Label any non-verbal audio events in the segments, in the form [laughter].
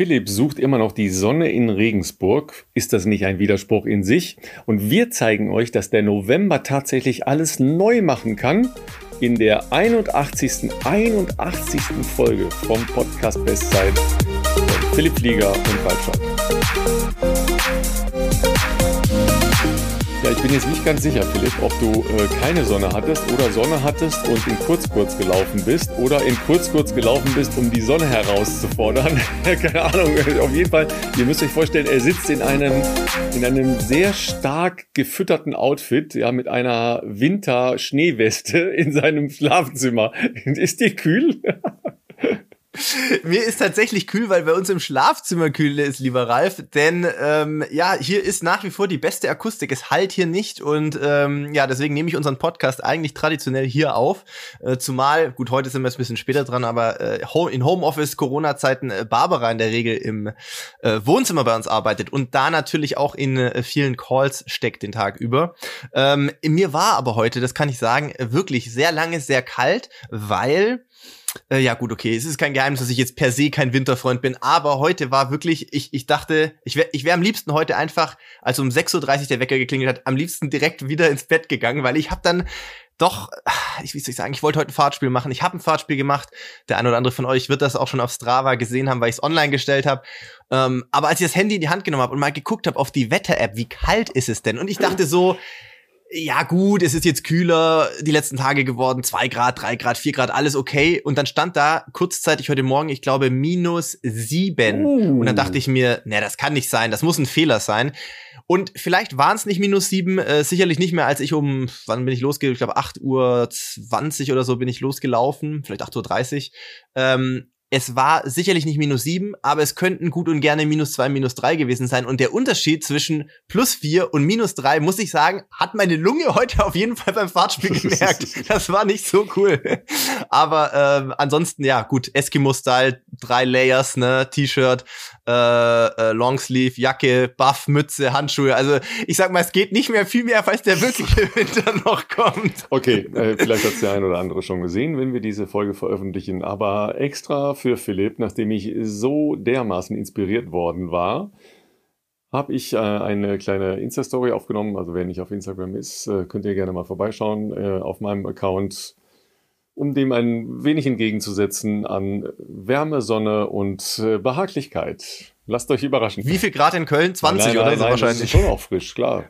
Philipp sucht immer noch die Sonne in Regensburg. Ist das nicht ein Widerspruch in sich? Und wir zeigen euch, dass der November tatsächlich alles neu machen kann in der 81. 81. Folge vom Podcast Bestzeit von Philipp Flieger und Waldschott. Ja, ich bin jetzt nicht ganz sicher, Philipp, ob du äh, keine Sonne hattest oder Sonne hattest und in Kurzkurz gelaufen bist oder in Kurzkurz gelaufen bist, um die Sonne herauszufordern. [laughs] keine Ahnung, auf jeden Fall, ihr müsst euch vorstellen, er sitzt in einem, in einem sehr stark gefütterten Outfit, ja, mit einer Winter-Schneeweste in seinem Schlafzimmer. [laughs] Ist dir kühl? Mir ist tatsächlich kühl, weil bei uns im Schlafzimmer kühl ist, lieber Ralf. Denn ähm, ja, hier ist nach wie vor die beste Akustik. Es halt hier nicht und ähm, ja, deswegen nehme ich unseren Podcast eigentlich traditionell hier auf. Äh, zumal, gut, heute sind wir ein bisschen später dran, aber äh, in Homeoffice, Corona-Zeiten, äh, Barbara in der Regel im äh, Wohnzimmer bei uns arbeitet und da natürlich auch in äh, vielen Calls steckt den Tag über. Ähm, mir war aber heute, das kann ich sagen, wirklich sehr lange sehr kalt, weil äh, ja, gut, okay. Es ist kein Geheimnis, dass ich jetzt per se kein Winterfreund bin, aber heute war wirklich, ich, ich dachte, ich wäre ich wär am liebsten heute einfach, als um 6.30 Uhr der Wecker geklingelt hat, am liebsten direkt wieder ins Bett gegangen, weil ich habe dann doch, ich will nicht sagen, ich wollte heute ein Fahrtspiel machen. Ich habe ein Fahrtspiel gemacht. Der ein oder andere von euch wird das auch schon auf Strava gesehen haben, weil ich es online gestellt habe. Ähm, aber als ich das Handy in die Hand genommen habe und mal geguckt habe auf die Wetter-App, wie kalt ist es denn? Und ich dachte so, ja gut, es ist jetzt kühler die letzten Tage geworden, zwei Grad, drei Grad, vier Grad, alles okay. Und dann stand da kurzzeitig heute Morgen, ich glaube, minus sieben. Uh. Und dann dachte ich mir, ne, das kann nicht sein, das muss ein Fehler sein. Und vielleicht waren es nicht minus sieben, äh, sicherlich nicht mehr, als ich um, wann bin ich losgelaufen? Ich glaube, acht Uhr zwanzig oder so bin ich losgelaufen, vielleicht acht Uhr. dreißig. Ähm, es war sicherlich nicht minus sieben, aber es könnten gut und gerne minus zwei, minus drei gewesen sein. Und der Unterschied zwischen plus vier und minus drei, muss ich sagen, hat meine Lunge heute auf jeden Fall beim Fahrtspiel [laughs] gemerkt. Das war nicht so cool. Aber ähm, ansonsten, ja, gut, Eskimo-Style, drei Layers, ne, T-Shirt, äh, äh, Longsleeve, Jacke, Buff, Mütze, Handschuhe. Also ich sag mal, es geht nicht mehr viel mehr, falls der wirkliche [laughs] Winter noch kommt. Okay, äh, vielleicht hat's der ein oder andere schon gesehen, wenn wir diese Folge veröffentlichen. Aber extra für Philipp, nachdem ich so dermaßen inspiriert worden war, habe ich äh, eine kleine Insta-Story aufgenommen. Also wer nicht auf Instagram ist, äh, könnt ihr gerne mal vorbeischauen äh, auf meinem Account, um dem ein wenig entgegenzusetzen an Wärme, Sonne und äh, Behaglichkeit. Lasst euch überraschen. Wie viel Grad in Köln? 20 nein, nein, oder so nein, wahrscheinlich? Das ist schon auch frisch, klar.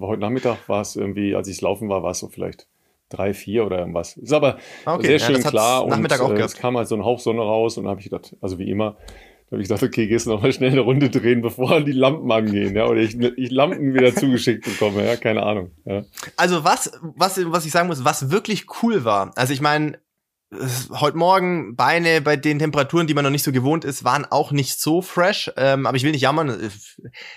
Heute Nachmittag war es irgendwie, als ich laufen war, war es so vielleicht drei, vier oder irgendwas. Ist aber ah, okay. sehr schön ja, klar und Nachmittag auch äh, es kam halt so ein Hauch Sonne raus und da habe ich gedacht, also wie immer, da habe ich gedacht, okay, gehst du noch mal schnell eine Runde drehen, bevor die Lampen angehen, ja, oder ich, ich Lampen wieder zugeschickt bekomme, ja, keine Ahnung. Ja. Also was, was, was ich sagen muss, was wirklich cool war, also ich meine, heute Morgen Beine bei den Temperaturen, die man noch nicht so gewohnt ist, waren auch nicht so fresh. Ähm, aber ich will nicht jammern.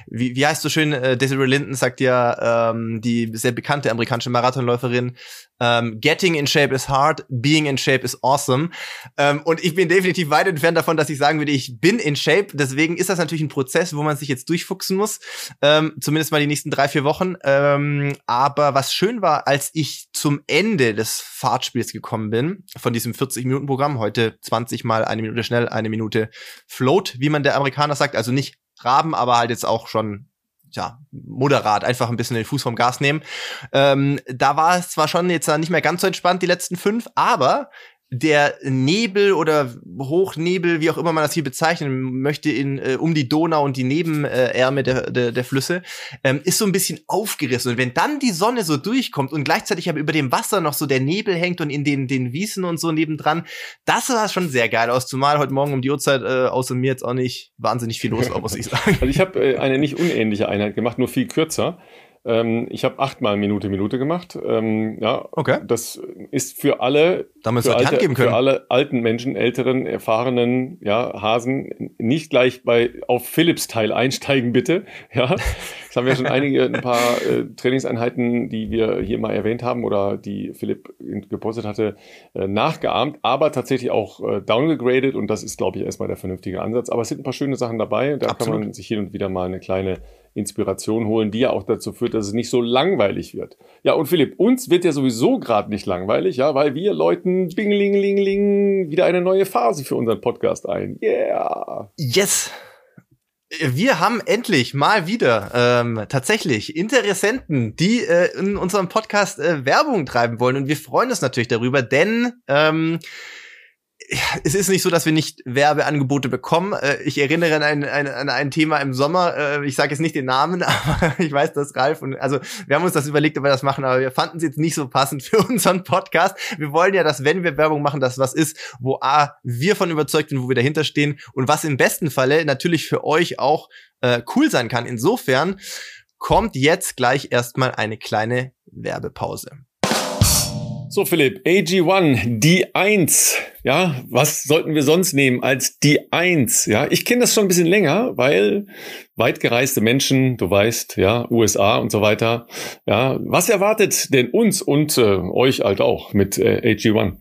Wie, wie heißt so schön, äh, Desiree Linden sagt ja, ähm, die sehr bekannte amerikanische Marathonläuferin, ähm, getting in shape is hard, being in shape is awesome. Ähm, und ich bin definitiv weit entfernt davon, dass ich sagen würde, ich bin in shape. Deswegen ist das natürlich ein Prozess, wo man sich jetzt durchfuchsen muss. Ähm, zumindest mal die nächsten drei, vier Wochen. Ähm, aber was schön war, als ich zum Ende des Fahrtspiels gekommen bin, von diesem 40-Minuten-Programm, heute 20 mal eine Minute schnell, eine Minute float, wie man der Amerikaner sagt, also nicht Raben, aber halt jetzt auch schon ja, moderat einfach ein bisschen den Fuß vom Gas nehmen. Ähm, da war es zwar schon jetzt nicht mehr ganz so entspannt, die letzten fünf, aber der Nebel oder Hochnebel, wie auch immer man das hier bezeichnen möchte, in, äh, um die Donau und die Nebenärme der, der, der Flüsse, ähm, ist so ein bisschen aufgerissen. Und wenn dann die Sonne so durchkommt und gleichzeitig aber über dem Wasser noch so der Nebel hängt und in den, den Wiesen und so nebendran, das sah schon sehr geil aus. Zumal heute Morgen um die Uhrzeit, äh, außer mir jetzt auch nicht wahnsinnig viel los war, muss ich [laughs] sagen. Also ich habe äh, eine nicht unähnliche Einheit gemacht, nur viel kürzer. Ähm, ich habe achtmal Minute Minute gemacht. Ähm, ja, okay. Das ist für alle, Damit für, alte, für alle alten Menschen, älteren, erfahrenen ja, Hasen nicht gleich bei auf Philips Teil einsteigen, bitte. [laughs] Ja, das haben wir schon einige, ein paar äh, Trainingseinheiten, die wir hier mal erwähnt haben oder die Philipp gepostet hatte, äh, nachgeahmt, aber tatsächlich auch äh, downgegradet und das ist, glaube ich, erstmal der vernünftige Ansatz. Aber es sind ein paar schöne Sachen dabei. Da Absolut. kann man sich hin und wieder mal eine kleine Inspiration holen, die ja auch dazu führt, dass es nicht so langweilig wird. Ja, und Philipp, uns wird ja sowieso gerade nicht langweilig, ja, weil wir läuten binglingling wieder eine neue Phase für unseren Podcast ein. Yeah! Yes! Wir haben endlich mal wieder ähm, tatsächlich Interessenten, die äh, in unserem Podcast äh, Werbung treiben wollen. Und wir freuen uns natürlich darüber, denn ähm, es ist nicht so, dass wir nicht Werbeangebote bekommen. Äh, ich erinnere an ein, ein, an ein Thema im Sommer. Äh, ich sage jetzt nicht den Namen, [laughs] aber ich weiß, dass Ralf und also wir haben uns das überlegt, ob wir das machen, aber wir fanden es jetzt nicht so passend [laughs] für unseren Podcast. Wir wollen ja, dass wenn wir Werbung machen, dass was ist, wo A, wir von überzeugt sind, wo wir dahinter stehen und was im besten Falle natürlich für euch auch äh, cool sein kann. Insofern kommt jetzt gleich erstmal eine kleine Werbepause. So, Philipp, AG1, die 1. Ja, was sollten wir sonst nehmen als die 1? Ja, ich kenne das schon ein bisschen länger, weil weit gereiste Menschen, du weißt, ja, USA und so weiter. Ja, was erwartet denn uns und äh, euch halt auch mit äh, AG1?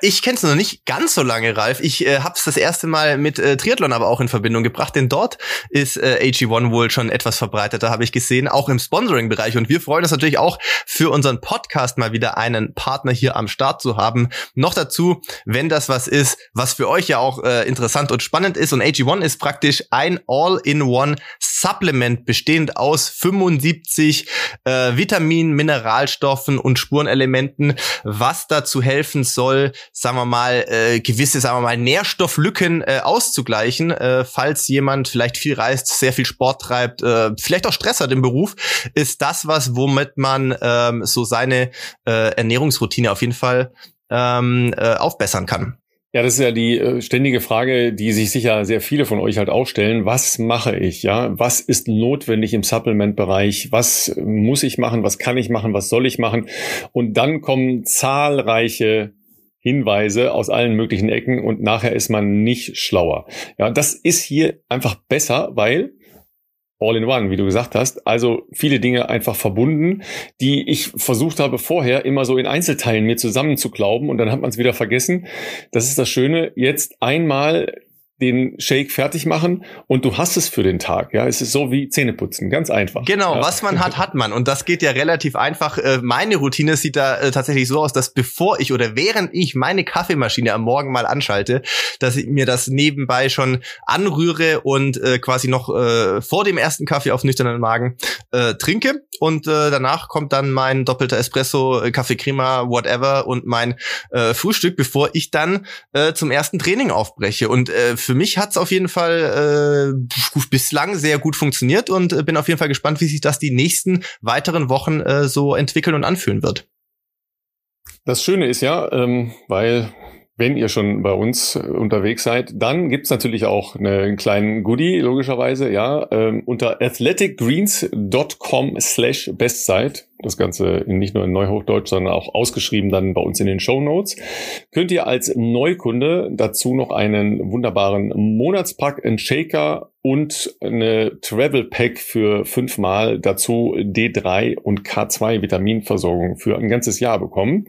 Ich kenne es noch nicht ganz so lange, Ralf. Ich äh, habe es das erste Mal mit äh, Triathlon aber auch in Verbindung gebracht, denn dort ist äh, AG1 wohl schon etwas verbreiteter, habe ich gesehen, auch im Sponsoring-Bereich. Und wir freuen uns natürlich auch für unseren Podcast mal wieder einen Partner hier am Start zu haben. Noch dazu, wenn das was ist, was für euch ja auch äh, interessant und spannend ist. Und AG1 ist praktisch ein All-in-One Supplement bestehend aus 75 äh, Vitaminen, Mineralstoffen und Spurenelementen, was dazu helfen soll, sagen wir mal, äh, gewisse, sagen wir mal, Nährstofflücken äh, auszugleichen, äh, falls jemand vielleicht viel reist, sehr viel Sport treibt, äh, vielleicht auch Stress hat im Beruf, ist das was, womit man ähm, so seine äh, Ernährungsroutine auf jeden Fall ähm, äh, aufbessern kann. Ja, das ist ja die äh, ständige Frage, die sich sicher sehr viele von euch halt auch stellen. Was mache ich? Ja, was ist notwendig im Supplement-Bereich? Was muss ich machen? Was kann ich machen? Was soll ich machen? Und dann kommen zahlreiche Hinweise aus allen möglichen Ecken und nachher ist man nicht schlauer. Ja, das ist hier einfach besser, weil all in one, wie du gesagt hast. Also viele Dinge einfach verbunden, die ich versucht habe vorher immer so in Einzelteilen mir zusammenzuklauben und dann hat man es wieder vergessen. Das ist das Schöne. Jetzt einmal den Shake fertig machen und du hast es für den Tag. Ja, es ist so wie Zähneputzen, ganz einfach. Genau, ja. was man hat, hat man und das geht ja relativ einfach. Äh, meine Routine sieht da äh, tatsächlich so aus, dass bevor ich oder während ich meine Kaffeemaschine am Morgen mal anschalte, dass ich mir das nebenbei schon anrühre und äh, quasi noch vor dem ersten Kaffee auf nüchternen Magen trinke und danach kommt dann mein doppelter Espresso, Kaffee Crema, whatever und mein Frühstück, bevor ich dann zum ersten Training aufbreche und für mich hat es auf jeden Fall äh, bislang sehr gut funktioniert und äh, bin auf jeden Fall gespannt, wie sich das die nächsten weiteren Wochen äh, so entwickeln und anfühlen wird. Das Schöne ist ja, ähm, weil wenn ihr schon bei uns unterwegs seid, dann gibt's natürlich auch einen kleinen Goodie, logischerweise, ja, ähm, unter athleticgreens.com slash bestzeit das Ganze nicht nur in Neuhochdeutsch, sondern auch ausgeschrieben dann bei uns in den Show Notes. Könnt ihr als Neukunde dazu noch einen wunderbaren Monatspack, einen Shaker und eine Travel Pack für fünfmal dazu D3 und K2 Vitaminversorgung für ein ganzes Jahr bekommen.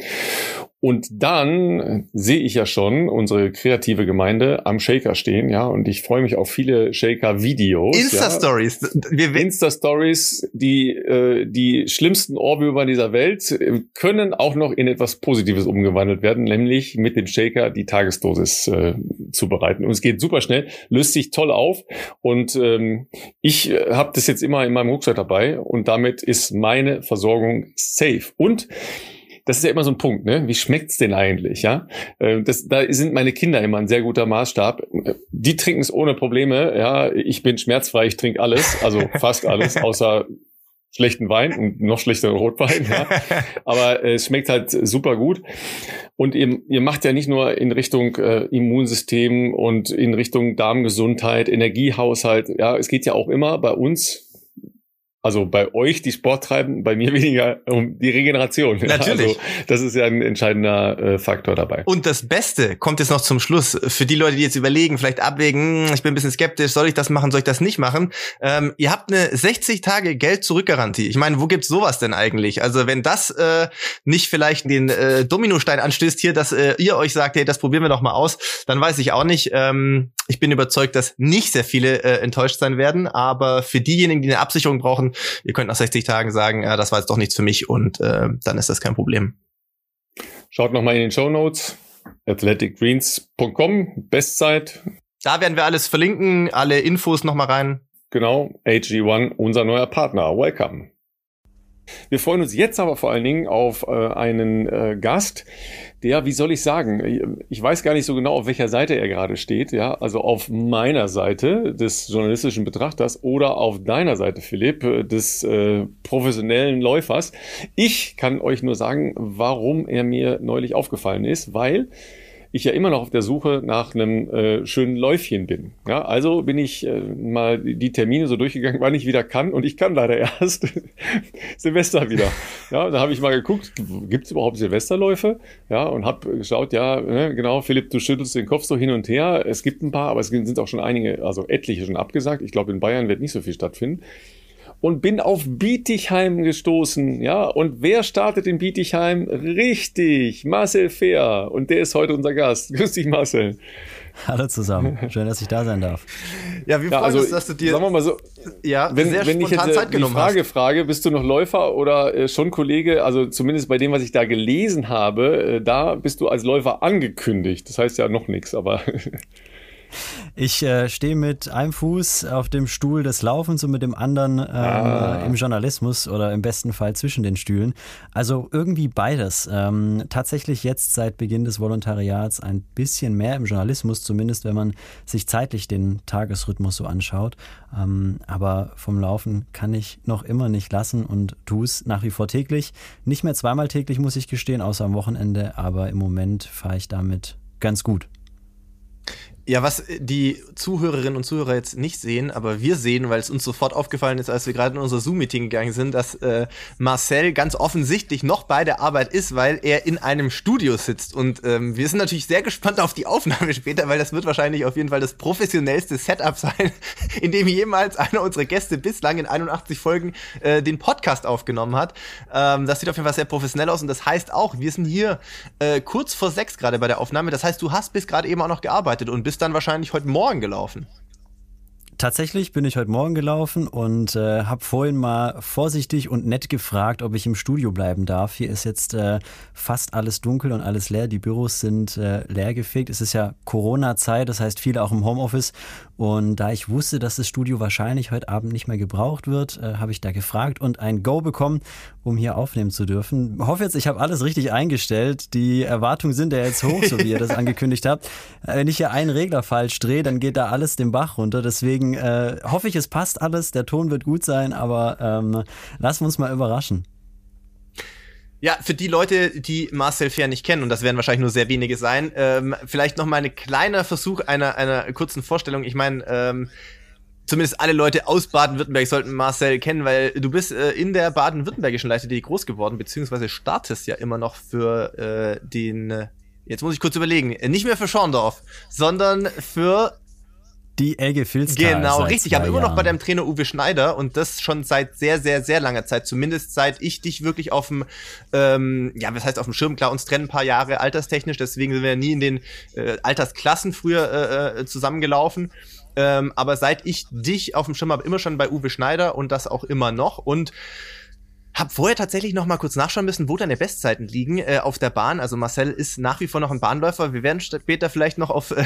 Und dann sehe ich ja schon unsere kreative Gemeinde am Shaker stehen, ja, und ich freue mich auf viele Shaker-Videos. Insta-Stories. Ja. Insta-Stories, die die, die schlimmsten Ohrwürmer dieser Welt äh, können auch noch in etwas Positives umgewandelt werden, nämlich mit dem Shaker die Tagesdosis äh, zu bereiten. Und es geht super schnell, löst sich toll auf. Und ähm, ich äh, habe das jetzt immer in meinem Rucksack dabei und damit ist meine Versorgung safe. Und das ist ja immer so ein Punkt, ne? Wie schmeckt's denn eigentlich, ja? Äh, das, da sind meine Kinder immer ein sehr guter Maßstab. Die trinken es ohne Probleme, ja. Ich bin schmerzfrei, ich trinke alles, also [laughs] fast alles, außer schlechten Wein und noch schlechteren Rotwein, ja. [laughs] Aber äh, es schmeckt halt super gut. Und ihr, ihr macht ja nicht nur in Richtung äh, Immunsystem und in Richtung Darmgesundheit, Energiehaushalt. Ja, es geht ja auch immer bei uns also bei euch, die Sport treiben, bei mir [laughs] weniger um die Regeneration. Natürlich. Also das ist ja ein entscheidender äh, Faktor dabei. Und das Beste kommt jetzt noch zum Schluss. Für die Leute, die jetzt überlegen, vielleicht abwägen, hm, ich bin ein bisschen skeptisch, soll ich das machen, soll ich das nicht machen? Ähm, ihr habt eine 60 Tage Geld-Zurück-Garantie. Ich meine, wo gibt's sowas denn eigentlich? Also wenn das äh, nicht vielleicht den äh, Dominostein anstößt hier, dass äh, ihr euch sagt, hey, das probieren wir doch mal aus, dann weiß ich auch nicht. Ähm, ich bin überzeugt, dass nicht sehr viele äh, enttäuscht sein werden, aber für diejenigen, die eine Absicherung brauchen, ihr könnt nach 60 Tagen sagen, ja, das war jetzt doch nichts für mich und äh, dann ist das kein Problem. Schaut nochmal in den Show Notes, athleticgreens.com, Bestzeit. Da werden wir alles verlinken, alle Infos nochmal rein genau, AG1, unser neuer Partner. Welcome. Wir freuen uns jetzt aber vor allen Dingen auf äh, einen äh, Gast, der, wie soll ich sagen, ich weiß gar nicht so genau, auf welcher Seite er gerade steht, ja, also auf meiner Seite des journalistischen Betrachters oder auf deiner Seite, Philipp, äh, des äh, professionellen Läufers. Ich kann euch nur sagen, warum er mir neulich aufgefallen ist, weil ich ja immer noch auf der Suche nach einem äh, schönen Läufchen bin. Ja, also bin ich äh, mal die Termine so durchgegangen, wann ich wieder kann. Und ich kann leider [laughs] erst Silvester wieder. Ja, da habe ich mal geguckt, gibt es überhaupt Silvesterläufe? Ja, und habe geschaut, ja, ne, genau, Philipp, du schüttelst den Kopf so hin und her. Es gibt ein paar, aber es sind auch schon einige, also etliche schon abgesagt. Ich glaube, in Bayern wird nicht so viel stattfinden und bin auf Bietigheim gestoßen. Ja, und wer startet in Bietigheim? Richtig, Marcel Fehr. Und der ist heute unser Gast. [laughs] Grüß dich, Marcel. Hallo zusammen. [laughs] Schön, dass ich da sein darf. Ja, wir freuen ja, also, uns, dass du dir. Sagen wir mal so, ja, wenn, sehr wenn ich jetzt Zeit die Frage hast. frage, bist du noch Läufer oder äh, schon Kollege? Also zumindest bei dem, was ich da gelesen habe, äh, da bist du als Läufer angekündigt. Das heißt ja noch nichts, aber. [laughs] Ich äh, stehe mit einem Fuß auf dem Stuhl des Laufens und mit dem anderen ähm, ah. im Journalismus oder im besten Fall zwischen den Stühlen. Also irgendwie beides. Ähm, tatsächlich jetzt seit Beginn des Volontariats ein bisschen mehr im Journalismus, zumindest wenn man sich zeitlich den Tagesrhythmus so anschaut. Ähm, aber vom Laufen kann ich noch immer nicht lassen und tue es nach wie vor täglich. Nicht mehr zweimal täglich, muss ich gestehen, außer am Wochenende, aber im Moment fahre ich damit ganz gut. Ja, was die Zuhörerinnen und Zuhörer jetzt nicht sehen, aber wir sehen, weil es uns sofort aufgefallen ist, als wir gerade in unser Zoom-Meeting gegangen sind, dass äh, Marcel ganz offensichtlich noch bei der Arbeit ist, weil er in einem Studio sitzt. Und ähm, wir sind natürlich sehr gespannt auf die Aufnahme [laughs] später, weil das wird wahrscheinlich auf jeden Fall das professionellste Setup [laughs] sein, in dem jemals einer unserer Gäste bislang in 81 Folgen äh, den Podcast aufgenommen hat. Ähm, das sieht auf jeden Fall sehr professionell aus und das heißt auch, wir sind hier äh, kurz vor sechs gerade bei der Aufnahme. Das heißt, du hast bis gerade eben auch noch gearbeitet und bist bist dann wahrscheinlich heute Morgen gelaufen. Tatsächlich bin ich heute Morgen gelaufen und äh, habe vorhin mal vorsichtig und nett gefragt, ob ich im Studio bleiben darf. Hier ist jetzt äh, fast alles dunkel und alles leer. Die Büros sind äh, leergefegt. Es ist ja Corona-Zeit, das heißt viele auch im Homeoffice. Und da ich wusste, dass das Studio wahrscheinlich heute Abend nicht mehr gebraucht wird, äh, habe ich da gefragt und ein Go bekommen, um hier aufnehmen zu dürfen. Ich hoffe jetzt, ich habe alles richtig eingestellt. Die Erwartungen sind ja jetzt hoch, so wie ihr das [laughs] angekündigt habt. Äh, wenn ich hier einen Regler falsch drehe, dann geht da alles den Bach runter. Deswegen Deswegen äh, hoffe ich, es passt alles. Der Ton wird gut sein, aber ähm, lassen wir uns mal überraschen. Ja, für die Leute, die Marcel Fair nicht kennen, und das werden wahrscheinlich nur sehr wenige sein, ähm, vielleicht noch mal ein kleiner Versuch einer, einer kurzen Vorstellung. Ich meine, ähm, zumindest alle Leute aus Baden-Württemberg sollten Marcel kennen, weil du bist äh, in der baden-württembergischen Leiter.de groß geworden, beziehungsweise startest ja immer noch für äh, den, äh, jetzt muss ich kurz überlegen, äh, nicht mehr für Schorndorf, sondern für die Elge Filstal. Genau, richtig. Aber immer noch bei deinem Trainer Uwe Schneider und das schon seit sehr, sehr, sehr langer Zeit. Zumindest seit ich dich wirklich auf dem, ähm, ja, was heißt auf dem Schirm? Klar, uns trennen ein paar Jahre alterstechnisch, deswegen sind wir nie in den äh, Altersklassen früher äh, äh, zusammengelaufen. Ähm, aber seit ich dich auf dem Schirm habe, immer schon bei Uwe Schneider und das auch immer noch. Und hab vorher tatsächlich noch mal kurz nachschauen müssen, wo deine Bestzeiten liegen äh, auf der Bahn. Also Marcel ist nach wie vor noch ein Bahnläufer. Wir werden später vielleicht noch auf äh,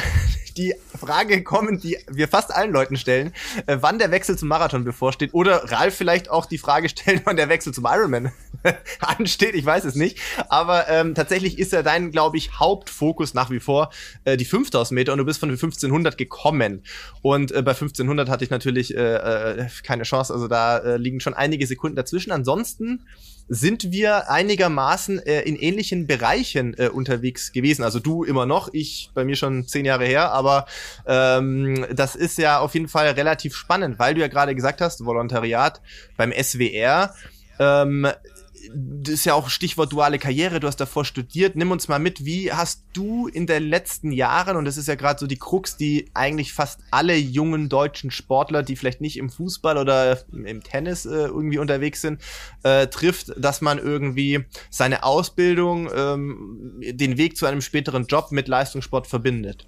die Frage kommen, die wir fast allen Leuten stellen, äh, wann der Wechsel zum Marathon bevorsteht. Oder Ralf vielleicht auch die Frage stellen, [laughs] wann der Wechsel zum Ironman [laughs] ansteht. Ich weiß es nicht. Aber ähm, tatsächlich ist ja dein, glaube ich, Hauptfokus nach wie vor äh, die 5000 Meter und du bist von 1500 gekommen. Und äh, bei 1500 hatte ich natürlich äh, äh, keine Chance. Also da äh, liegen schon einige Sekunden dazwischen. Ansonsten ansonsten sind wir einigermaßen äh, in ähnlichen Bereichen äh, unterwegs gewesen. Also du immer noch, ich bei mir schon zehn Jahre her, aber ähm, das ist ja auf jeden Fall relativ spannend, weil du ja gerade gesagt hast, Volontariat beim SWR. Ähm, das ist ja auch Stichwort duale Karriere, du hast davor studiert. Nimm uns mal mit, wie hast du in den letzten Jahren, und das ist ja gerade so die Krux, die eigentlich fast alle jungen deutschen Sportler, die vielleicht nicht im Fußball oder im Tennis äh, irgendwie unterwegs sind, äh, trifft, dass man irgendwie seine Ausbildung, ähm, den Weg zu einem späteren Job mit Leistungssport verbindet?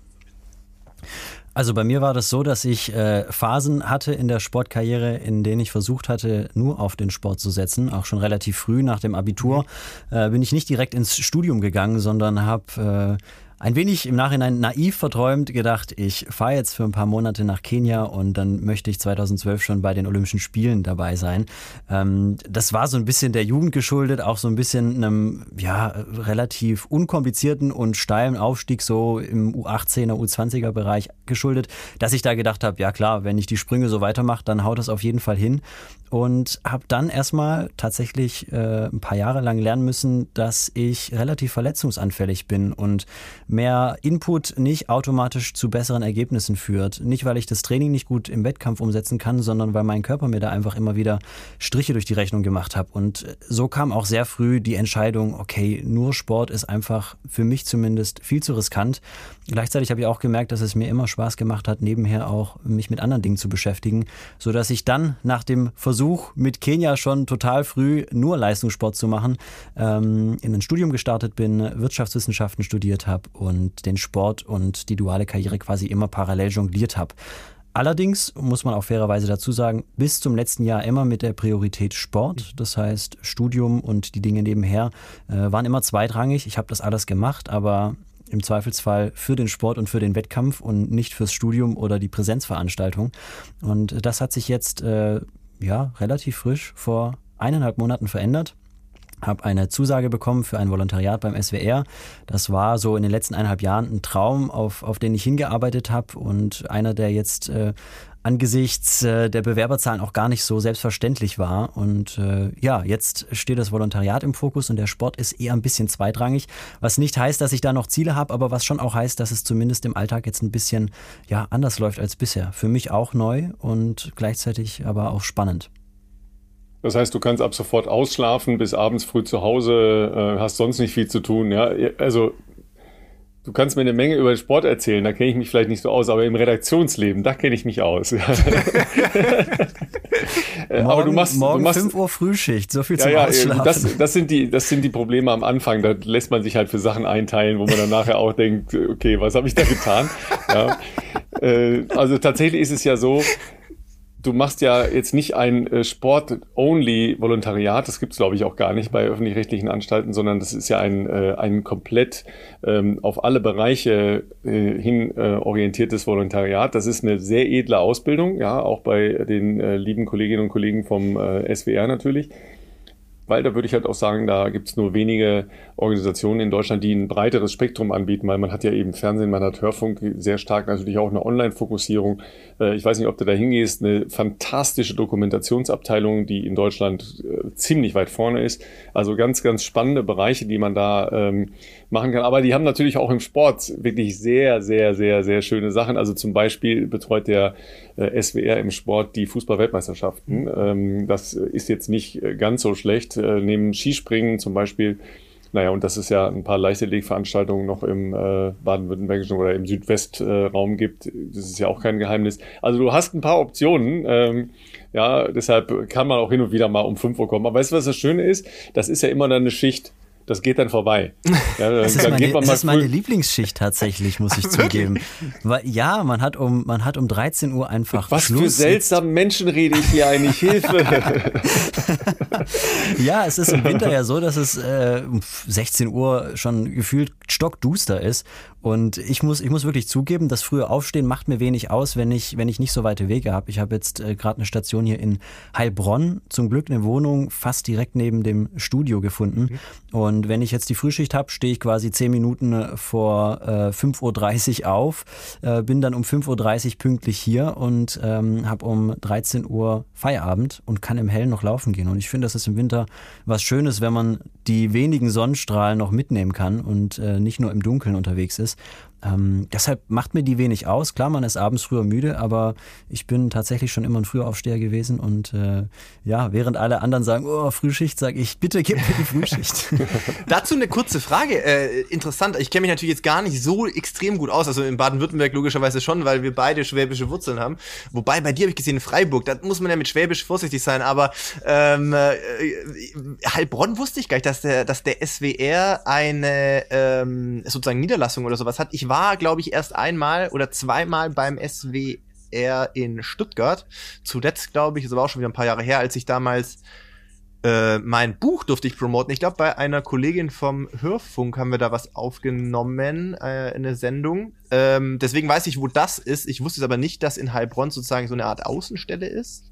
Also bei mir war das so, dass ich äh, Phasen hatte in der Sportkarriere, in denen ich versucht hatte, nur auf den Sport zu setzen. Auch schon relativ früh nach dem Abitur mhm. äh, bin ich nicht direkt ins Studium gegangen, sondern habe äh, ein wenig im Nachhinein naiv verträumt gedacht, ich fahre jetzt für ein paar Monate nach Kenia und dann möchte ich 2012 schon bei den Olympischen Spielen dabei sein. Ähm, das war so ein bisschen der Jugend geschuldet, auch so ein bisschen einem ja, relativ unkomplizierten und steilen Aufstieg so im U18er, U20er Bereich geschuldet, dass ich da gedacht habe, ja klar, wenn ich die Sprünge so weitermache, dann haut das auf jeden Fall hin und habe dann erstmal tatsächlich äh, ein paar Jahre lang lernen müssen, dass ich relativ verletzungsanfällig bin und mehr Input nicht automatisch zu besseren Ergebnissen führt. Nicht, weil ich das Training nicht gut im Wettkampf umsetzen kann, sondern weil mein Körper mir da einfach immer wieder Striche durch die Rechnung gemacht hat. Und so kam auch sehr früh die Entscheidung, okay, nur Sport ist einfach für mich zumindest viel zu riskant. Gleichzeitig habe ich auch gemerkt, dass es mir immer Spaß gemacht hat, nebenher auch mich mit anderen Dingen zu beschäftigen, so dass ich dann nach dem Versuch Versuch, mit Kenia schon total früh nur Leistungssport zu machen, ähm, in ein Studium gestartet bin, Wirtschaftswissenschaften studiert habe und den Sport und die duale Karriere quasi immer parallel jongliert habe. Allerdings muss man auch fairerweise dazu sagen, bis zum letzten Jahr immer mit der Priorität Sport. Das heißt, Studium und die Dinge nebenher äh, waren immer zweitrangig. Ich habe das alles gemacht, aber im Zweifelsfall für den Sport und für den Wettkampf und nicht fürs Studium oder die Präsenzveranstaltung. Und das hat sich jetzt äh, ja, relativ frisch vor eineinhalb Monaten verändert habe eine Zusage bekommen für ein Volontariat beim SWR. Das war so in den letzten eineinhalb Jahren ein Traum, auf, auf den ich hingearbeitet habe und einer, der jetzt äh, angesichts äh, der Bewerberzahlen auch gar nicht so selbstverständlich war. Und äh, ja, jetzt steht das Volontariat im Fokus und der Sport ist eher ein bisschen zweitrangig, was nicht heißt, dass ich da noch Ziele habe, aber was schon auch heißt, dass es zumindest im Alltag jetzt ein bisschen ja, anders läuft als bisher. Für mich auch neu und gleichzeitig aber auch spannend. Das heißt, du kannst ab sofort ausschlafen, bis abends früh zu Hause, äh, hast sonst nicht viel zu tun. Ja, also du kannst mir eine Menge über den Sport erzählen, da kenne ich mich vielleicht nicht so aus, aber im Redaktionsleben, da kenne ich mich aus. morgen, [laughs] aber du machst, morgen du machst, 5 Uhr Frühschicht, so viel ja, zum ja, Ausschlafen. Das, das, sind die, das sind die Probleme am Anfang. Da lässt man sich halt für Sachen einteilen, wo man dann nachher auch denkt, okay, was habe ich da getan? Ja. Äh, also tatsächlich ist es ja so, du machst ja jetzt nicht ein äh, Sport-Only-Volontariat, das gibt es, glaube ich, auch gar nicht bei öffentlich-rechtlichen Anstalten, sondern das ist ja ein, äh, ein komplett ähm, auf alle Bereiche äh, hin äh, orientiertes Volontariat. Das ist eine sehr edle Ausbildung, ja, auch bei den äh, lieben Kolleginnen und Kollegen vom äh, SWR natürlich weil da würde ich halt auch sagen, da gibt es nur wenige Organisationen in Deutschland, die ein breiteres Spektrum anbieten, weil man hat ja eben Fernsehen, man hat Hörfunk, sehr stark natürlich auch eine Online-Fokussierung. Äh, ich weiß nicht, ob du da hingehst, eine fantastische Dokumentationsabteilung, die in Deutschland äh, ziemlich weit vorne ist. Also ganz, ganz spannende Bereiche, die man da ähm, machen kann. Aber die haben natürlich auch im Sport wirklich sehr, sehr, sehr, sehr schöne Sachen. Also zum Beispiel betreut der äh, SWR im Sport die Fußball-Weltmeisterschaften. Mhm. Ähm, das ist jetzt nicht äh, ganz so schlecht. Äh, neben Skispringen zum Beispiel naja, und dass es ja ein paar Leichtathletikveranstaltungen noch im äh, baden-württembergischen oder im Südwestraum gibt, das ist ja auch kein Geheimnis. Also du hast ein paar Optionen. Ähm, ja, deshalb kann man auch hin und wieder mal um 5 Uhr kommen. Aber weißt du, was das Schöne ist? Das ist ja immer dann eine Schicht das geht dann vorbei. Ja, dann, [laughs] das ist, meine, das ist meine Lieblingsschicht tatsächlich, muss ich [laughs] zugeben. Weil, ja, man hat um, man hat um 13 Uhr einfach Was Schluss. für seltsame Menschen rede ich hier eigentlich? Hilfe! [laughs] ja, es ist im Winter ja so, dass es äh, um 16 Uhr schon gefühlt stockduster ist und ich muss, ich muss wirklich zugeben, das frühe Aufstehen macht mir wenig aus, wenn ich, wenn ich nicht so weite Wege habe. Ich habe jetzt äh, gerade eine Station hier in Heilbronn, zum Glück eine Wohnung fast direkt neben dem Studio gefunden. Mhm. Und wenn ich jetzt die Frühschicht habe, stehe ich quasi zehn Minuten äh, vor äh, 5.30 Uhr auf, äh, bin dann um 5.30 Uhr pünktlich hier und ähm, habe um 13 Uhr Feierabend und kann im Hellen noch laufen gehen. Und ich finde, das ist im Winter was Schönes, wenn man die wenigen Sonnenstrahlen noch mitnehmen kann und äh, nicht nur im Dunkeln unterwegs ist. is Ähm, deshalb macht mir die wenig aus. Klar, man ist abends früher müde, aber ich bin tatsächlich schon immer ein Frühaufsteher gewesen und äh, ja, während alle anderen sagen, oh, Frühschicht, sage ich, bitte gib mir die Frühschicht. [laughs] Dazu eine kurze Frage. Äh, interessant, ich kenne mich natürlich jetzt gar nicht so extrem gut aus, also in Baden-Württemberg logischerweise schon, weil wir beide schwäbische Wurzeln haben. Wobei bei dir habe ich gesehen, in Freiburg, da muss man ja mit Schwäbisch vorsichtig sein, aber ähm, äh, Heilbronn wusste ich gar nicht, dass der, dass der SWR eine ähm, sozusagen Niederlassung oder sowas hat. Ich war, glaube ich, erst einmal oder zweimal beim SWR in Stuttgart. Zuletzt, glaube ich, das war auch schon wieder ein paar Jahre her, als ich damals äh, mein Buch durfte ich promoten. Ich glaube, bei einer Kollegin vom Hörfunk haben wir da was aufgenommen, äh, eine Sendung. Ähm, deswegen weiß ich, wo das ist. Ich wusste es aber nicht, dass in Heilbronn sozusagen so eine Art Außenstelle ist.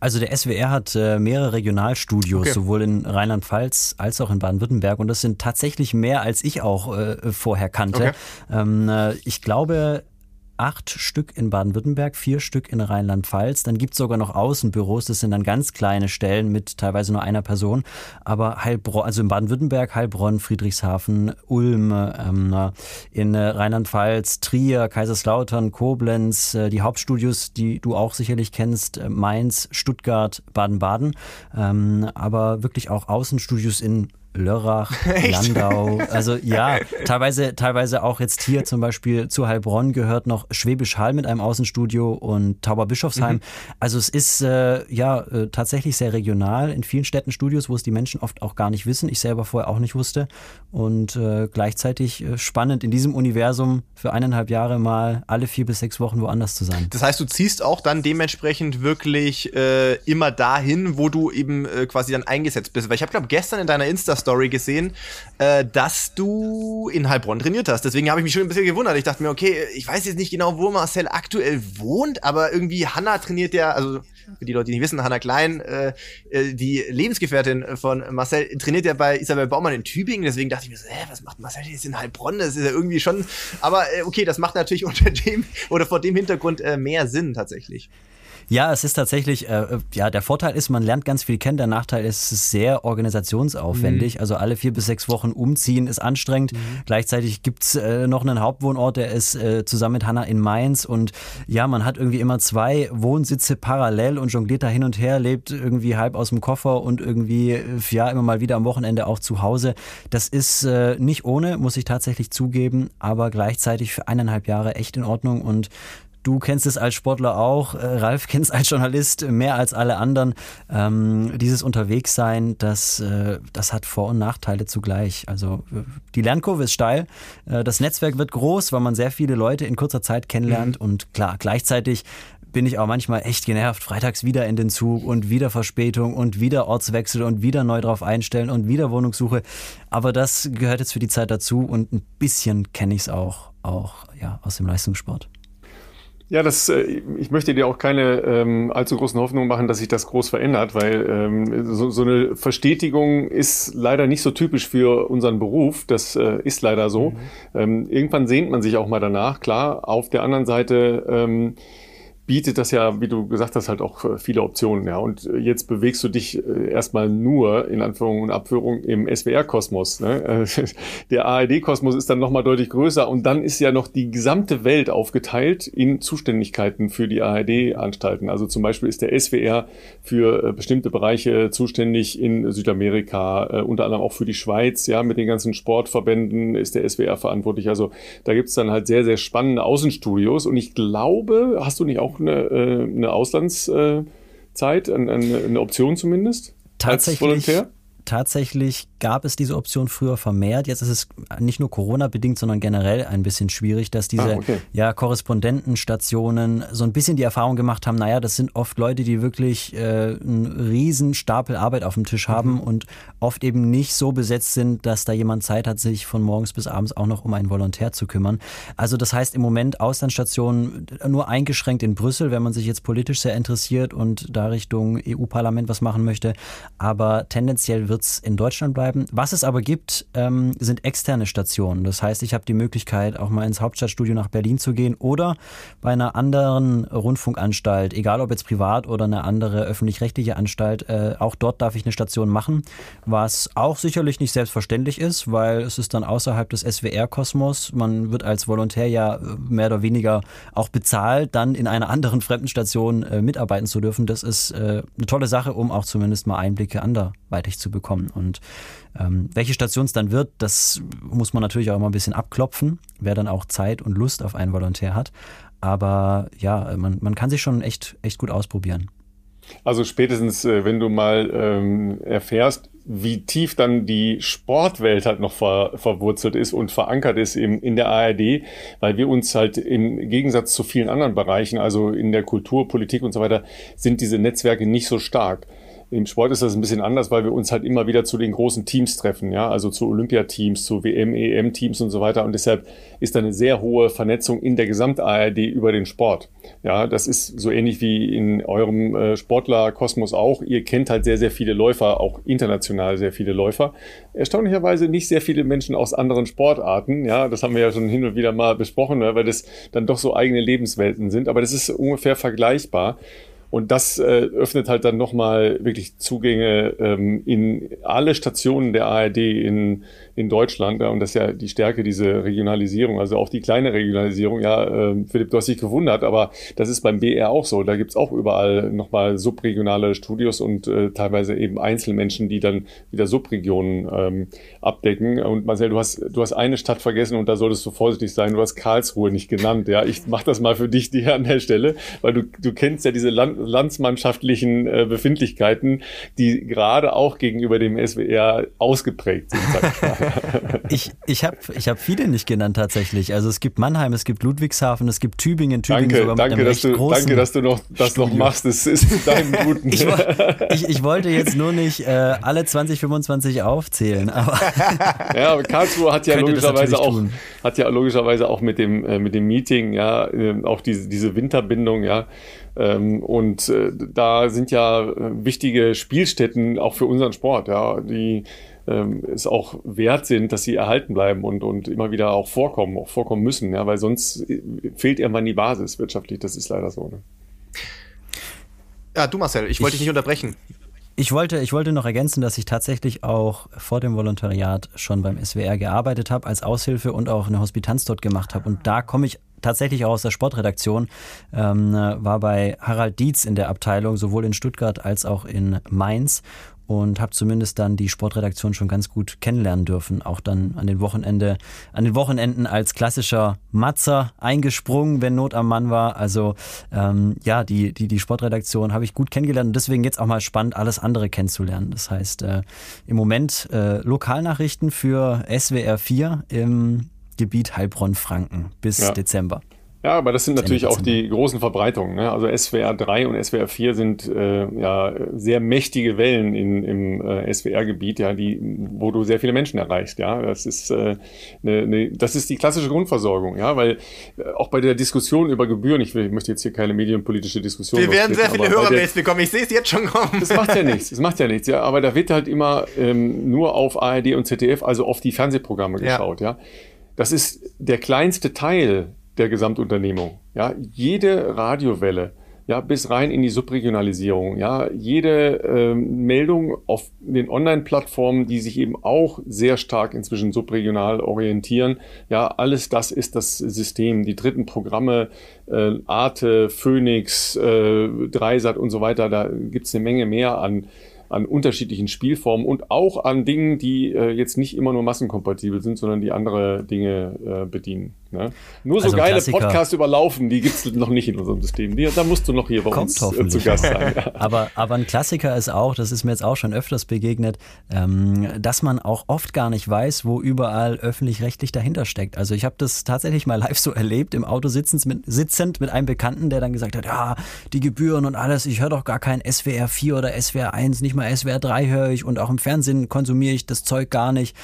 Also der SWR hat äh, mehrere Regionalstudios, okay. sowohl in Rheinland-Pfalz als auch in Baden-Württemberg. Und das sind tatsächlich mehr, als ich auch äh, vorher kannte. Okay. Ähm, äh, ich glaube, acht Stück in Baden-Württemberg, vier Stück in Rheinland-Pfalz. Dann gibt es sogar noch Außenbüros, das sind dann ganz kleine Stellen mit teilweise nur einer Person. Aber Heilbronn, also in Baden-Württemberg, Heilbronn, Friedrichshafen, Ulm, ähm, in Rheinland-Pfalz, Trier, Kaiserslautern, Koblenz, äh, die Hauptstudios, die du auch sicherlich kennst, äh, Mainz, Stuttgart, Baden-Baden. Ähm, aber wirklich auch Außenstudios in Lörrach? [laughs] Landau. Also ja, teilweise, teilweise auch jetzt hier zum Beispiel zu Heilbronn gehört noch Schwäbisch Hall mit einem Außenstudio und Tauberbischofsheim. Mhm. Also es ist äh, ja äh, tatsächlich sehr regional in vielen Städten Studios, wo es die Menschen oft auch gar nicht wissen. Ich selber vorher auch nicht wusste. Und äh, gleichzeitig äh, spannend in diesem Universum für eineinhalb Jahre mal alle vier bis sechs Wochen woanders zu sein. Das heißt, du ziehst auch dann dementsprechend wirklich äh, immer dahin, wo du eben äh, quasi dann eingesetzt bist. Weil ich habe, glaube gestern in deiner Insta Story gesehen, äh, dass du in Heilbronn trainiert hast. Deswegen habe ich mich schon ein bisschen gewundert. Ich dachte mir, okay, ich weiß jetzt nicht genau, wo Marcel aktuell wohnt, aber irgendwie Hanna trainiert ja, also für die Leute, die nicht wissen, Hanna Klein, äh, äh, die Lebensgefährtin von Marcel, trainiert ja bei Isabel Baumann in Tübingen. Deswegen dachte ich mir so, hä, was macht Marcel jetzt in Heilbronn? Das ist ja irgendwie schon, aber äh, okay, das macht natürlich [laughs] unter dem oder vor dem Hintergrund äh, mehr Sinn tatsächlich. Ja, es ist tatsächlich, äh, ja, der Vorteil ist, man lernt ganz viel kennen. Der Nachteil ist, es ist sehr organisationsaufwendig. Mhm. Also alle vier bis sechs Wochen umziehen ist anstrengend. Mhm. Gleichzeitig gibt's äh, noch einen Hauptwohnort, der ist äh, zusammen mit Hanna in Mainz. Und ja, man hat irgendwie immer zwei Wohnsitze parallel und jongliert da hin und her, lebt irgendwie halb aus dem Koffer und irgendwie, äh, ja, immer mal wieder am Wochenende auch zu Hause. Das ist äh, nicht ohne, muss ich tatsächlich zugeben, aber gleichzeitig für eineinhalb Jahre echt in Ordnung und Du kennst es als Sportler auch, äh, Ralf kennt es als Journalist mehr als alle anderen. Ähm, dieses Unterwegssein, das, äh, das hat Vor- und Nachteile zugleich. Also die Lernkurve ist steil, äh, das Netzwerk wird groß, weil man sehr viele Leute in kurzer Zeit kennenlernt mhm. und klar, gleichzeitig bin ich auch manchmal echt genervt. Freitags wieder in den Zug und wieder Verspätung und wieder Ortswechsel und wieder neu drauf einstellen und wieder Wohnungssuche. Aber das gehört jetzt für die Zeit dazu und ein bisschen kenne ich es auch, auch ja, aus dem Leistungssport. Ja, das, äh, ich möchte dir auch keine ähm, allzu großen Hoffnungen machen, dass sich das groß verändert, weil ähm, so, so eine Verstetigung ist leider nicht so typisch für unseren Beruf. Das äh, ist leider so. Mhm. Ähm, irgendwann sehnt man sich auch mal danach, klar. Auf der anderen Seite ähm, bietet das ja, wie du gesagt hast, halt auch äh, viele Optionen. Ja. Und äh, jetzt bewegst du dich äh, erstmal nur in Anführung und Abführung im SWR-Kosmos. Ne? [laughs] Der ARD-Kosmos ist dann nochmal deutlich größer und dann ist ja noch die gesamte Welt aufgeteilt in Zuständigkeiten für die ARD-Anstalten. Also zum Beispiel ist der SWR für bestimmte Bereiche zuständig in Südamerika, unter anderem auch für die Schweiz, ja, mit den ganzen Sportverbänden ist der SWR verantwortlich. Also da gibt's dann halt sehr, sehr spannende Außenstudios und ich glaube, hast du nicht auch eine, äh, eine Auslandszeit, eine, eine Option zumindest? Tatsächlich. Als Volontär? tatsächlich gab es diese Option früher vermehrt. Jetzt ist es nicht nur Corona-bedingt, sondern generell ein bisschen schwierig, dass diese ah, okay. ja, Korrespondentenstationen so ein bisschen die Erfahrung gemacht haben, naja, das sind oft Leute, die wirklich äh, einen riesen Stapel Arbeit auf dem Tisch haben mhm. und oft eben nicht so besetzt sind, dass da jemand Zeit hat, sich von morgens bis abends auch noch um einen Volontär zu kümmern. Also das heißt im Moment Auslandsstationen nur eingeschränkt in Brüssel, wenn man sich jetzt politisch sehr interessiert und da Richtung EU-Parlament was machen möchte. Aber tendenziell wird es in Deutschland bleiben. Was es aber gibt, ähm, sind externe Stationen. Das heißt, ich habe die Möglichkeit, auch mal ins Hauptstadtstudio nach Berlin zu gehen oder bei einer anderen Rundfunkanstalt, egal ob jetzt privat oder eine andere öffentlich-rechtliche Anstalt, äh, auch dort darf ich eine Station machen, was auch sicherlich nicht selbstverständlich ist, weil es ist dann außerhalb des SWR-Kosmos. Man wird als Volontär ja äh, mehr oder weniger auch bezahlt, dann in einer anderen Fremdenstation äh, mitarbeiten zu dürfen. Das ist äh, eine tolle Sache, um auch zumindest mal Einblicke anderweitig zu bekommen. Und ähm, welche Station es dann wird, das muss man natürlich auch immer ein bisschen abklopfen, wer dann auch Zeit und Lust auf einen Volontär hat. Aber ja, man, man kann sich schon echt, echt gut ausprobieren. Also spätestens, äh, wenn du mal ähm, erfährst, wie tief dann die Sportwelt halt noch ver, verwurzelt ist und verankert ist im, in der ARD, weil wir uns halt im Gegensatz zu vielen anderen Bereichen, also in der Kultur, Politik und so weiter, sind diese Netzwerke nicht so stark. Im Sport ist das ein bisschen anders, weil wir uns halt immer wieder zu den großen Teams treffen, ja, also zu Olympiateams, zu WM, EM-Teams und so weiter. Und deshalb ist da eine sehr hohe Vernetzung in der Gesamt-ARD über den Sport. Ja, das ist so ähnlich wie in eurem äh, Sportlerkosmos auch. Ihr kennt halt sehr, sehr viele Läufer, auch international sehr viele Läufer. Erstaunlicherweise nicht sehr viele Menschen aus anderen Sportarten. Ja, das haben wir ja schon hin und wieder mal besprochen, ne, weil das dann doch so eigene Lebenswelten sind. Aber das ist ungefähr vergleichbar. Und das äh, öffnet halt dann nochmal wirklich Zugänge ähm, in alle Stationen der ARD in, in Deutschland. Ja, und das ist ja die Stärke, diese Regionalisierung, also auch die kleine Regionalisierung. Ja, äh, Philipp, du hast dich gewundert, aber das ist beim BR auch so. Da gibt's auch überall nochmal subregionale Studios und äh, teilweise eben Einzelmenschen, die dann wieder Subregionen ähm, abdecken. Und Marcel, du hast, du hast eine Stadt vergessen und da solltest du vorsichtig sein. Du hast Karlsruhe nicht genannt. Ja, ich mach das mal für dich dir an der Stelle, weil du, du kennst ja diese Land landsmannschaftlichen äh, Befindlichkeiten, die gerade auch gegenüber dem SWR ausgeprägt sind. ich ich habe ich hab viele nicht genannt tatsächlich. Also es gibt Mannheim, es gibt Ludwigshafen, es gibt Tübingen, Tübingen danke, sogar danke, dass du, danke, dass du noch das Studio. noch machst. Das ist in deinem [laughs] Guten. ich, ich, ich, wollte jetzt nur nicht äh, alle 20, 25 aufzählen, aber [laughs] ja, aber Karlsruhe hat ja logischerweise auch hat ja logischerweise auch mit dem äh, mit dem Meeting ja äh, auch diese diese Winterbindung ja ähm, und äh, da sind ja äh, wichtige Spielstätten auch für unseren Sport, ja, die ähm, es auch wert sind, dass sie erhalten bleiben und, und immer wieder auch vorkommen, auch vorkommen müssen, ja, weil sonst äh, fehlt irgendwann die Basis wirtschaftlich. Das ist leider so. Ne? Ja, du Marcel, ich wollte dich nicht unterbrechen. Ich wollte, ich wollte noch ergänzen, dass ich tatsächlich auch vor dem Volontariat schon beim SWR gearbeitet habe, als Aushilfe und auch eine Hospitanz dort gemacht habe. Und da komme ich tatsächlich auch aus der Sportredaktion, ähm, war bei Harald Dietz in der Abteilung, sowohl in Stuttgart als auch in Mainz und habe zumindest dann die Sportredaktion schon ganz gut kennenlernen dürfen. Auch dann an den Wochenende, an den Wochenenden als klassischer Matzer eingesprungen, wenn Not am Mann war. Also ähm, ja, die, die, die Sportredaktion habe ich gut kennengelernt und deswegen jetzt auch mal spannend, alles andere kennenzulernen. Das heißt, äh, im Moment äh, Lokalnachrichten für SWR 4 im Gebiet Heilbronn-Franken bis ja. Dezember. Ja, aber das sind natürlich auch die großen Verbreitungen. Ne? Also SWR 3 und SWR 4 sind äh, ja sehr mächtige Wellen in, im äh, SWR-Gebiet, ja, die, wo du sehr viele Menschen erreichst. Ja, das ist äh, ne, ne, das ist die klassische Grundversorgung. Ja, weil äh, auch bei der Diskussion über Gebühren, ich, will, ich möchte jetzt hier keine medienpolitische Diskussion. Wir werden sehr viele Hörermails bekommen. Ich sehe es jetzt schon kommen. Das macht ja [laughs] nichts. Das macht ja nichts. Ja, aber da wird halt immer ähm, nur auf ARD und ZDF, also auf die Fernsehprogramme geschaut. Ja. ja. Das ist der kleinste Teil der Gesamtunternehmung. Ja, jede Radiowelle, ja, bis rein in die Subregionalisierung, ja, jede äh, Meldung auf den Online-Plattformen, die sich eben auch sehr stark inzwischen subregional orientieren, ja, alles das ist das System. Die dritten Programme, äh, Arte, Phoenix, äh, Dreisat und so weiter, da gibt's eine Menge mehr an an unterschiedlichen Spielformen und auch an Dingen, die äh, jetzt nicht immer nur massenkompatibel sind, sondern die andere Dinge äh, bedienen. Ne? Nur so also geile Podcasts überlaufen, die gibt es noch nicht in unserem System. Die, da musst du noch hier bei Kommt uns äh, zu Gast sein. [laughs] Ja. aber, aber ein Klassiker ist auch, das ist mir jetzt auch schon öfters begegnet, ähm, dass man auch oft gar nicht weiß, wo überall öffentlich-rechtlich dahinter steckt. Also ich habe das tatsächlich mal live so erlebt, im Auto sitzend mit, sitzend mit einem Bekannten, der dann gesagt hat, ja, die Gebühren und alles, ich höre doch gar kein SWR 4 oder SWR 1, nicht mal SWR 3 höre ich und auch im Fernsehen konsumiere ich das Zeug gar nicht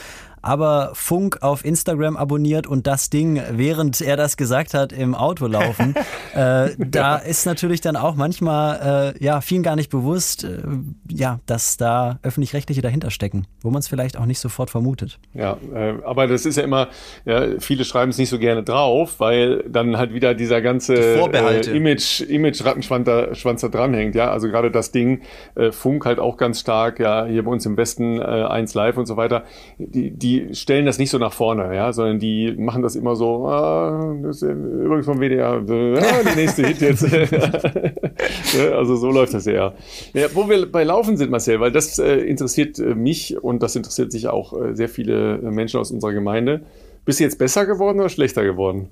aber Funk auf Instagram abonniert und das Ding, während er das gesagt hat, im Auto laufen. [laughs] äh, da ist natürlich dann auch manchmal äh, ja vielen gar nicht bewusst, äh, ja, dass da öffentlich-rechtliche dahinter stecken, wo man es vielleicht auch nicht sofort vermutet. Ja, äh, aber das ist ja immer, ja, viele schreiben es nicht so gerne drauf, weil dann halt wieder dieser ganze äh, Image, Image-Rattenschwanz da, Schwanz da dranhängt. Ja, also gerade das Ding äh, Funk halt auch ganz stark, ja, hier bei uns im Westen äh, 1 Live und so weiter. Die, die die stellen das nicht so nach vorne, ja, sondern die machen das immer so, ah, das ist übrigens vom WDR, ah, der nächste Hit jetzt. [laughs] also so läuft das eher. Ja, wo wir bei Laufen sind, Marcel, weil das äh, interessiert äh, mich und das interessiert sich auch äh, sehr viele Menschen aus unserer Gemeinde. Bist du jetzt besser geworden oder schlechter geworden?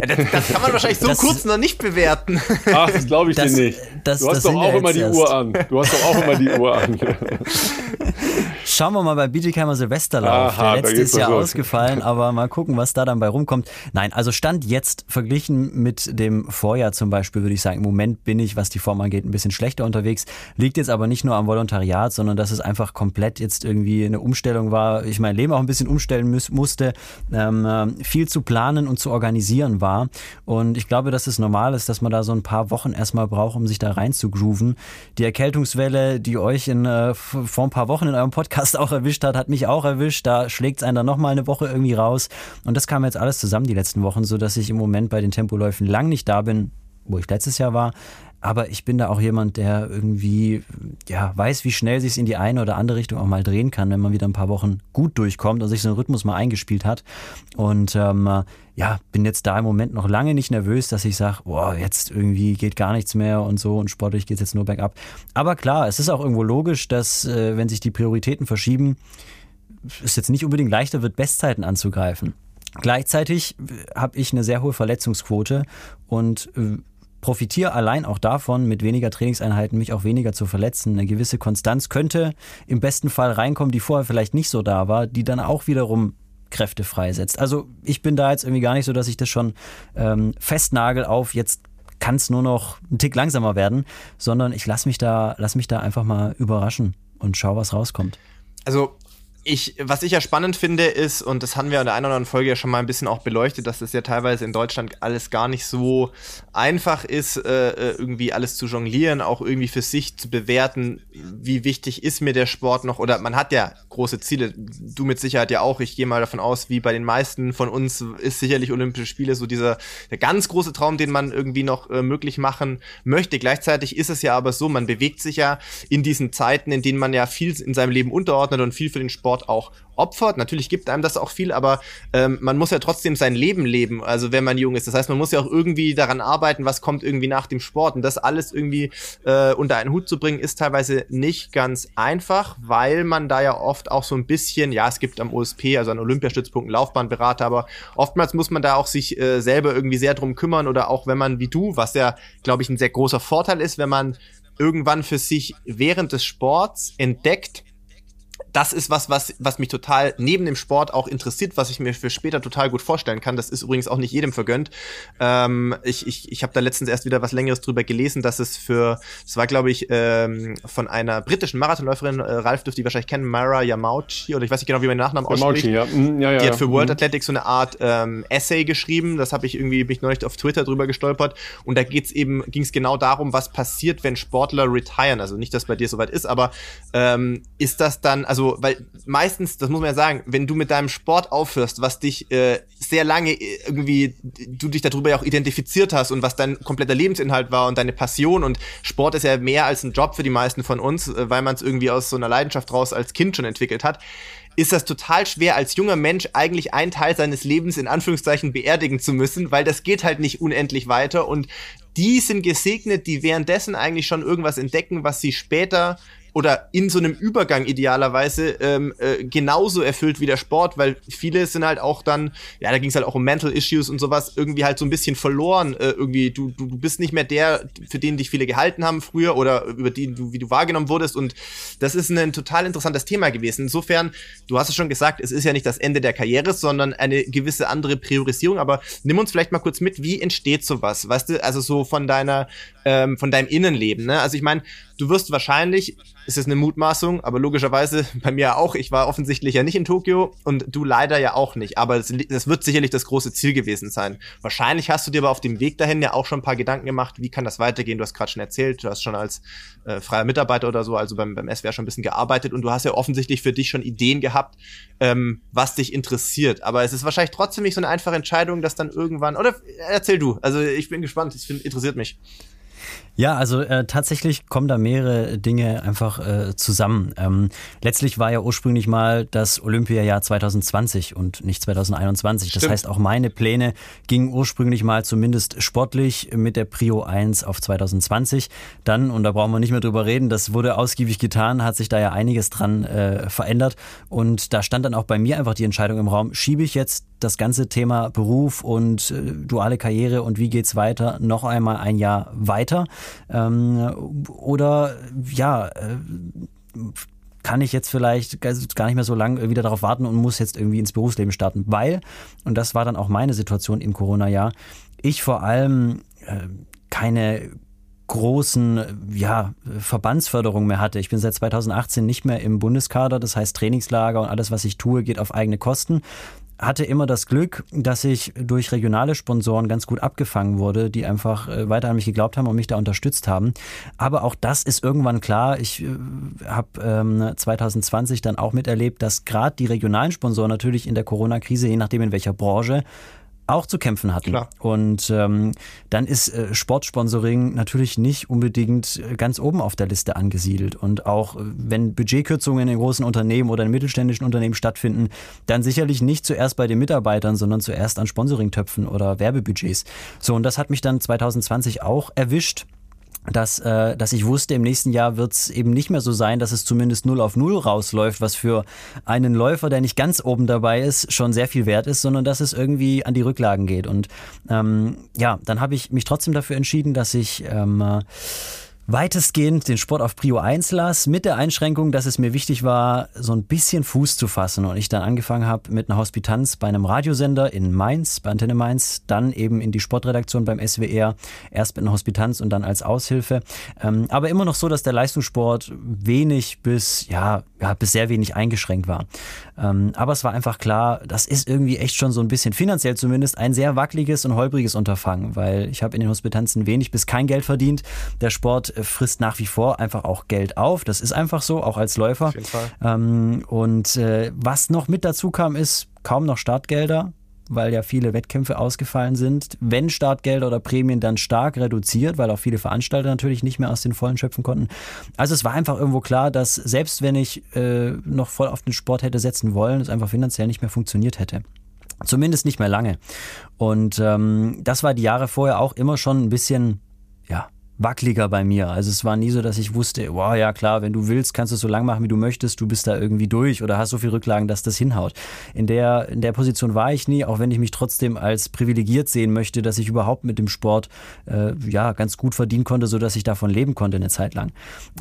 Ja, das, das, kann man [laughs] wahrscheinlich so das, kurz noch nicht bewerten. Ach, das glaube ich das, dir nicht. Das, du hast doch auch immer die erst. Uhr an. Du hast doch auch immer die Uhr an. [laughs] schauen wir mal bei Bietigheimer Silvesterlauf. Aha, Der letzte ist ja ausgefallen, [laughs] aber mal gucken, was da dann bei rumkommt. Nein, also Stand jetzt verglichen mit dem Vorjahr zum Beispiel, würde ich sagen, im Moment bin ich, was die Form angeht, ein bisschen schlechter unterwegs. Liegt jetzt aber nicht nur am Volontariat, sondern dass es einfach komplett jetzt irgendwie eine Umstellung war. Ich mein Leben auch ein bisschen umstellen muss, musste, ähm, äh, viel zu planen und zu organisieren war. Und ich glaube, dass es normal ist, dass man da so ein paar Wochen erstmal braucht, um sich da rein zu grooven. Die Erkältungswelle, die euch in, äh, vor ein paar Wochen in eurem Podcast auch erwischt hat, hat mich auch erwischt. Da schlägt es einen dann nochmal eine Woche irgendwie raus. Und das kam jetzt alles zusammen die letzten Wochen, so dass ich im Moment bei den Tempoläufen lang nicht da bin, wo ich letztes Jahr war. Aber ich bin da auch jemand, der irgendwie ja, weiß, wie schnell sich es in die eine oder andere Richtung auch mal drehen kann, wenn man wieder ein paar Wochen gut durchkommt und sich so einen Rhythmus mal eingespielt hat. Und ähm, ja, bin jetzt da im Moment noch lange nicht nervös, dass ich sage, boah, jetzt irgendwie geht gar nichts mehr und so und sportlich geht es jetzt nur bergab. Aber klar, es ist auch irgendwo logisch, dass äh, wenn sich die Prioritäten verschieben, es jetzt nicht unbedingt leichter wird, Bestzeiten anzugreifen. Gleichzeitig äh, habe ich eine sehr hohe Verletzungsquote und äh, profitiere allein auch davon, mit weniger Trainingseinheiten mich auch weniger zu verletzen. Eine gewisse Konstanz könnte im besten Fall reinkommen, die vorher vielleicht nicht so da war, die dann auch wiederum Kräfte freisetzt. Also ich bin da jetzt irgendwie gar nicht so, dass ich das schon ähm, festnagel auf, jetzt kann es nur noch ein Tick langsamer werden, sondern ich lasse mich da, lass mich da einfach mal überraschen und schau, was rauskommt. Also ich, was ich ja spannend finde, ist, und das haben wir in der einen oder anderen Folge ja schon mal ein bisschen auch beleuchtet, dass das ja teilweise in Deutschland alles gar nicht so einfach ist, äh, äh, irgendwie alles zu jonglieren, auch irgendwie für sich zu bewerten, wie wichtig ist mir der Sport noch, oder man hat ja große Ziele, du mit Sicherheit ja auch, ich gehe mal davon aus, wie bei den meisten von uns ist sicherlich Olympische Spiele so dieser der ganz große Traum, den man irgendwie noch äh, möglich machen möchte. Gleichzeitig ist es ja aber so, man bewegt sich ja in diesen Zeiten, in denen man ja viel in seinem Leben unterordnet und viel für den Sport Sport auch opfert. Natürlich gibt einem das auch viel, aber ähm, man muss ja trotzdem sein Leben leben, also wenn man jung ist. Das heißt, man muss ja auch irgendwie daran arbeiten, was kommt irgendwie nach dem Sport. Und das alles irgendwie äh, unter einen Hut zu bringen, ist teilweise nicht ganz einfach, weil man da ja oft auch so ein bisschen, ja, es gibt am OSP, also an Olympiastützpunkten Laufbahnberater, aber oftmals muss man da auch sich äh, selber irgendwie sehr drum kümmern oder auch wenn man wie du, was ja, glaube ich, ein sehr großer Vorteil ist, wenn man irgendwann für sich während des Sports entdeckt, das ist was, was, was mich total neben dem Sport auch interessiert, was ich mir für später total gut vorstellen kann. Das ist übrigens auch nicht jedem vergönnt. Ähm, ich ich, ich habe da letztens erst wieder was Längeres drüber gelesen, dass es für, es war glaube ich ähm, von einer britischen Marathonläuferin, äh, Ralf dürfte die wahrscheinlich kennen, Mara Yamauchi, oder ich weiß nicht genau, wie man den Nachnamen ausspricht. Ja. Mhm, ja, ja, die hat für World mhm. Athletics so eine Art ähm, Essay geschrieben. Das habe ich irgendwie, bin ich neulich auf Twitter drüber gestolpert. Und da geht's eben, ging es genau darum, was passiert, wenn Sportler retiren. Also nicht, dass bei dir soweit ist, aber ähm, ist das dann, also also, weil meistens, das muss man ja sagen, wenn du mit deinem Sport aufhörst, was dich äh, sehr lange äh, irgendwie, du dich darüber ja auch identifiziert hast und was dein kompletter Lebensinhalt war und deine Passion und Sport ist ja mehr als ein Job für die meisten von uns, äh, weil man es irgendwie aus so einer Leidenschaft raus als Kind schon entwickelt hat ist das total schwer, als junger Mensch eigentlich einen Teil seines Lebens in Anführungszeichen beerdigen zu müssen, weil das geht halt nicht unendlich weiter. Und die sind gesegnet, die währenddessen eigentlich schon irgendwas entdecken, was sie später oder in so einem Übergang idealerweise ähm, äh, genauso erfüllt wie der Sport, weil viele sind halt auch dann, ja, da ging es halt auch um Mental Issues und sowas, irgendwie halt so ein bisschen verloren. Äh, irgendwie, du, du, du bist nicht mehr der, für den dich viele gehalten haben früher oder über den du, wie du wahrgenommen wurdest. Und das ist ein total interessantes Thema gewesen. Insofern, du hast es schon gesagt, es ist ja nicht das Ende der Karriere, sondern eine gewisse andere Priorisierung. Aber nimm uns vielleicht mal kurz mit, wie entsteht sowas? Weißt du, also so von deiner, ähm, von deinem Innenleben, ne? Also ich meine, du wirst wahrscheinlich ist es eine Mutmaßung, aber logischerweise [laughs] bei mir auch. Ich war offensichtlich ja nicht in Tokio und du leider ja auch nicht. Aber das, das, wird sicherlich das große Ziel gewesen sein. Wahrscheinlich hast du dir aber auf dem Weg dahin ja auch schon ein paar Gedanken gemacht, wie kann das weitergehen? Du hast gerade schon erzählt, du hast schon als äh, freier Mitarbeiter oder so, also beim, beim SWR schon ein bisschen gearbeitet und du hast ja offensichtlich für dich schon Ideen gehabt, ähm, was dich interessiert. Aber es ist wahrscheinlich trotzdem nicht so eine einfache Entscheidung, dass dann irgendwann, oder erzähl du, also ich bin gespannt, es interessiert mich. Ja, also äh, tatsächlich kommen da mehrere Dinge einfach äh, zusammen. Ähm, letztlich war ja ursprünglich mal das Olympiajahr 2020 und nicht 2021. Stimmt. Das heißt, auch meine Pläne gingen ursprünglich mal zumindest sportlich mit der Prio 1 auf 2020. Dann, und da brauchen wir nicht mehr drüber reden, das wurde ausgiebig getan, hat sich da ja einiges dran äh, verändert. Und da stand dann auch bei mir einfach die Entscheidung im Raum, schiebe ich jetzt das ganze Thema Beruf und äh, duale Karriere und wie geht's weiter noch einmal ein Jahr weiter? Ähm, oder ja, äh, kann ich jetzt vielleicht gar nicht mehr so lange wieder darauf warten und muss jetzt irgendwie ins Berufsleben starten, weil, und das war dann auch meine Situation im Corona-Jahr, ich vor allem äh, keine großen ja, Verbandsförderung mehr hatte. Ich bin seit 2018 nicht mehr im Bundeskader, das heißt Trainingslager und alles, was ich tue, geht auf eigene Kosten hatte immer das Glück, dass ich durch regionale Sponsoren ganz gut abgefangen wurde, die einfach äh, weiter an mich geglaubt haben und mich da unterstützt haben. Aber auch das ist irgendwann klar. Ich äh, habe ähm, 2020 dann auch miterlebt, dass gerade die regionalen Sponsoren natürlich in der Corona-Krise, je nachdem in welcher Branche, auch zu kämpfen hatten. Klar. Und ähm, dann ist äh, Sportsponsoring natürlich nicht unbedingt äh, ganz oben auf der Liste angesiedelt. Und auch äh, wenn Budgetkürzungen in großen Unternehmen oder in mittelständischen Unternehmen stattfinden, dann sicherlich nicht zuerst bei den Mitarbeitern, sondern zuerst an Sponsoringtöpfen oder Werbebudgets. So, und das hat mich dann 2020 auch erwischt dass, äh, dass ich wusste, im nächsten Jahr wird es eben nicht mehr so sein, dass es zumindest 0 auf 0 rausläuft, was für einen Läufer, der nicht ganz oben dabei ist, schon sehr viel wert ist, sondern dass es irgendwie an die Rücklagen geht. Und ähm, ja, dann habe ich mich trotzdem dafür entschieden, dass ich ähm, weitestgehend den Sport auf Prio 1 las, mit der Einschränkung, dass es mir wichtig war, so ein bisschen Fuß zu fassen. Und ich dann angefangen habe mit einer Hospitanz bei einem Radiosender in Mainz, bei Antenne Mainz, dann eben in die Sportredaktion beim SWR, erst mit einer Hospitanz und dann als Aushilfe. Ähm, aber immer noch so, dass der Leistungssport wenig bis, ja, ja, bis sehr wenig eingeschränkt war. Ähm, aber es war einfach klar, das ist irgendwie echt schon so ein bisschen finanziell zumindest ein sehr wackeliges und holpriges Unterfangen, weil ich habe in den Hospitanzen wenig bis kein Geld verdient. Der Sport äh, frisst nach wie vor einfach auch Geld auf. Das ist einfach so, auch als Läufer. Auf jeden Fall. Ähm, und äh, was noch mit dazu kam, ist kaum noch Startgelder weil ja viele Wettkämpfe ausgefallen sind. Wenn Startgelder oder Prämien dann stark reduziert, weil auch viele Veranstalter natürlich nicht mehr aus den Vollen schöpfen konnten. Also es war einfach irgendwo klar, dass selbst wenn ich äh, noch voll auf den Sport hätte setzen wollen, es einfach finanziell nicht mehr funktioniert hätte. Zumindest nicht mehr lange. Und ähm, das war die Jahre vorher auch immer schon ein bisschen, ja, wackeliger bei mir. Also es war nie so, dass ich wusste, wow, ja klar, wenn du willst, kannst du es so lang machen, wie du möchtest, du bist da irgendwie durch oder hast so viel Rücklagen, dass das hinhaut. In der, in der Position war ich nie, auch wenn ich mich trotzdem als privilegiert sehen möchte, dass ich überhaupt mit dem Sport äh, ja ganz gut verdienen konnte, so dass ich davon leben konnte eine Zeit lang.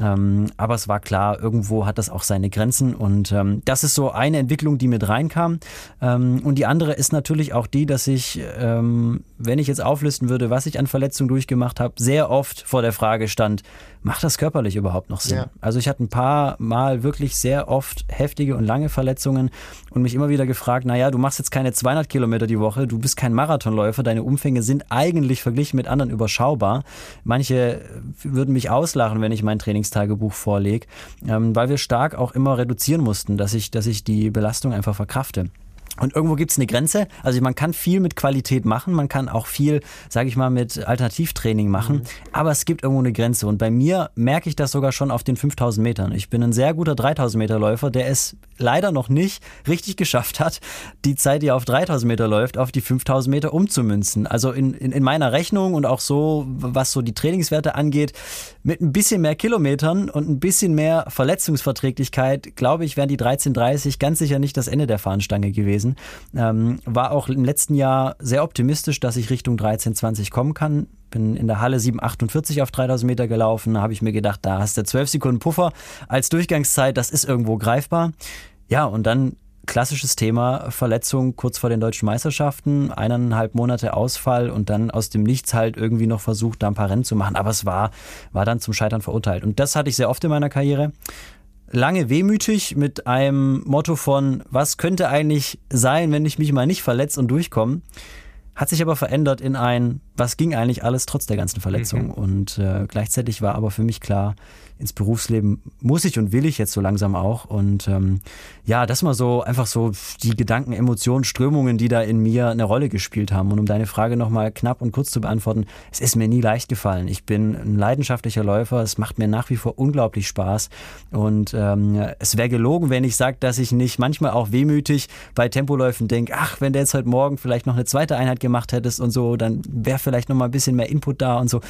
Ähm, aber es war klar, irgendwo hat das auch seine Grenzen und ähm, das ist so eine Entwicklung, die mit reinkam. Ähm, und die andere ist natürlich auch die, dass ich, ähm, wenn ich jetzt auflisten würde, was ich an Verletzungen durchgemacht habe, sehr oft vor der Frage stand, macht das körperlich überhaupt noch Sinn? Ja. Also ich hatte ein paar Mal wirklich sehr oft heftige und lange Verletzungen und mich immer wieder gefragt, naja, du machst jetzt keine 200 Kilometer die Woche, du bist kein Marathonläufer, deine Umfänge sind eigentlich verglichen mit anderen überschaubar. Manche würden mich auslachen, wenn ich mein Trainingstagebuch vorlege, ähm, weil wir stark auch immer reduzieren mussten, dass ich, dass ich die Belastung einfach verkrafte. Und irgendwo gibt es eine Grenze. Also man kann viel mit Qualität machen, man kann auch viel, sage ich mal, mit Alternativtraining machen. Mhm. Aber es gibt irgendwo eine Grenze. Und bei mir merke ich das sogar schon auf den 5000 Metern. Ich bin ein sehr guter 3000 Meter Läufer, der es leider noch nicht richtig geschafft hat, die Zeit, die auf 3000 Meter läuft, auf die 5000 Meter umzumünzen. Also in, in, in meiner Rechnung und auch so, was so die Trainingswerte angeht, mit ein bisschen mehr Kilometern und ein bisschen mehr Verletzungsverträglichkeit, glaube ich, wären die 1330 ganz sicher nicht das Ende der Fahnenstange gewesen gewesen. Ähm, war auch im letzten Jahr sehr optimistisch, dass ich Richtung 1320 kommen kann. Bin in der Halle 748 auf 3000 Meter gelaufen. Da habe ich mir gedacht, da hast du 12 Sekunden Puffer als Durchgangszeit. Das ist irgendwo greifbar. Ja, und dann klassisches Thema Verletzung kurz vor den deutschen Meisterschaften, eineinhalb Monate Ausfall und dann aus dem Nichts halt irgendwie noch versucht, da ein paar Rennen zu machen. Aber es war, war dann zum Scheitern verurteilt. Und das hatte ich sehr oft in meiner Karriere lange wehmütig mit einem Motto von, was könnte eigentlich sein, wenn ich mich mal nicht verletze und durchkomme. Hat sich aber verändert in ein, was ging eigentlich alles trotz der ganzen Verletzung. Mhm. Und äh, gleichzeitig war aber für mich klar, ins Berufsleben muss ich und will ich jetzt so langsam auch. Und ähm, ja, das mal so einfach so die Gedanken, Emotionen, Strömungen, die da in mir eine Rolle gespielt haben. Und um deine Frage nochmal knapp und kurz zu beantworten, es ist mir nie leicht gefallen. Ich bin ein leidenschaftlicher Läufer. Es macht mir nach wie vor unglaublich Spaß. Und ähm, es wäre gelogen, wenn ich sage, dass ich nicht manchmal auch wehmütig bei Tempoläufen denke, ach, wenn der jetzt heute Morgen vielleicht noch eine zweite Einheit gemacht hättest und so, dann wäre vielleicht noch mal ein bisschen mehr Input da und so.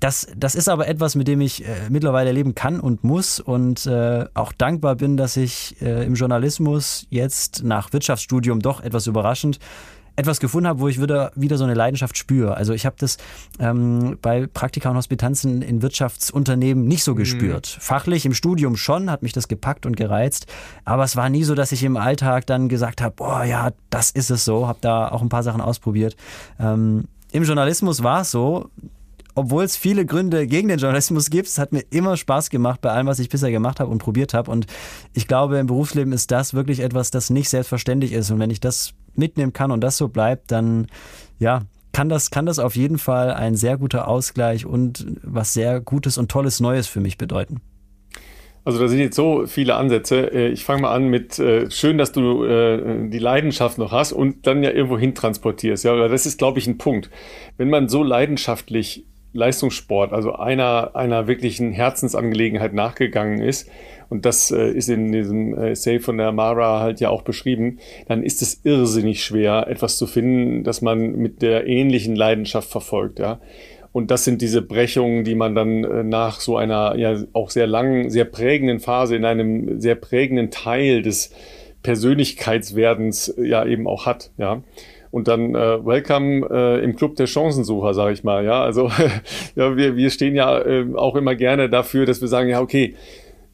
Das, das ist aber etwas, mit dem ich äh, mittlerweile leben kann und muss und äh, auch dankbar bin, dass ich äh, im Journalismus jetzt nach Wirtschaftsstudium doch etwas überraschend etwas gefunden habe, wo ich wieder, wieder so eine Leidenschaft spüre. Also ich habe das ähm, bei Praktika und Hospitanzen in Wirtschaftsunternehmen nicht so mhm. gespürt. Fachlich im Studium schon, hat mich das gepackt und gereizt, aber es war nie so, dass ich im Alltag dann gesagt habe, boah ja, das ist es so, habe da auch ein paar Sachen ausprobiert. Ähm, Im Journalismus war es so, obwohl es viele Gründe gegen den Journalismus gibt, es hat mir immer Spaß gemacht bei allem, was ich bisher gemacht habe und probiert habe. Und ich glaube, im Berufsleben ist das wirklich etwas, das nicht selbstverständlich ist. Und wenn ich das mitnehmen kann und das so bleibt, dann ja, kann das, kann das auf jeden Fall ein sehr guter Ausgleich und was sehr Gutes und Tolles Neues für mich bedeuten. Also da sind jetzt so viele Ansätze. Äh, ich fange mal an mit äh, schön, dass du äh, die Leidenschaft noch hast und dann ja irgendwo hin transportierst. Ja, das ist, glaube ich, ein Punkt. Wenn man so leidenschaftlich Leistungssport, also einer, einer wirklichen Herzensangelegenheit nachgegangen ist, und das äh, ist in diesem äh, Essay von der Mara halt ja auch beschrieben, dann ist es irrsinnig schwer, etwas zu finden, das man mit der ähnlichen Leidenschaft verfolgt, ja. Und das sind diese Brechungen, die man dann äh, nach so einer ja auch sehr langen, sehr prägenden Phase in einem sehr prägenden Teil des Persönlichkeitswerdens ja eben auch hat, ja. Und dann äh, Welcome äh, im Club der Chancensucher, sage ich mal. Ja, also [laughs] ja, wir, wir stehen ja äh, auch immer gerne dafür, dass wir sagen, ja, okay,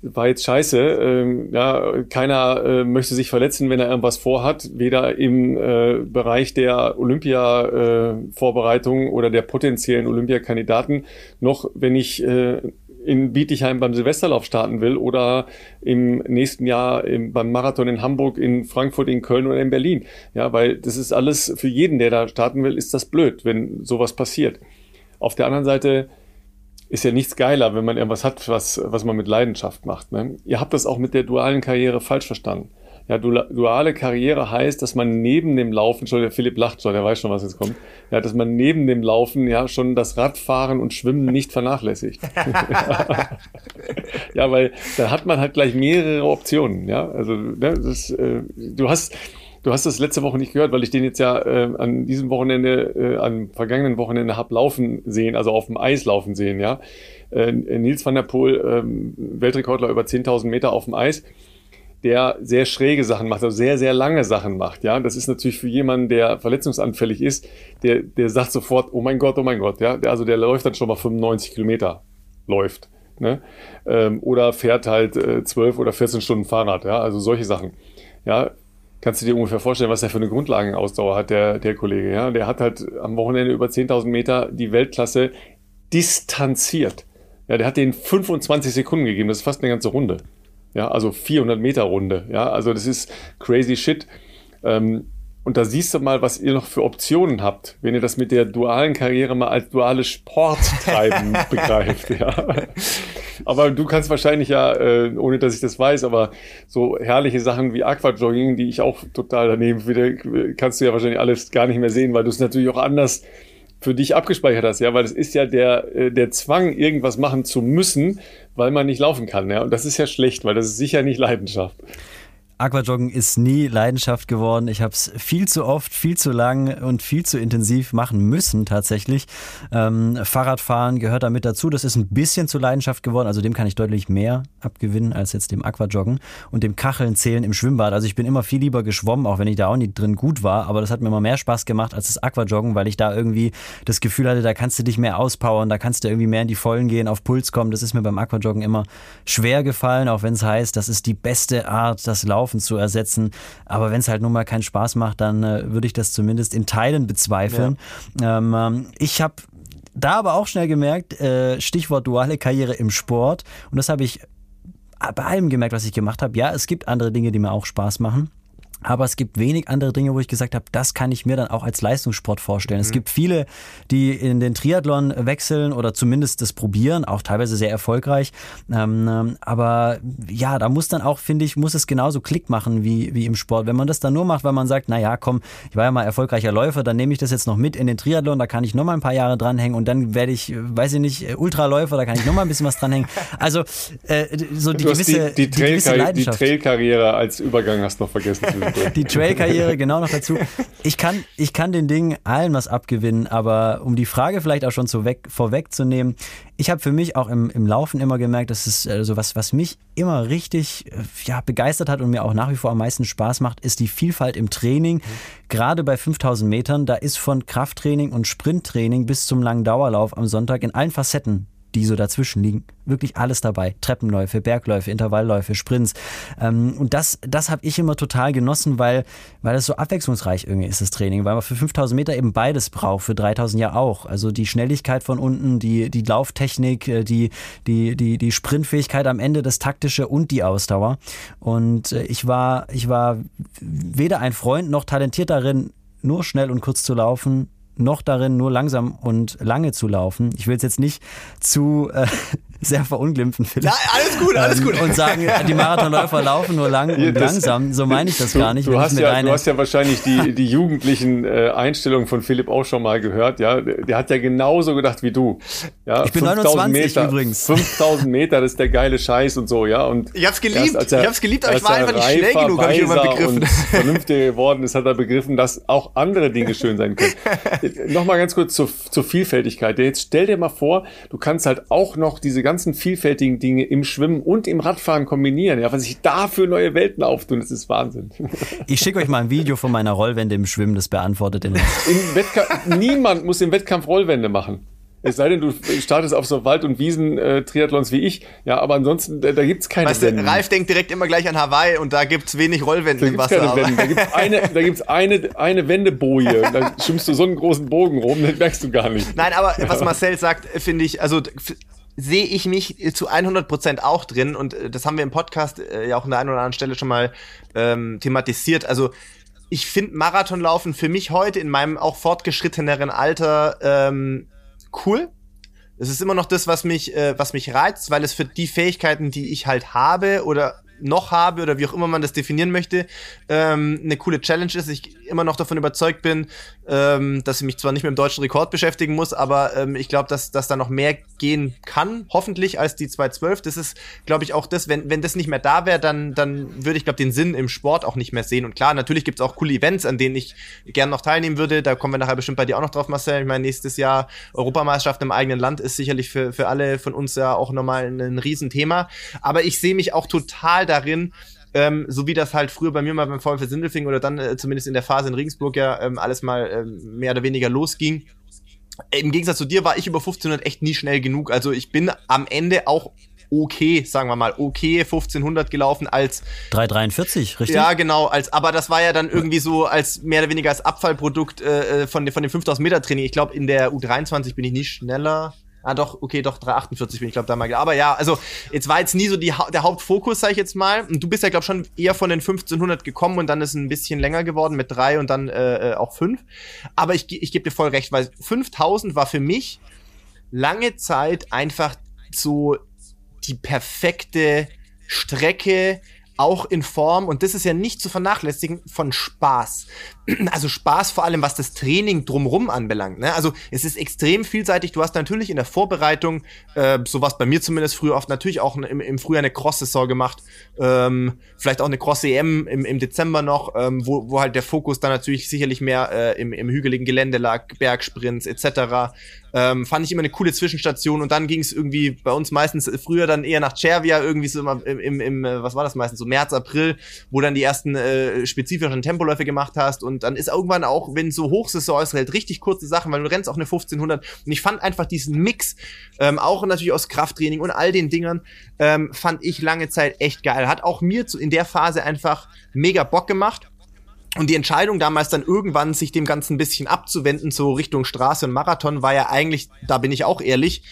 war jetzt scheiße. Ähm, ja, keiner äh, möchte sich verletzen, wenn er irgendwas vorhat, weder im äh, Bereich der Olympia-Vorbereitung äh, oder der potenziellen Olympiakandidaten, noch wenn ich äh, in Bietigheim beim Silvesterlauf starten will oder im nächsten Jahr im, beim Marathon in Hamburg, in Frankfurt, in Köln oder in Berlin. Ja, weil das ist alles für jeden, der da starten will, ist das blöd, wenn sowas passiert. Auf der anderen Seite ist ja nichts geiler, wenn man irgendwas hat, was, was man mit Leidenschaft macht. Ne? Ihr habt das auch mit der dualen Karriere falsch verstanden. Ja, duale Karriere heißt, dass man neben dem Laufen, schon der Philipp lacht schon, der weiß schon, was jetzt kommt, ja, dass man neben dem Laufen ja schon das Radfahren und Schwimmen nicht vernachlässigt. [laughs] ja, weil da hat man halt gleich mehrere Optionen. Ja, also ne, das, äh, du hast Du hast das letzte Woche nicht gehört, weil ich den jetzt ja äh, an diesem Wochenende, äh, am vergangenen Wochenende hab laufen sehen, also auf dem Eis laufen sehen, ja. Äh, Nils van der Poel, äh, Weltrekordler über 10.000 Meter auf dem Eis der sehr schräge Sachen macht, also sehr, sehr lange Sachen macht. Ja, das ist natürlich für jemanden, der verletzungsanfällig ist, der, der sagt sofort, oh mein Gott, oh mein Gott, ja, der, also der läuft dann schon mal 95 Kilometer, läuft, ne? Ähm, oder fährt halt äh, 12 oder 14 Stunden Fahrrad, ja, also solche Sachen. Ja, kannst du dir ungefähr vorstellen, was er für eine Grundlagenausdauer hat, der, der Kollege, ja, der hat halt am Wochenende über 10.000 Meter die Weltklasse distanziert. Ja, der hat den 25 Sekunden gegeben, das ist fast eine ganze Runde. Ja, also 400 Meter Runde. Ja, also das ist crazy shit. Ähm, und da siehst du mal, was ihr noch für Optionen habt, wenn ihr das mit der dualen Karriere mal als duales Sporttreiben [laughs] begreift. Ja. Aber du kannst wahrscheinlich ja, äh, ohne dass ich das weiß, aber so herrliche Sachen wie Aquajogging, die ich auch total daneben finde, kannst du ja wahrscheinlich alles gar nicht mehr sehen, weil du es natürlich auch anders für dich abgespeichert hast, ja, weil es ist ja der, äh, der Zwang, irgendwas machen zu müssen, weil man nicht laufen kann, ja. Und das ist ja schlecht, weil das ist sicher nicht Leidenschaft. Aquajoggen ist nie Leidenschaft geworden. Ich habe es viel zu oft, viel zu lang und viel zu intensiv machen müssen tatsächlich. Ähm, Fahrradfahren gehört damit dazu. Das ist ein bisschen zu Leidenschaft geworden. Also dem kann ich deutlich mehr abgewinnen als jetzt dem Aquajoggen und dem Kacheln zählen im Schwimmbad. Also ich bin immer viel lieber geschwommen, auch wenn ich da auch nicht drin gut war. Aber das hat mir immer mehr Spaß gemacht als das Aquajoggen, weil ich da irgendwie das Gefühl hatte, da kannst du dich mehr auspowern, da kannst du irgendwie mehr in die Vollen gehen, auf Puls kommen. Das ist mir beim Aquajoggen immer schwer gefallen, auch wenn es heißt, das ist die beste Art, das Laufen Laufen zu ersetzen. Aber wenn es halt nun mal keinen Spaß macht, dann äh, würde ich das zumindest in Teilen bezweifeln. Ja. Ähm, ähm ich habe da aber auch schnell gemerkt, äh, Stichwort duale Karriere im Sport. Und das habe ich bei allem gemerkt, was ich gemacht habe. Ja, es gibt andere Dinge, die mir auch Spaß machen. Aber es gibt wenig andere Dinge, wo ich gesagt habe, das kann ich mir dann auch als Leistungssport vorstellen. Mhm. Es gibt viele, die in den Triathlon wechseln oder zumindest das probieren, auch teilweise sehr erfolgreich. Ähm, ähm, aber ja, da muss dann auch, finde ich, muss es genauso Klick machen wie, wie im Sport. Wenn man das dann nur macht, weil man sagt, na ja, komm, ich war ja mal erfolgreicher Läufer, dann nehme ich das jetzt noch mit in den Triathlon, da kann ich noch mal ein paar Jahre dranhängen und dann werde ich, weiß ich nicht, Ultraläufer, da kann ich noch mal ein bisschen was dranhängen. Also äh, so die gewisse, die, die, die, gewisse Leidenschaft. Die Trailkarriere als Übergang hast du noch vergessen. [laughs] [laughs] die Trail-Karriere genau noch dazu. Ich kann, ich kann den Dingen allen was abgewinnen, aber um die Frage vielleicht auch schon so weg, vorwegzunehmen, ich habe für mich auch im, im Laufen immer gemerkt, dass es also was, was mich immer richtig äh, ja, begeistert hat und mir auch nach wie vor am meisten Spaß macht, ist die Vielfalt im Training. Mhm. Gerade bei 5000 Metern, da ist von Krafttraining und Sprinttraining bis zum langen Dauerlauf am Sonntag in allen Facetten die so dazwischen liegen. Wirklich alles dabei. Treppenläufe, Bergläufe, Intervallläufe, Sprints. Ähm, und das, das habe ich immer total genossen, weil, weil das so abwechslungsreich irgendwie ist, das Training. Weil man für 5000 Meter eben beides braucht, für 3000 ja auch. Also die Schnelligkeit von unten, die, die Lauftechnik, äh, die, die, die, die Sprintfähigkeit am Ende, das Taktische und die Ausdauer. Und äh, ich war, ich war weder ein Freund noch talentiert darin, nur schnell und kurz zu laufen, noch darin, nur langsam und lange zu laufen. Ich will es jetzt nicht zu äh, sehr verunglimpfen, Philipp. Ja, alles gut, alles ähm, gut. Und sagen, die Marathonläufer laufen nur lang und das, langsam. So meine ich das du, gar nicht. Du hast, ja, du hast ja wahrscheinlich die, [laughs] die jugendlichen äh, Einstellungen von Philipp auch schon mal gehört. Ja, der hat ja genauso gedacht wie du. Ja, ich bin 29 Meter, übrigens. 5000 Meter, das ist der geile Scheiß und so, ja. Und ich hab's geliebt, er, ich hab's geliebt, aber ich war einfach nicht schnell genug, habe ich irgendwann begriffen. Und vernünftig geworden ist, hat er begriffen, dass auch andere Dinge schön sein können. [laughs] Nochmal ganz kurz zur, zur Vielfältigkeit. Jetzt stell dir mal vor, du kannst halt auch noch diese ganzen vielfältigen Dinge im Schwimmen und im Radfahren kombinieren. Ja, was sich da für neue Welten auftun, das ist Wahnsinn. [laughs] Ich schicke euch mal ein Video von meiner Rollwende im Schwimmen, das beantwortet den niemand muss im Wettkampf Rollwände machen. Es sei denn, du startest auf so Wald- und Wiesen-Triathlons wie ich. Ja, aber ansonsten, da, da gibt's keine weißt Wände. Ralf denkt direkt immer gleich an Hawaii und da gibt's wenig Rollwände im Wasser. Keine Wände. Da gibt's eine, da gibt's eine, eine Wendeboje. Da schwimmst du so einen großen Bogen rum, das merkst du gar nicht. Nein, aber was Marcel sagt, finde ich, also sehe ich mich zu 100 Prozent auch drin und äh, das haben wir im Podcast äh, ja auch an der einen oder anderen Stelle schon mal ähm, thematisiert. Also ich finde Marathonlaufen für mich heute in meinem auch fortgeschritteneren Alter ähm, cool. Es ist immer noch das, was mich, äh, was mich reizt, weil es für die Fähigkeiten, die ich halt habe oder noch habe oder wie auch immer man das definieren möchte, ähm, eine coole Challenge ist. Ich immer noch davon überzeugt bin, ähm, dass ich mich zwar nicht mit dem deutschen Rekord beschäftigen muss, aber ähm, ich glaube, dass, dass da noch mehr gehen kann, hoffentlich, als die 212. Das ist, glaube ich, auch das, wenn, wenn das nicht mehr da wäre, dann, dann würde ich, glaube den Sinn im Sport auch nicht mehr sehen. Und klar, natürlich gibt es auch coole Events, an denen ich gern noch teilnehmen würde. Da kommen wir nachher bestimmt bei dir auch noch drauf, Marcel. Ich meine, nächstes Jahr Europameisterschaft im eigenen Land ist sicherlich für, für alle von uns ja auch nochmal ein, ein Riesenthema. Aber ich sehe mich auch total darin, ähm, so wie das halt früher bei mir mal beim VfL Sindelfing oder dann äh, zumindest in der Phase in Regensburg ja ähm, alles mal ähm, mehr oder weniger losging. Im Gegensatz zu dir war ich über 1500 echt nie schnell genug. Also ich bin am Ende auch okay, sagen wir mal, okay 1500 gelaufen als 343, richtig? Ja, genau, als aber das war ja dann irgendwie so als mehr oder weniger als Abfallprodukt äh, äh von, von dem 5000 Meter Training. Ich glaube, in der U23 bin ich nie schneller. Ah, doch, okay, doch, 348 bin ich, glaube da mal. Aber ja, also, jetzt war jetzt nie so die, der Hauptfokus, sag ich jetzt mal. Und du bist ja, glaube schon eher von den 1500 gekommen und dann ist es ein bisschen länger geworden mit drei und dann äh, äh auch fünf. Aber ich, ich gebe dir voll recht, weil 5000 war für mich lange Zeit einfach so die perfekte Strecke, auch in Form, und das ist ja nicht zu vernachlässigen, von Spaß. Also Spaß vor allem, was das Training drumrum anbelangt. Ne? Also es ist extrem vielseitig. Du hast natürlich in der Vorbereitung, äh, sowas bei mir zumindest früher oft, natürlich auch im, im Frühjahr eine Cross-Saison gemacht. Ähm, vielleicht auch eine Cross-EM im, im Dezember noch, ähm, wo, wo halt der Fokus dann natürlich sicherlich mehr äh, im, im hügeligen Gelände lag, Bergsprints etc. Ähm, fand ich immer eine coole Zwischenstation und dann ging es irgendwie bei uns meistens früher dann eher nach Cervia, irgendwie so im, im, im, im, äh, was war das meistens, so März, April, wo dann die ersten äh, spezifischen Tempoläufe gemacht hast und dann ist irgendwann auch, wenn so Hochsaison ist, halt richtig kurze Sachen, weil du rennst auch eine 1500 und ich fand einfach diesen Mix, ähm, auch natürlich aus Krafttraining und all den Dingern, ähm, fand ich lange Zeit echt geil. Hat auch mir zu, in der Phase einfach mega Bock gemacht und die Entscheidung damals dann irgendwann, sich dem Ganzen ein bisschen abzuwenden, so Richtung Straße und Marathon, war ja eigentlich, da bin ich auch ehrlich,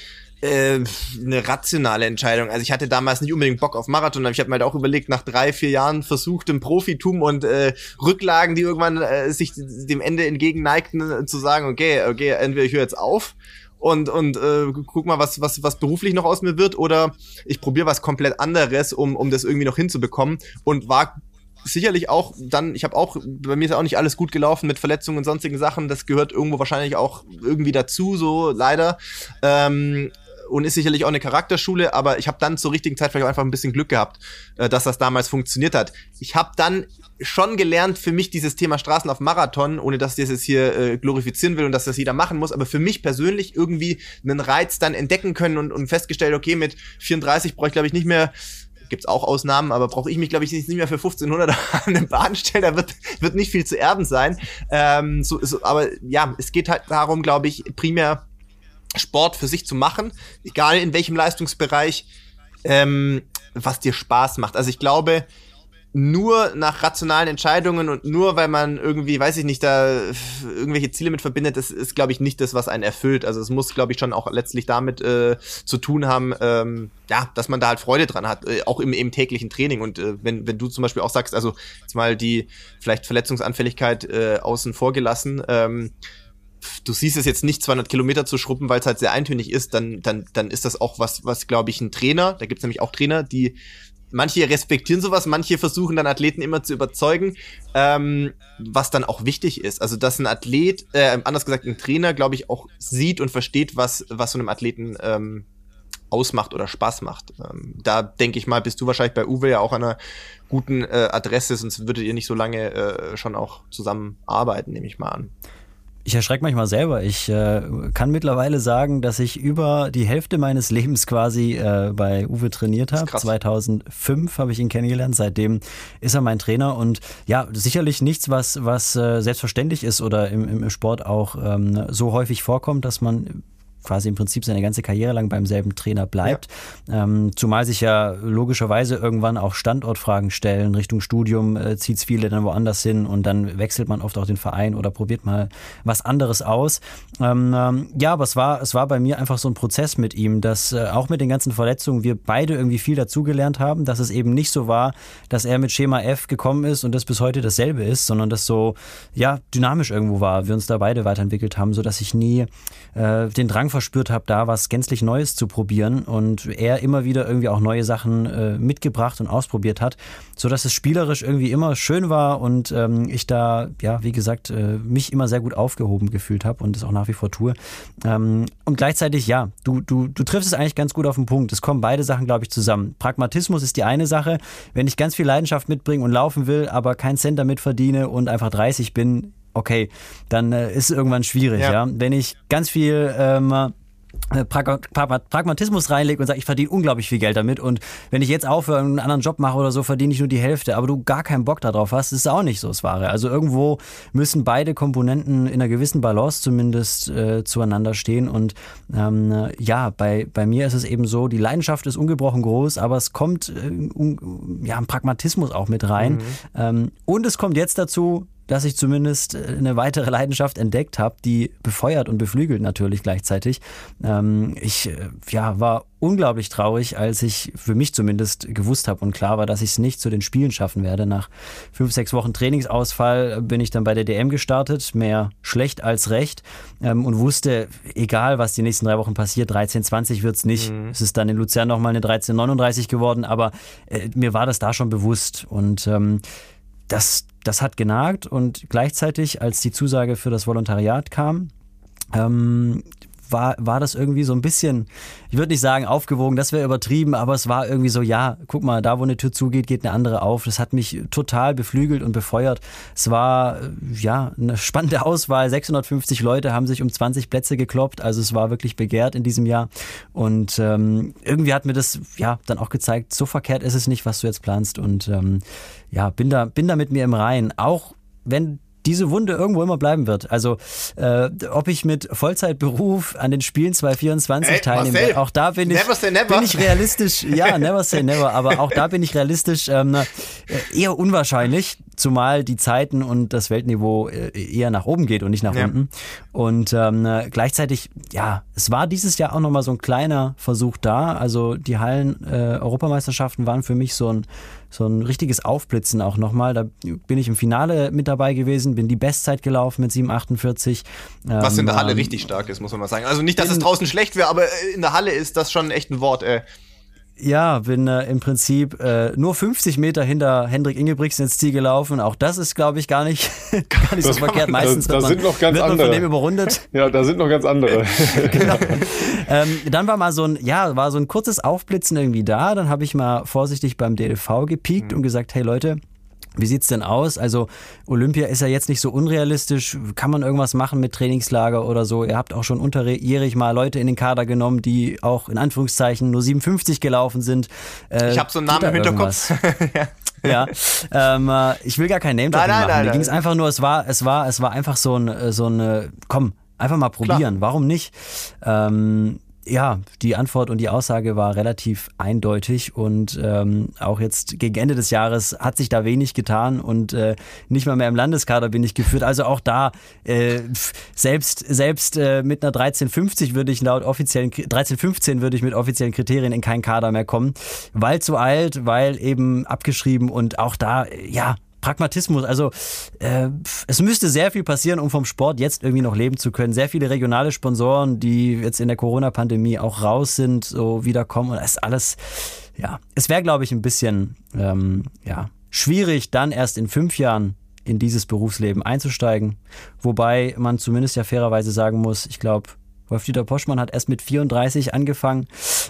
äh, eine rationale Entscheidung. Also ich hatte damals nicht unbedingt Bock auf Marathon, aber ich habe mir halt auch überlegt, nach drei, vier Jahren versuchtem Profitum und äh, Rücklagen, die irgendwann äh, sich dem Ende entgegenneigten, äh, zu sagen, okay, okay, entweder ich höre jetzt auf und und äh, guck mal, was was was beruflich noch aus mir wird oder ich probiere was komplett anderes, um um das irgendwie noch hinzubekommen und war sicherlich auch dann, ich habe auch, bei mir ist auch nicht alles gut gelaufen mit Verletzungen und sonstigen Sachen. Das gehört irgendwo wahrscheinlich auch irgendwie dazu, so leider. Ähm, und ist sicherlich auch eine Charakterschule, aber ich habe dann zur richtigen Zeit vielleicht auch einfach ein bisschen Glück gehabt, äh, dass das damals funktioniert hat. Ich habe dann schon gelernt, für mich dieses Thema Straßen auf Marathon, ohne dass ich das jetzt hier äh, glorifizieren will und dass das jeder machen muss, aber für mich persönlich irgendwie einen Reiz dann entdecken können und, und festgestellt, okay, mit 34 brauche ich glaube ich nicht mehr gibt's auch Ausnahmen, aber brauche ich mich, glaube ich, nicht mehr für 1500 [laughs] an eine Bahn stellen. Da wird, wird nicht viel zu erben sein. Ähm, so, so, aber ja, es geht halt darum, glaube ich, primär Sport für sich zu machen, egal in welchem Leistungsbereich, ähm, was dir Spaß macht. Also ich glaube, nur nach rationalen Entscheidungen und nur weil man irgendwie, weiß ich nicht, da irgendwelche Ziele mit verbindet, das ist, glaube ich, nicht das, was einen erfüllt. Also es muss, glaube ich, schon auch letztlich damit äh, zu tun haben, ähm, ja, dass man da halt Freude dran hat, äh, auch im, im täglichen Training. Und äh, wenn, wenn du zum Beispiel auch sagst, also jetzt mal die vielleicht Verletzungsanfälligkeit äh, außen vor gelassen, ähm, du siehst es jetzt nicht 200 Kilometer zu schruppen, weil es halt sehr eintönig ist, dann, dann, dann ist das auch was, was glaube ich, ein Trainer, da gibt es nämlich auch Trainer, die manche respektieren sowas, manche versuchen dann Athleten immer zu überzeugen, ähm, was dann auch wichtig ist. Also dass ein Athlet, äh, anders gesagt ein Trainer, glaube ich, auch sieht und versteht, was, was so einem Athleten ähm, ausmacht oder Spaß macht. Ähm, da denke ich mal, bist du wahrscheinlich bei Uwe ja auch an einer guten äh, Adresse, sonst würdet ihr nicht so lange äh, schon auch zusammen arbeiten, nehme ich mal an. Ich erschrecke manchmal selber. Ich äh, kann mittlerweile sagen, dass ich über die Hälfte meines Lebens quasi äh, bei Uwe trainiert habe. 2005 habe ich ihn kennengelernt. Seitdem ist er mein Trainer und ja, sicherlich nichts, was was äh, selbstverständlich ist oder im, im Sport auch ähm, so häufig vorkommt, dass man quasi im Prinzip seine ganze Karriere lang beim selben Trainer bleibt. Ja. Ähm, zumal sich ja logischerweise irgendwann auch Standortfragen stellen. Richtung Studium äh, zieht es viele dann woanders hin und dann wechselt man oft auch den Verein oder probiert mal was anderes aus. Ähm, ähm, ja, aber es war, es war bei mir einfach so ein Prozess mit ihm, dass äh, auch mit den ganzen Verletzungen wir beide irgendwie viel dazugelernt haben, dass es eben nicht so war, dass er mit Schema F gekommen ist und das bis heute dasselbe ist, sondern dass so ja dynamisch irgendwo war, wir uns da beide weiterentwickelt haben, so dass ich nie äh, den Drang verspürt habe, da was gänzlich Neues zu probieren und er immer wieder irgendwie auch neue Sachen äh, mitgebracht und ausprobiert hat, so dass es spielerisch irgendwie immer schön war und ähm, ich da, ja, wie gesagt, äh, mich immer sehr gut aufgehoben gefühlt habe und es auch nach wie vor tue. Ähm, und gleichzeitig, ja, du, du, du triffst es eigentlich ganz gut auf den Punkt. Es kommen beide Sachen, glaube ich, zusammen. Pragmatismus ist die eine Sache. Wenn ich ganz viel Leidenschaft mitbringe und laufen will, aber keinen Cent damit verdiene und einfach 30 bin, okay, dann äh, ist es irgendwann schwierig. Ja. ja. Wenn ich ganz viel ähm, äh, Pragmatismus reinlege und sage, ich verdiene unglaublich viel Geld damit und wenn ich jetzt aufhöre und einen anderen Job mache oder so, verdiene ich nur die Hälfte, aber du gar keinen Bock darauf hast, ist auch nicht so das Wahre. Also irgendwo müssen beide Komponenten in einer gewissen Balance zumindest äh, zueinander stehen und ähm, ja, bei, bei mir ist es eben so, die Leidenschaft ist ungebrochen groß, aber es kommt äh, un, ja, ein Pragmatismus auch mit rein mhm. ähm, und es kommt jetzt dazu, dass ich zumindest äh, eine weitere Leidenschaft entdeckt habe, die befeuert und beflügelt natürlich gleichzeitig. Ähm, ich äh, ja, war unglaublich traurig, als ich für mich zumindest gewusst habe und klar war, dass ich es nicht zu den Spielen schaffen werde. Nach fünf, sechs Wochen Trainingsausfall bin ich dann bei der DM gestartet, mehr schlecht als recht ähm, und wusste, egal was die nächsten drei Wochen passiert, 13,20 wird es nicht. Mhm. Es ist dann in Luzern nochmal eine 13,39 geworden, aber äh, mir war das da schon bewusst und ähm, das, das hat genagt und gleichzeitig, als die Zusage für das Volontariat kam, ähm, war, war das irgendwie so ein bisschen, ich würde nicht sagen aufgewogen, das wäre übertrieben, aber es war irgendwie so, ja, guck mal, da wo eine Tür zugeht, geht eine andere auf. Das hat mich total beflügelt und befeuert. Es war, äh, ja, eine spannende [laughs] Auswahl. 650 Leute haben sich um 20 Plätze gekloppt, also es war wirklich begehrt in diesem Jahr. Und ähm, irgendwie hat mir das, ja, dann auch gezeigt, so verkehrt ist es nicht, was du jetzt planst. Und ähm, ja, bin da, bin da mit mir im Reinen. Auch wenn diese Wunde irgendwo immer bleiben wird. Also äh, ob ich mit Vollzeitberuf an den Spielen 2024 Ey, teilnehme, Marcel, auch da bin ich, bin ich realistisch, ja, never say never, aber auch da bin ich realistisch ähm, äh, eher unwahrscheinlich, zumal die Zeiten und das Weltniveau äh, eher nach oben geht und nicht nach ja. unten. Und ähm, gleichzeitig, ja, es war dieses Jahr auch nochmal so ein kleiner Versuch da. Also die Hallen-Europameisterschaften äh, waren für mich so ein so ein richtiges Aufblitzen auch nochmal. Da bin ich im Finale mit dabei gewesen, bin die Bestzeit gelaufen mit 7,48. Was in der Halle ähm, richtig stark ist, muss man mal sagen. Also nicht, dass es draußen schlecht wäre, aber in der Halle ist das schon echt ein Wort, ey. Ja, bin äh, im Prinzip äh, nur 50 Meter hinter Hendrik Ingebrigtsen ins Ziel gelaufen. Auch das ist, glaube ich, gar nicht, [laughs] gar nicht so verkehrt. Meistens da, da wird, man, noch ganz wird andere. von dem überrundet. [laughs] Ja, da sind noch ganz andere. [laughs] genau. ähm, dann war mal so ein, ja, war so ein kurzes Aufblitzen irgendwie da. Dann habe ich mal vorsichtig beim DLV gepiekt mhm. und gesagt, hey Leute, wie sieht's denn aus? Also Olympia ist ja jetzt nicht so unrealistisch. Kann man irgendwas machen mit Trainingslager oder so? Ihr habt auch schon unterjährig mal Leute in den Kader genommen, die auch in Anführungszeichen nur 57 gelaufen sind. Äh, ich habe so einen Namen im Hinterkopf. ja. [laughs] ja, ähm, äh, ich will gar kein Name nein, nein, machen. Nein, Mir ging es einfach nur, es war, es war, es war einfach so ein, so ein, komm, einfach mal probieren. Klar. Warum nicht? Ähm, ja, die Antwort und die Aussage war relativ eindeutig und ähm, auch jetzt gegen Ende des Jahres hat sich da wenig getan und äh, nicht mal mehr im Landeskader bin ich geführt. Also auch da äh, selbst selbst äh, mit einer 1350 würde ich laut offiziellen 1315 würde ich mit offiziellen Kriterien in keinen Kader mehr kommen, weil zu alt, weil eben abgeschrieben und auch da ja Pragmatismus. Also äh, es müsste sehr viel passieren, um vom Sport jetzt irgendwie noch leben zu können. Sehr viele regionale Sponsoren, die jetzt in der Corona-Pandemie auch raus sind, so wiederkommen. Und das ist alles, ja, es wäre, glaube ich, ein bisschen ähm, ja, schwierig, dann erst in fünf Jahren in dieses Berufsleben einzusteigen. Wobei man zumindest ja fairerweise sagen muss, ich glaube, Wolf-Dieter Poschmann hat erst mit 34 angefangen,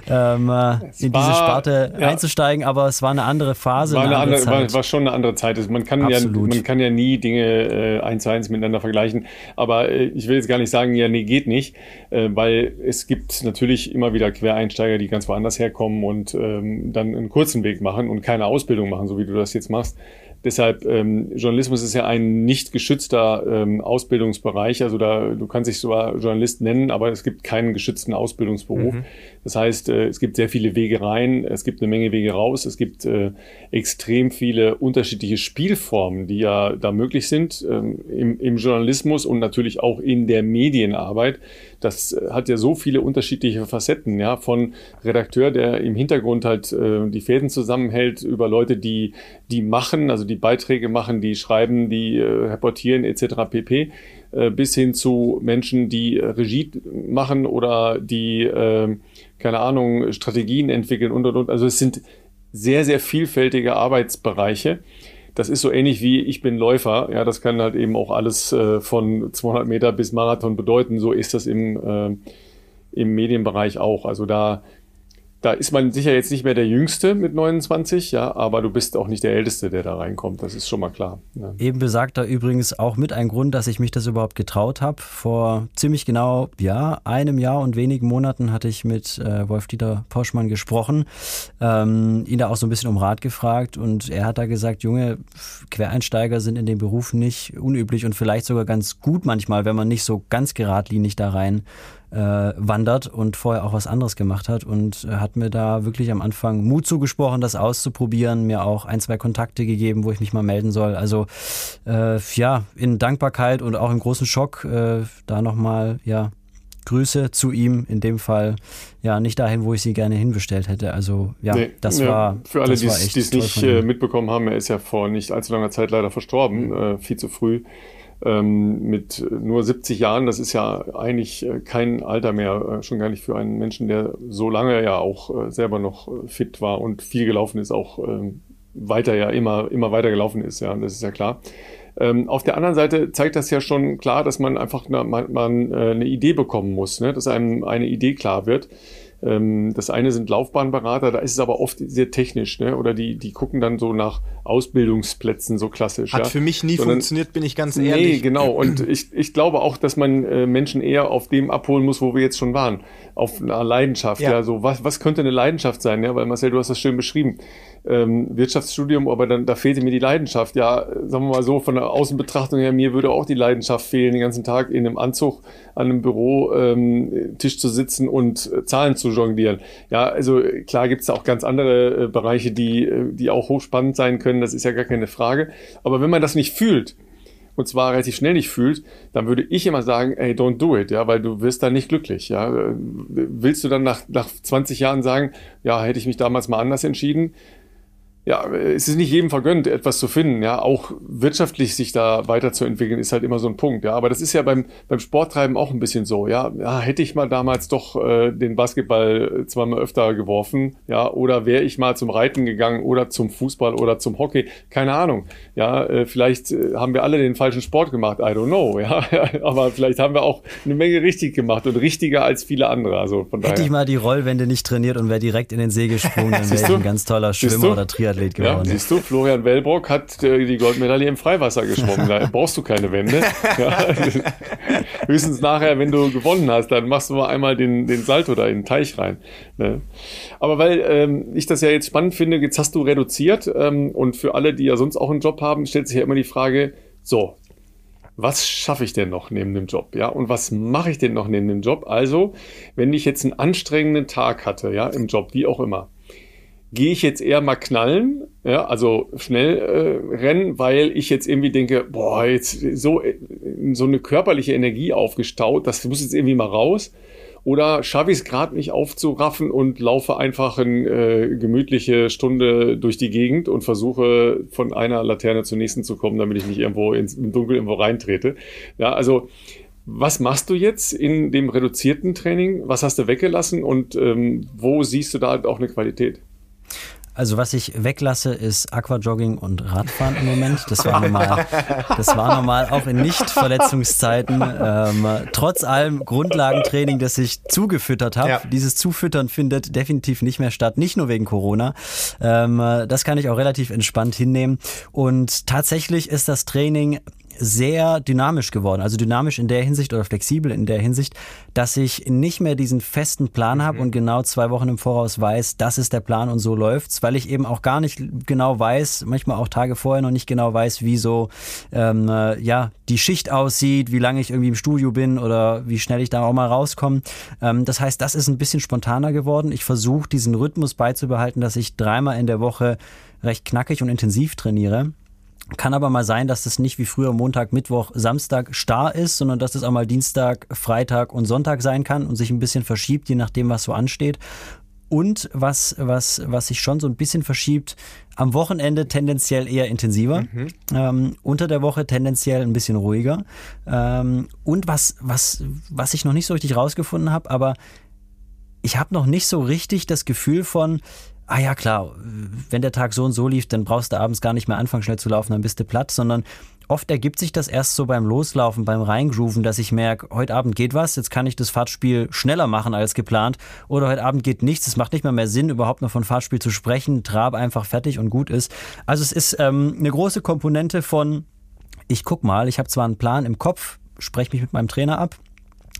ähm, äh, in war, diese Sparte ja. einzusteigen, aber es war eine andere Phase. War, eine eine andere, war, war, schon eine andere Zeit. Also man, kann ja, man kann ja nie Dinge äh, eins zu eins miteinander vergleichen. Aber äh, ich will jetzt gar nicht sagen, ja, nee, geht nicht, äh, weil es gibt natürlich immer wieder Quereinsteiger, die ganz woanders herkommen und ähm, dann einen kurzen Weg machen und keine Ausbildung machen, so wie du das jetzt machst. Deshalb, ähm, Journalismus ist ja ein nicht geschützter ähm, Ausbildungsbereich. Also da, du kannst dich zwar Journalist nennen, aber es gibt keinen geschützten Ausbildungsberuf. Mhm. Das heißt, äh, es gibt sehr viele Wege rein, es gibt eine Menge Wege raus, es gibt äh, extrem viele unterschiedliche Spielformen, die ja da möglich sind ähm, im, im Journalismus und natürlich auch in der Medienarbeit das äh, hat ja so viele unterschiedliche Facetten, ja, von Redakteur, der im Hintergrund halt die Fäden zusammenhält, über Leute, die, die machen, also die Beiträge machen, die schreiben, die reportieren etc. pp bis hin zu Menschen, die Regie machen oder die, äh, keine Ahnung, Strategien entwickeln und und und. Also es sind sehr, sehr vielfältige Arbeitsbereiche das ist so ähnlich wie ich bin Läufer. Ja, das kann halt eben auch alles äh, von 200 Meter bis Marathon bedeuten. So ist das im, äh, im Medienbereich auch. Also da da ist man sicher jetzt nicht mehr der Jüngste mit 29, ja, aber du bist auch nicht der Älteste, der da reinkommt. Das ist schon mal klar. Ja. Eben besagt da übrigens auch mit ein Grund, dass ich mich das überhaupt getraut habe. Vor ziemlich genau ja, einem Jahr und wenigen Monaten hatte ich mit äh, Wolf-Dieter Poschmann gesprochen, ähm, ihn da auch so ein bisschen um Rat gefragt und er hat da gesagt, Junge, Quereinsteiger sind in dem Beruf nicht unüblich und vielleicht sogar ganz gut manchmal, wenn man nicht so ganz geradlinig da rein äh, wandert und vorher auch was anderes gemacht hat und hat mir da wirklich am Anfang Mut zugesprochen, das auszuprobieren, mir auch ein, zwei Kontakte gegeben, wo ich mich mal melden soll. Also äh, ja, in Dankbarkeit und auch im großen Schock äh, da nochmal, ja, Grüße zu ihm, in dem Fall ja nicht dahin, wo ich sie gerne hinbestellt hätte. Also ja, nee, das ja, war. Für alle, die es nicht äh, mitbekommen haben, er ist ja vor nicht allzu langer Zeit leider verstorben, mhm. äh, viel zu früh ähm, mit nur 70 Jahren, das ist ja eigentlich äh, kein Alter mehr, äh, schon gar nicht für einen Menschen, der so lange ja auch äh, selber noch fit war und viel gelaufen ist, auch ähm, weiter ja immer, immer weiter gelaufen ist, ja, das ist ja klar. Ähm, auf der anderen Seite zeigt das ja schon klar, dass man einfach eine, man, man, äh, eine Idee bekommen muss, ne? dass einem eine Idee klar wird. Ähm, das eine sind Laufbahnberater, da ist es aber oft sehr technisch, ne? oder die, die gucken dann so nach Ausbildungsplätzen so klassisch. Hat ja? für mich nie Sondern, funktioniert, bin ich ganz ehrlich. Nee, genau. Und ich, ich glaube auch, dass man äh, Menschen eher auf dem abholen muss, wo wir jetzt schon waren. Auf einer Leidenschaft. Ja, ja so was, was könnte eine Leidenschaft sein? Ja, weil Marcel, du hast das schön beschrieben ähm, Wirtschaftsstudium, aber dann da fehlte mir die Leidenschaft. Ja, sagen wir mal so, von der Außenbetrachtung her, mir würde auch die Leidenschaft fehlen, den ganzen Tag in einem Anzug an einem Büro ähm, Tisch zu sitzen und äh, Zahlen zu jonglieren. Ja, also klar gibt es da auch ganz andere äh, Bereiche, die, äh, die auch hochspannend sein können, das ist ja gar keine Frage. Aber wenn man das nicht fühlt, und zwar relativ schnell nicht fühlt, dann würde ich immer sagen, ey, don't do it, ja, weil du wirst da nicht glücklich, ja. Willst du dann nach, nach 20 Jahren sagen, ja, hätte ich mich damals mal anders entschieden? Ja, es ist nicht jedem vergönnt, etwas zu finden. Ja, auch wirtschaftlich sich da weiterzuentwickeln ist halt immer so ein Punkt. Ja, aber das ist ja beim, beim Sporttreiben auch ein bisschen so. Ja, ja hätte ich mal damals doch äh, den Basketball zweimal öfter geworfen. Ja, oder wäre ich mal zum Reiten gegangen oder zum Fußball oder zum Hockey. Keine Ahnung. Ja, äh, vielleicht äh, haben wir alle den falschen Sport gemacht. I don't know. Ja, [laughs] aber vielleicht haben wir auch eine Menge richtig gemacht und richtiger als viele andere. Also von daher. Hätte ich mal die Rollwände nicht trainiert und wäre direkt in den See gesprungen, dann [laughs] wäre ich ein ganz toller Schwimmer oder Triathlet. Triathlet geworden. Ja, siehst du, Florian Wellbrock hat äh, die Goldmedaille im Freiwasser geschwommen. Da brauchst du keine Wände. [laughs] Ja. Höchstens nachher, wenn du gewonnen hast, dann machst du mal einmal den, den Salto da in den Teich rein. Ne? Aber weil ähm, ich das ja jetzt spannend finde, jetzt hast du reduziert ähm, und für alle, die ja sonst auch einen Job haben, stellt sich ja immer die Frage, so, was schaffe ich denn noch neben dem Job? Ja, und was mache ich denn noch neben dem Job? Also, wenn ich jetzt einen anstrengenden Tag hatte, ja, im Job, wie auch immer, gehe ich jetzt eher mal knallen, ja, also schnell äh, rennen, weil ich jetzt irgendwie denke, boah, jetzt so, so eine körperliche Energie aufgestaut, das muss jetzt irgendwie mal raus. Oder schaffe ich es gerade nicht aufzuraffen und laufe einfach eine äh, gemütliche Stunde durch die Gegend und versuche von einer Laterne zur nächsten zu kommen, damit ich nicht irgendwo ins, im Dunkeln irgendwo reintrete. Ja, also was machst du jetzt in dem reduzierten Training? Was hast du weggelassen und ähm, wo siehst du da auch eine Qualität? Also was ich weglasse, ist Aquajogging und Radfahren im Moment. Das war normal, [laughs] das war normal auch in Nicht-Verletzungszeiten. Ähm, trotz allem Grundlagentraining, das ich zugefüttert habe. Ja. Dieses Zufüttern findet definitiv nicht mehr statt, nicht nur wegen Corona. Ähm, das kann ich auch relativ entspannt hinnehmen. Und tatsächlich ist das Training sehr dynamisch geworden. Also dynamisch in der Hinsicht oder flexibel in der Hinsicht, dass ich nicht mehr diesen festen Plan mhm. habe und genau zwei Wochen im Voraus weiß, das ist der Plan und so läuft's, weil ich eben auch gar nicht genau weiß, manchmal auch Tage vorher noch nicht genau weiß, wie so ähm, äh, ja die Schicht aussieht, wie lange ich irgendwie im Studio bin oder wie schnell ich da auch mal rauskomme. Ähm, das heißt, das ist ein bisschen spontaner geworden. Ich versuche diesen Rhythmus beizubehalten, dass ich dreimal in der Woche recht knackig und intensiv trainiere. Kann aber mal sein, dass das nicht wie früher Montag, Mittwoch, Samstag starr ist, sondern dass das auch mal Dienstag, Freitag und Sonntag sein kann und sich ein bisschen verschiebt, je nachdem, was so ansteht. Und was, was, was sich schon so ein bisschen verschiebt, am Wochenende tendenziell eher intensiver, mhm. ähm, unter der Woche tendenziell ein bisschen ruhiger. Ähm, und was, was, was ich noch nicht so richtig rausgefunden habe, aber ich habe noch nicht so richtig das Gefühl von, ah ja klar, wenn der Tag so und so lief, dann brauchst du abends gar nicht mehr anfangen schnell zu laufen, dann bist du platt, sondern oft ergibt sich das erst so beim Loslaufen, beim Reingrooven, dass ich merke, heute Abend geht was, jetzt kann ich das Fahrtspiel schneller machen als geplant oder heute Abend geht nichts, es macht nicht mehr mehr Sinn, überhaupt noch von Fahrtspiel zu sprechen, Trab einfach fertig und gut ist. Also es ist ähm, eine große Komponente von, ich guck mal, ich habe zwar einen Plan im Kopf, spreche mich mit meinem Trainer ab,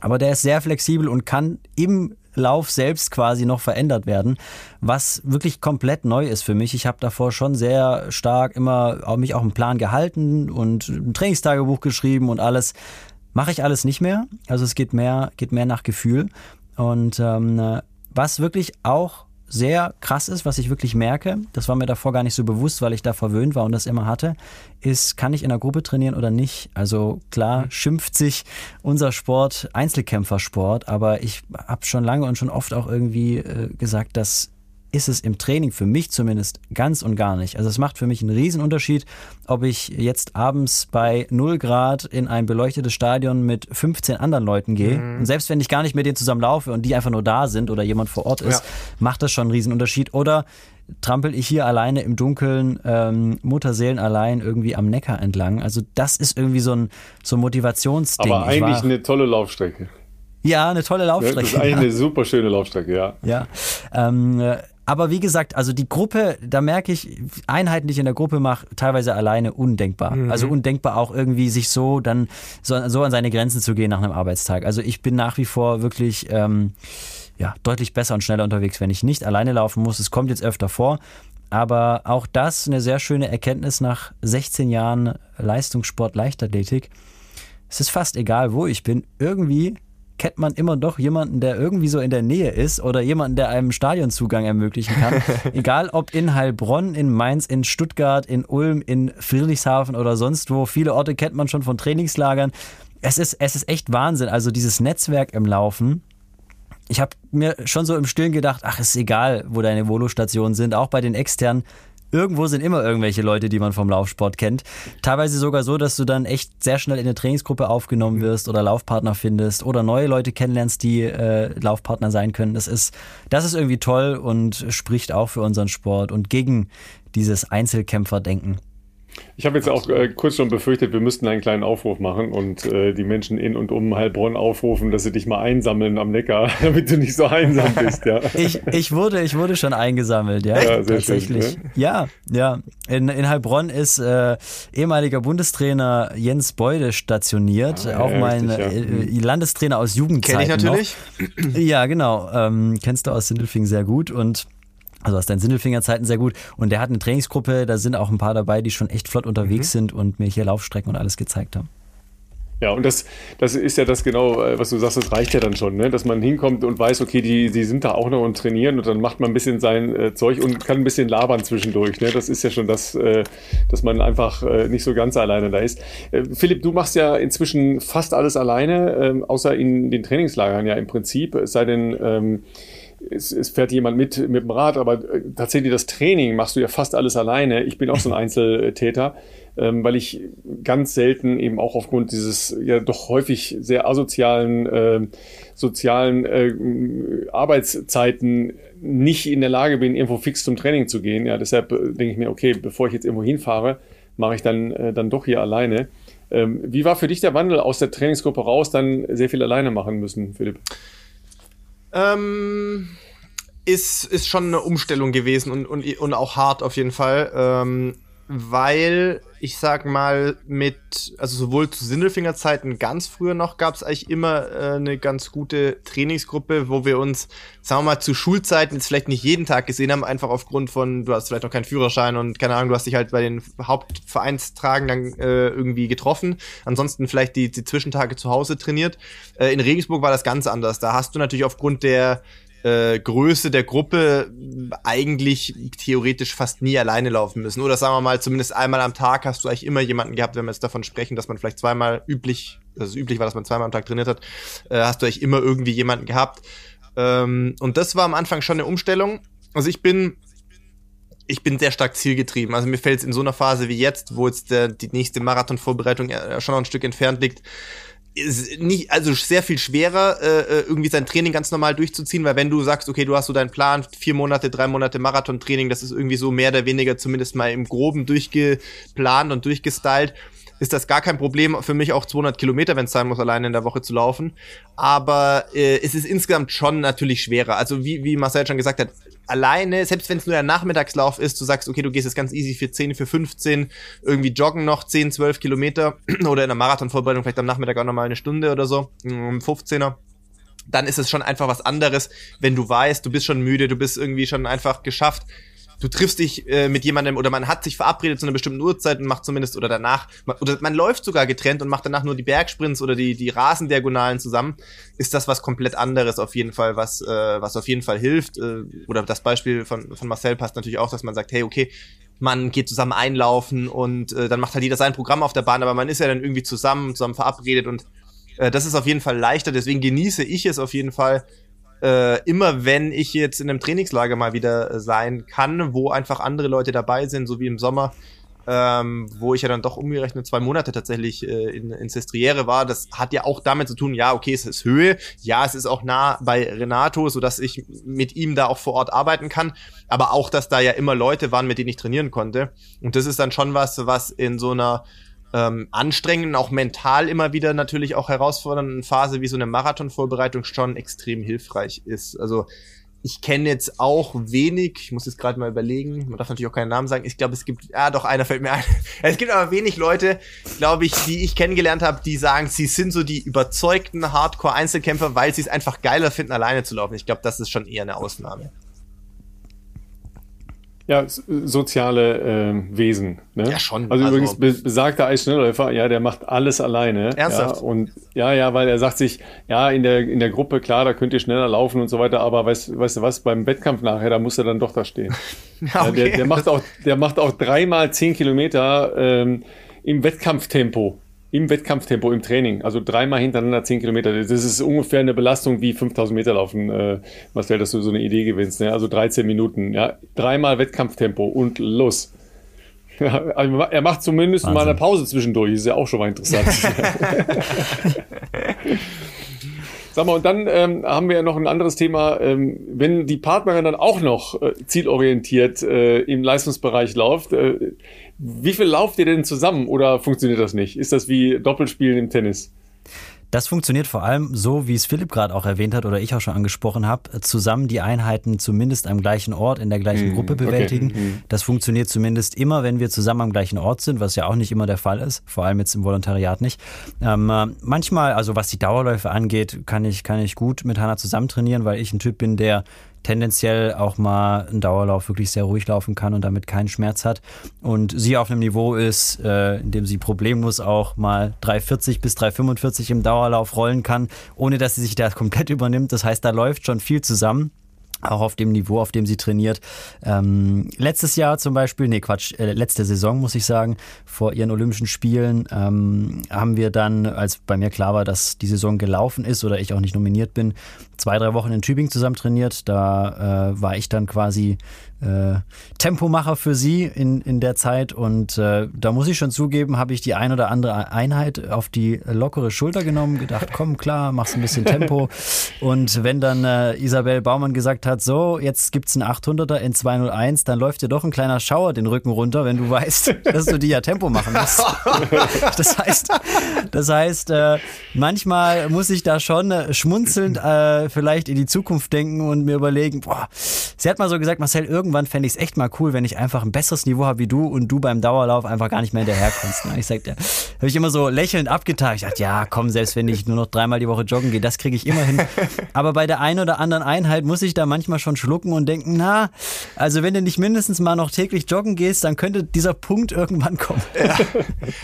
aber der ist sehr flexibel und kann im Lauf selbst quasi noch verändert werden, was wirklich komplett neu ist für mich. Ich habe davor schon sehr stark immer auch mich auch einen Plan gehalten und ein Trainingstagebuch geschrieben und alles. Mache ich alles nicht mehr. Also es geht mehr, geht mehr nach Gefühl. Und ähm, was wirklich auch sehr krass ist, was ich wirklich merke, das war mir davor gar nicht so bewusst, weil ich da verwöhnt war und das immer hatte, ist, kann ich in der Gruppe trainieren oder nicht? Also klar mhm. schimpft sich unser Sport Einzelkämpfersport, aber ich habe schon lange und schon oft auch irgendwie äh, gesagt, dass ist es im Training für mich zumindest ganz und gar nicht. Also es macht für mich einen Riesenunterschied, ob ich jetzt abends bei 0 Grad in ein beleuchtetes Stadion mit 15 anderen Leuten gehe. Mhm. Und selbst wenn ich gar nicht mit denen zusammen laufe und die einfach nur da sind oder jemand vor Ort ist, ja. macht das schon einen Riesenunterschied. Oder trampel ich hier alleine im Dunkeln, ähm, Mutterseelen allein irgendwie am Neckar entlang. Also das ist irgendwie so ein, so ein Motivationsding. Aber eigentlich eine tolle Laufstrecke. Ja, eine tolle Laufstrecke. Das ist eigentlich ja. eine super schöne Laufstrecke, ja. Ja. Ähm, aber wie gesagt, also die Gruppe, da merke ich, Einheiten, die ich in der Gruppe mache, teilweise alleine undenkbar. Mhm. Also undenkbar auch irgendwie sich so dann so, so, an seine Grenzen zu gehen nach einem Arbeitstag. Also ich bin nach wie vor wirklich ähm, ja, deutlich besser und schneller unterwegs, wenn ich nicht alleine laufen muss. Es kommt jetzt öfter vor. Aber auch das eine sehr schöne Erkenntnis nach 16 Jahren Leistungssport, Leichtathletik. Es ist fast egal, wo ich bin. Irgendwie kennt man immer doch jemanden, der irgendwie so in der Nähe ist oder jemanden, der einem Stadionzugang ermöglichen kann. [laughs] Egal ob in Heilbronn, in Mainz, in Stuttgart, in Ulm, in Friedrichshafen oder sonst wo. Viele Orte kennt man schon von Trainingslagern. Es ist, es ist echt Wahnsinn. Also dieses Netzwerk im Laufen. Ich habe mir schon so im Stillen gedacht, ach, ist egal, wo deine Volo-Stationen sind, auch bei den externen irgendwo sind immer irgendwelche Leute, die man vom Laufsport kennt. Teilweise sogar so, dass du dann echt sehr schnell in eine Trainingsgruppe aufgenommen wirst oder Laufpartner findest oder neue Leute kennenlernst, die äh, Laufpartner sein können. Das ist, das ist irgendwie toll und spricht auch für unseren Sport und gegen dieses Einzelkämpferdenken. Ich habe jetzt auch äh, kurz schon befürchtet, wir müssten einen kleinen Aufruf machen und äh, die Menschen in und um Heilbronn aufrufen, dass sie dich mal einsammeln am Neckar, [laughs] damit du nicht so einsam bist, ja. [laughs] ich, ich, wurde, ich wurde schon eingesammelt, ja. ja tatsächlich. Schön, ne? Ja, ja. In, in Heilbronn ist äh, ehemaliger Bundestrainer Jens Beude stationiert, ah, auch ja, mein richtig, ja. Äh, mhm. Landestrainer aus Jugendzeiten. Kenn ich natürlich. Noch. Ja, genau. Ähm, kennst du aus Sindelfing sehr gut und also aus deinen Sindelfingerzeiten sehr gut. Und der hat eine Trainingsgruppe, da sind auch ein paar dabei, die schon echt flott unterwegs mhm. sind und mir hier Laufstrecken und alles gezeigt haben. Ja, und das, das ist ja das genau, äh, was du sagst, das reicht ja dann schon, ne? dass man hinkommt und weiß, okay, die, die sind da auch noch und trainieren und dann macht man ein bisschen sein äh, Zeug und kann ein bisschen labern zwischendurch. Ne? Das ist ja schon das, äh, dass man einfach äh, nicht so ganz alleine da ist. Äh, Philipp, du machst ja inzwischen fast alles alleine, ähm, außer in den Trainingslagern ja im Prinzip, es sei denn, ähm, es, es, fährt jemand mit mit dem Rad, aber äh, tatsächlich das Training machst du ja fast alles alleine. Ich bin auch so ein [laughs] Einzeltäter, ähm, weil ich ganz selten eben auch aufgrund dieses ja doch häufig sehr asozialen äh, sozialen äh, Arbeitszeiten nicht in der Lage bin, irgendwo fix zum Training zu gehen. Ja, deshalb äh, denke ich mir, okay, bevor ich jetzt irgendwo hinfahre, mache ich dann äh, dann doch hier alleine. Ähm, wie war für dich der Wandel aus der Trainingsgruppe raus, dann sehr viel alleine machen müssen, Philipp? Ähm, ist, ist schon eine Umstellung gewesen und, und, und auch hart auf jeden Fall. Ähm, weil ich sag mal, mit, also sowohl zu Sindelfingerzeiten ganz früher noch gab es eigentlich immer äh, eine ganz gute Trainingsgruppe, wo wir uns, sagen wir mal, zu Schulzeiten jetzt vielleicht nicht jeden Tag gesehen haben, einfach aufgrund von, du hast vielleicht noch keinen Führerschein und keine Ahnung, du hast dich halt bei den Hauptvereinstragen dann äh, irgendwie getroffen. Ansonsten vielleicht die, die Zwischentage zu Hause trainiert. Äh, in Regensburg war das ganz anders. Da hast du natürlich aufgrund der äh, Größe der Gruppe eigentlich theoretisch fast nie alleine laufen müssen. Oder sagen wir mal, zumindest einmal am Tag hast du eigentlich immer jemanden gehabt, wenn wir jetzt davon sprechen, dass man vielleicht zweimal üblich, es üblich war, dass man zweimal am Tag trainiert hat, äh, hast du eigentlich immer irgendwie jemanden gehabt. Ähm, und das war am Anfang schon eine Umstellung. Also ich bin ich bin sehr stark zielgetrieben. Also mir fällt es in so einer Phase wie jetzt, wo jetzt der, die nächste Marathonvorbereitung schon noch ein Stück entfernt liegt, nicht, also sehr viel schwerer, äh, äh, irgendwie sein Training ganz normal durchzuziehen, weil wenn du sagst, okay, du hast so deinen Plan, vier Monate, drei Monate Marathon-Training, das ist irgendwie so mehr oder weniger zumindest mal im Groben durchgeplant und durchgestylt, ist das gar kein Problem für mich auch 200 Kilometer, wenn es sein muss, alleine in der Woche zu laufen. Aber äh, es ist insgesamt schon natürlich schwerer. Also wie, wie Marcel schon gesagt hat, alleine, selbst wenn es nur der Nachmittagslauf ist, du sagst, okay, du gehst jetzt ganz easy für 10, für 15, irgendwie joggen noch 10, 12 Kilometer [clears throat] oder in der Marathonvorbereitung vielleicht am Nachmittag auch nochmal eine Stunde oder so, 15er dann ist es schon einfach was anderes, wenn du weißt, du bist schon müde, du bist irgendwie schon einfach geschafft, du triffst dich äh, mit jemandem oder man hat sich verabredet zu einer bestimmten Uhrzeit und macht zumindest oder danach oder man läuft sogar getrennt und macht danach nur die Bergsprints oder die die Rasendiagonalen zusammen, ist das was komplett anderes auf jeden Fall, was äh, was auf jeden Fall hilft. Äh, oder das Beispiel von von Marcel passt natürlich auch, dass man sagt, hey, okay, man geht zusammen einlaufen und äh, dann macht halt jeder sein Programm auf der Bahn, aber man ist ja dann irgendwie zusammen, zusammen verabredet und äh, das ist auf jeden Fall leichter, deswegen genieße ich es auf jeden Fall, äh, immer wenn ich jetzt in einem Trainingslager mal wieder äh, sein kann, wo einfach andere Leute dabei sind, so wie im Sommer, ähm, wo ich ja dann doch umgerechnet zwei Monate tatsächlich äh, in, in Sestriere war. Das hat ja auch damit zu tun, ja, okay, es ist Höhe, ja, es ist auch nah bei Renato, so dass ich mit ihm da auch vor Ort arbeiten kann, aber auch, dass da ja immer Leute waren, mit denen ich trainieren konnte. Und das ist dann schon was, was in so einer ähm, anstrengenden, auch mental immer wieder natürlich auch herausfordernden Phase wie so eine Marathonvorbereitung schon extrem hilfreich ist. Also ich kenne jetzt auch wenig, ich muss jetzt gerade mal überlegen, man darf natürlich auch keinen Namen sagen, ich glaube, es gibt, ja doch, einer fällt mir ein. [laughs] Es gibt aber wenig Leute, glaube ich, die ich kennengelernt habe, die sagen, sie sind so die überzeugten Hardcore-Einzelkämpfer, weil sie es einfach geiler finden, alleine zu laufen. Ich glaube, das ist schon eher eine Ausnahme. Ja, soziale äh, Wesen. Ne? Ja, schon. Also, also übrigens, besagter Eisschnellläufer, ja, der macht alles alleine. Ernsthaft? Ja, und ja, ja, weil er sagt sich, ja, in der, in der Gruppe, klar, da könnt ihr schneller laufen und so weiter, aber weißt, weißt du was, beim Wettkampf nachher, da muss er dann doch da stehen. [laughs] ja, okay. der, der, macht auch, der macht auch dreimal zehn Kilometer ähm, im Wettkampftempo. Im Wettkampftempo im Training. Also dreimal hintereinander 10 Kilometer. Das ist ungefähr eine Belastung wie 5000 Meter laufen, äh, Marcel, dass du so eine Idee gewinnst. Ne? Also 13 Minuten. Ja? Dreimal Wettkampftempo und los. [laughs] Ja, also er macht zumindest Wahnsinn. mal eine Pause zwischendurch. Ist ja auch schon mal interessant. [laughs] Sag mal, und dann ähm, haben wir ja noch ein anderes Thema. Ähm, wenn die Partnerin dann auch noch äh, zielorientiert äh, im Leistungsbereich läuft, äh, wie viel lauft ihr denn zusammen oder funktioniert das nicht? Ist das wie Doppelspielen im Tennis? Das funktioniert vor allem so, wie es Philipp gerade auch erwähnt hat oder ich auch schon angesprochen habe, zusammen die Einheiten zumindest am gleichen Ort in der gleichen mm, Gruppe bewältigen. Okay. Mm. Das funktioniert zumindest immer, wenn wir zusammen am gleichen Ort sind, was ja auch nicht immer der Fall ist, vor allem jetzt im Volontariat nicht. Ähm, äh, manchmal, also was die Dauerläufe angeht, kann ich, kann ich gut mit Hanna zusammen trainieren, weil ich ein Typ bin, der tendenziell auch mal einen Dauerlauf wirklich sehr ruhig laufen kann und damit keinen Schmerz hat. Und sie auf einem Niveau ist, äh, in dem sie problemlos auch mal 340 bis 345 im Dauerlauf rollen kann, ohne dass sie sich da komplett [laughs] übernimmt. Das heißt, da läuft schon viel zusammen auch auf dem Niveau, auf dem sie trainiert. Ähm, letztes Jahr zum Beispiel, nee Quatsch, äh, letzte Saison muss ich sagen, vor ihren Olympischen Spielen ähm, haben wir dann, als bei mir klar war, dass die Saison gelaufen ist oder ich auch nicht nominiert bin, zwei, drei Wochen in Tübingen zusammen trainiert. Da äh, war ich dann quasi äh, Tempomacher für sie in, in der Zeit und äh, da muss ich schon zugeben, habe ich die ein oder andere Einheit auf die lockere Schulter genommen, gedacht, [laughs] komm klar, machst ein bisschen Tempo und wenn dann äh, Isabel Baumann gesagt hat, so, jetzt gibt's einen 800er in 201, dann läuft dir doch ein kleiner Schauer den Rücken runter, wenn du weißt, [laughs] dass du die ja Tempo machen musst. [laughs] das heißt, das heißt, äh, manchmal muss ich da schon äh, schmunzelnd äh, vielleicht in die Zukunft denken und mir überlegen, boah, sie hat mal so gesagt, Marcel, irgendwann fände ich es echt mal cool, wenn ich einfach ein besseres Niveau habe wie du und du beim Dauerlauf einfach gar nicht mehr hinterherkommst. Ne? Ich sagte, habe ich immer so lächelnd abgetan. Ich dachte, ja, komm, selbst wenn ich nur noch dreimal die Woche joggen gehe, das kriege ich immer hin. [laughs] Aber bei der einen oder anderen Einheit muss ich da manchmal schon schlucken und denken, na, also wenn du nicht mindestens mal noch täglich joggen gehst, dann könnte dieser Punkt irgendwann kommen. Ja.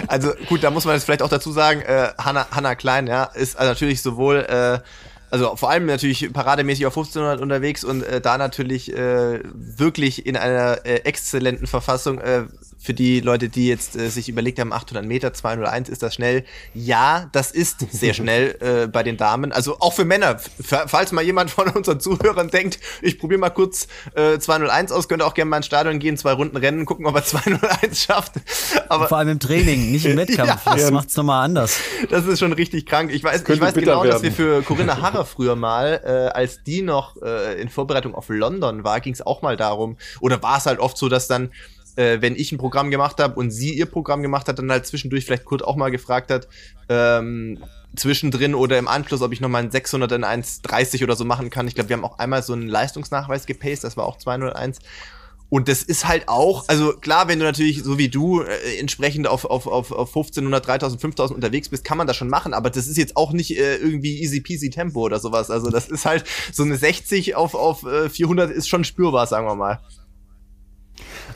Also gut, da muss man jetzt vielleicht auch dazu sagen, äh, Hanna, Hanna Klein, ja, ist also natürlich sowohl äh, also vor allem natürlich parademäßig auf 1500 unterwegs und äh, da natürlich äh, wirklich in einer äh, exzellenten Verfassung. Äh, für die Leute, die jetzt äh, sich überlegt haben, 800 Meter, 201, ist das schnell? Ja, das ist sehr [laughs] schnell äh, bei den Damen. Also auch für Männer. Falls mal jemand von unseren Zuhörern denkt, ich probiere mal kurz äh, 201 aus, könnte auch gerne mal ins Stadion gehen, zwei Runden rennen, gucken, ob er 201 schafft. [laughs] Aber vor allem im Training, nicht im [laughs] Wettkampf. ja, das macht's nochmal anders. Das ist schon richtig krank. Ich weiß, ich weiß genau, werden. dass wir für Corinna Harrer früher mal, äh, als die noch äh, in Vorbereitung auf London war, ging es auch mal darum, oder war es halt oft so, dass dann äh, wenn ich ein Programm gemacht habe und sie ihr Programm gemacht hat, dann halt zwischendurch vielleicht Kurt auch mal gefragt hat, ähm, zwischendrin oder im Anschluss, ob ich nochmal einen 600 in 1,30 oder so machen kann. Ich glaube, wir haben auch einmal so einen Leistungsnachweis gepaced, das war auch 201. Und das ist halt auch, also klar, wenn du natürlich so wie du äh, entsprechend auf, auf, auf, auf 1500, 3000, 5000 unterwegs bist, kann man das schon machen, aber das ist jetzt auch nicht äh, irgendwie easy peasy Tempo oder sowas. Also das ist halt so eine 60 auf, auf äh, 400 ist schon spürbar, sagen wir mal.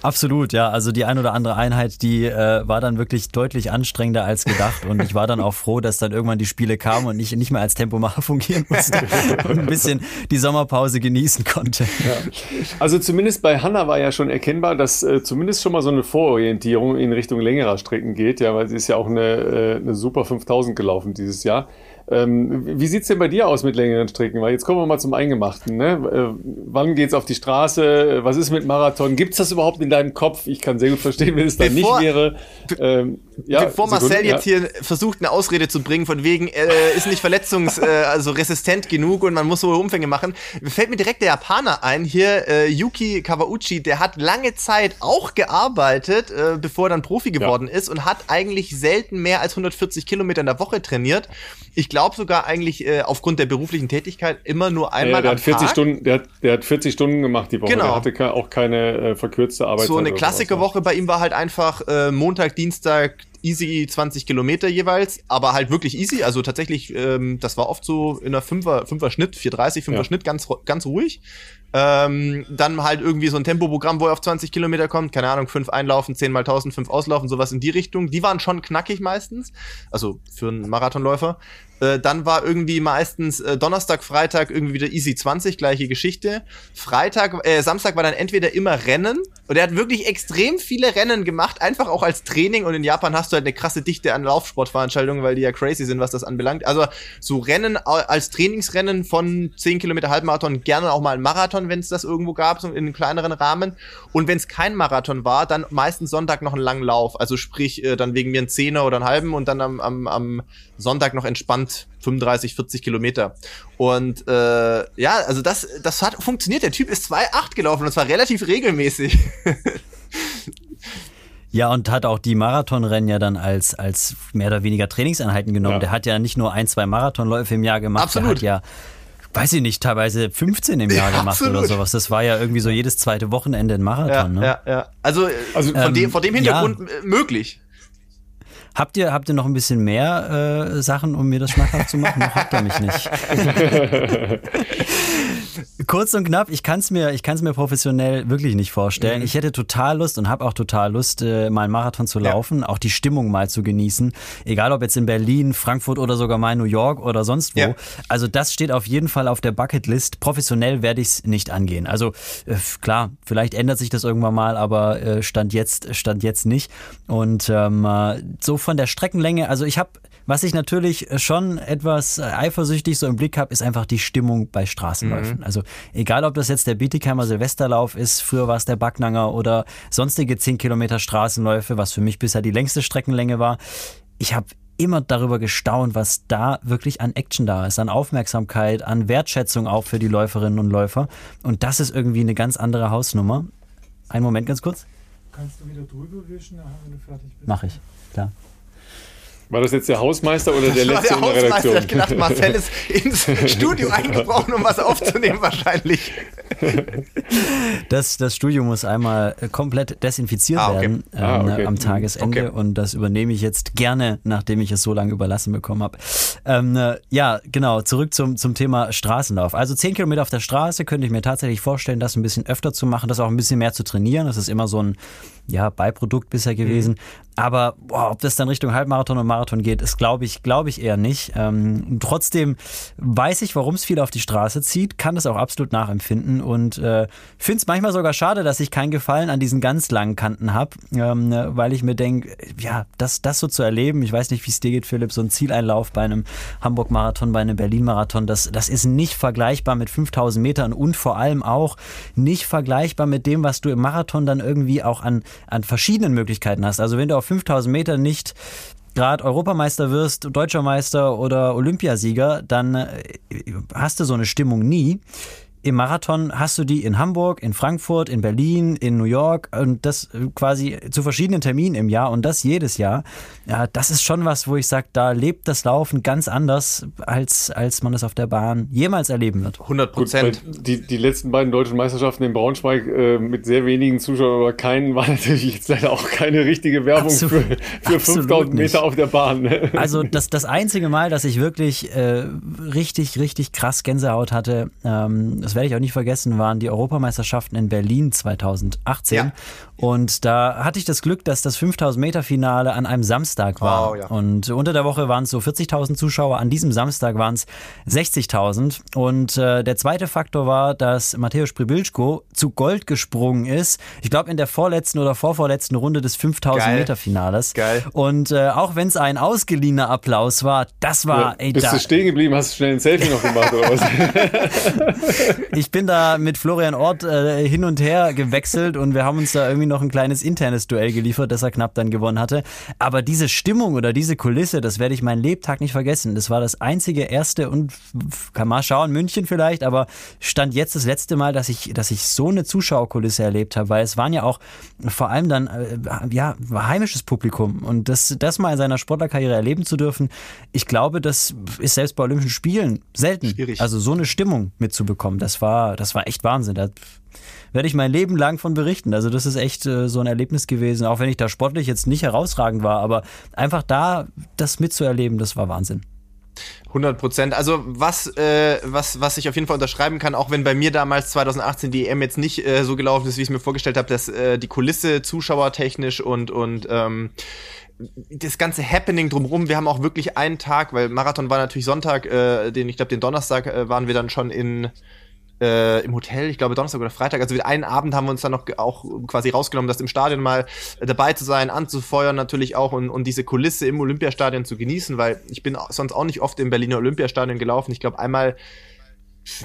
Absolut, ja. Also die ein oder andere Einheit, die äh, war dann wirklich deutlich anstrengender als gedacht. Und ich war dann auch froh, dass dann irgendwann die Spiele kamen und ich nicht mehr als Tempomacher fungieren musste [laughs] und ein bisschen die Sommerpause genießen konnte. Ja. Also zumindest bei Hanna war ja schon erkennbar, dass äh, zumindest schon mal so eine Vororientierung in Richtung längerer Strecken geht. Ja, weil sie ist ja auch eine, äh, eine super 5000 gelaufen dieses Jahr. Ähm, wie sieht's denn bei dir aus mit längeren Strecken? Weil jetzt kommen wir mal zum Eingemachten. Ne? Äh, wann geht's auf die Straße? Was ist mit Marathon? Gibt's das überhaupt in deinem Kopf? Ich kann sehr gut verstehen, wenn es da nicht wäre. Ähm, ja, Bevor Sekunde, Marcel jetzt ja. hier versucht, eine Ausrede zu bringen, von wegen, er äh, ist nicht verletzungs-, [laughs] äh, also resistent genug und man muss hohe Umfänge machen, fällt mir direkt der Japaner ein, hier äh, Yuki Kawauchi, der hat lange Zeit auch gearbeitet, äh, bevor er dann Profi geworden ja. ist und hat eigentlich selten mehr als 140 Kilometer in der Woche trainiert. Ich glaube sogar eigentlich äh, aufgrund der beruflichen Tätigkeit immer nur einmal ja, der hat 40 Tag. Stunden, der hat, der hat 40 Stunden gemacht die Woche. Genau. Der hatte auch keine äh, verkürzte Arbeit. So eine Klassikerwoche bei ihm war halt einfach äh, Montag, Dienstag, easy 20 Kilometer jeweils, aber halt wirklich easy. Also tatsächlich, ähm, das war oft so in einer Fünfer, Fünfer Schnitt, 430, Fünfer ja. Schnitt, ganz, ganz ruhig. Ähm, dann halt irgendwie so ein Tempoprogramm, wo er auf 20 Kilometer kommt, keine Ahnung, fünf einlaufen, 10 mal 1000, fünf auslaufen, sowas in die Richtung. Die waren schon knackig meistens, also für einen Marathonläufer. Äh, dann war irgendwie meistens äh, Donnerstag, Freitag irgendwie wieder Easy 20, gleiche Geschichte. Freitag, äh, Samstag war dann entweder immer Rennen und er hat wirklich extrem viele Rennen gemacht, einfach auch als Training und in Japan hast du halt eine krasse Dichte an Laufsportveranstaltungen, weil die ja crazy sind, was das anbelangt. Also so Rennen als Trainingsrennen von 10 Kilometer Halbmarathon, gerne auch mal ein Marathon, wenn es das irgendwo gab, so in einem kleineren Rahmen. Und wenn es kein Marathon war, dann meistens Sonntag noch einen langen Lauf. Also sprich, äh, dann wegen mir ein Zehner oder einen halben und dann am, am, am Sonntag noch entspannt 35, 40 Kilometer. Und äh, ja, also das, das hat funktioniert. Der Typ ist 2,8 gelaufen und zwar relativ regelmäßig. [laughs] Ja, und hat auch die Marathonrennen ja dann als, als mehr oder weniger Trainingseinheiten genommen. Ja. Der hat ja nicht nur ein, zwei Marathonläufe im Jahr gemacht, Absolut. der hat ja weiß ich nicht, teilweise 15 im Jahr ja, gemacht absolut. oder sowas. Das war ja irgendwie so jedes zweite Wochenende ein Marathon. Ja, ne? ja, ja. Also, also von ähm, dem, vor dem Hintergrund ja. möglich. Habt ihr, habt ihr noch ein bisschen mehr äh, Sachen, um mir das schmackhaft zu machen? Noch habt ihr mich nicht. [laughs] Kurz und knapp, ich kann es mir, mir professionell wirklich nicht vorstellen. Mhm. Ich hätte total Lust und habe auch total Lust, äh, mal einen Marathon zu laufen, ja. auch die Stimmung mal zu genießen. Egal ob jetzt in Berlin, Frankfurt oder sogar mal New York oder sonst wo. Ja. Also das steht auf jeden Fall auf der Bucketlist. Professionell werde ich es nicht angehen. Also äh, klar, vielleicht ändert sich das irgendwann mal, aber äh, stand jetzt, stand jetzt nicht. Und ähm, äh, so von der Streckenlänge, also ich habe was ich natürlich schon etwas eifersüchtig so im Blick habe, ist einfach die Stimmung bei Straßenläufen. Mhm. Also egal, ob das jetzt der Bietigheimer Silvesterlauf ist, früher war es der Backnanger oder sonstige 10 Kilometer Straßenläufe, was für mich bisher die längste Streckenlänge war. Ich habe immer darüber gestaunt, was da wirklich an Action da ist, an Aufmerksamkeit, an Wertschätzung auch für die Läuferinnen und Läufer. Und das ist irgendwie eine ganz andere Hausnummer. Einen Moment ganz kurz. Kannst du wieder drüber wischen, wenn du fertig bist? Mach ich, klar. War das jetzt der Hausmeister oder der letzte der in der Hausmeister. Redaktion? Ich habe gedacht, Marcel ist [laughs] ins Studio eingebrochen, um was aufzunehmen [laughs] wahrscheinlich. Das, das Studio muss einmal komplett desinfiziert ah, okay. werden ähm, ah, okay. am Tagesende okay. und das übernehme ich jetzt gerne, nachdem ich es so lange überlassen bekommen habe. Ähm, äh, ja, genau, zurück zum, zum Thema Straßenlauf. Also 10 Kilometer auf der Straße könnte ich mir tatsächlich vorstellen, das ein bisschen öfter zu machen, das auch ein bisschen mehr zu trainieren. Das ist immer so ein ja, Beiprodukt bisher gewesen. Mhm. Aber boah, ob das dann Richtung Halbmarathon und Marathon geht, ist, glaube ich, glaube ich eher nicht. Ähm, trotzdem weiß ich, warum es viele auf die Straße zieht, kann das auch absolut nachempfinden und äh, finde es manchmal sogar schade, dass ich keinen Gefallen an diesen ganz langen Kanten habe, ähm, weil ich mir denke, ja, das, das so zu erleben, ich weiß nicht, wie es dir geht, Philipp, so ein Zieleinlauf bei einem Hamburg-Marathon, bei einem Berlin-Marathon, das, das ist nicht vergleichbar mit 5000 Metern und vor allem auch nicht vergleichbar mit dem, was du im Marathon dann irgendwie auch an, an verschiedenen Möglichkeiten hast. Also wenn du auf 5000 Meter nicht gerade Europameister wirst, Deutscher Meister oder Olympiasieger, dann äh, hast du so eine Stimmung nie im Marathon hast du die in Hamburg, in Frankfurt, in Berlin, in New York und das quasi zu verschiedenen Terminen im Jahr und das jedes Jahr. Ja, das ist schon was, wo ich sage, da lebt das Laufen ganz anders, als, als man es auf der Bahn jemals erleben wird. 100 Prozent. Die, die letzten beiden deutschen Meisterschaften in Braunschweig äh, mit sehr wenigen Zuschauern oder keinen war [laughs] natürlich jetzt leider auch keine richtige Werbung absolut, für, für 5000 Meter auf der Bahn. Ne? Also das, das einzige Mal, dass ich wirklich äh, richtig, richtig krass Gänsehaut hatte, ähm, das werde ich auch nicht vergessen, waren die Europameisterschaften in Berlin 2018. Ja. Und da hatte ich das Glück, dass das 5000 Meter Finale an einem Samstag war. Wow, ja. Und unter der Woche waren es so 40.000 Zuschauer. An diesem Samstag waren es 60.000. Und äh, der zweite Faktor war, dass Mateusz Pribilschko zu Gold gesprungen ist. Ich glaube in der vorletzten oder vorvorletzten Runde des 5000 Meter Finales. Geil. Und äh, auch wenn es ein ausgeliehener Applaus war, das war. Ja, ey, bist da, du stehen geblieben? Hast du schnell ein Selfie noch gemacht oder was? [laughs] [laughs] ich bin da mit Florian Ort äh, hin und her gewechselt und wir haben uns da irgendwie noch ein kleines internes Duell geliefert, das er knapp dann gewonnen hatte. Aber diese Stimmung oder diese Kulisse, das werde ich meinen Lebtag nicht vergessen. Das war das einzige erste und kann mal schauen, München vielleicht, aber stand jetzt das letzte Mal, dass ich, dass ich so eine Zuschauerkulisse erlebt habe, weil es waren ja auch vor allem dann, äh, ja, heimisches Publikum und das, das mal in seiner Sportlerkarriere erleben zu dürfen, ich glaube, das ist selbst bei Olympischen Spielen selten. Schwierig. Also so eine Stimmung mitzubekommen, das war, das war echt Wahnsinn. Da werde ich mein Leben lang von berichten. Also das ist echt äh, so ein Erlebnis gewesen, auch wenn ich da sportlich jetzt nicht herausragend war, aber einfach da das mitzuerleben, das war Wahnsinn. 100 Prozent. Also was, äh, was, was ich auf jeden Fall unterschreiben kann, auch wenn bei mir damals 2018 die EM jetzt nicht äh, so gelaufen ist, wie ich es mir vorgestellt habe, dass äh, die Kulisse zuschauertechnisch und und ähm, das ganze Happening drumherum, wir haben auch wirklich einen Tag, weil Marathon war natürlich Sonntag, äh, den ich glaube den Donnerstag äh, waren wir dann schon in äh, im Hotel, ich glaube Donnerstag oder Freitag. Also einen Abend haben wir uns dann noch auch quasi rausgenommen, das im Stadion mal dabei zu sein, anzufeuern natürlich auch und, und diese Kulisse im Olympiastadion zu genießen, weil ich bin sonst auch nicht oft im Berliner Olympiastadion gelaufen. Ich glaube einmal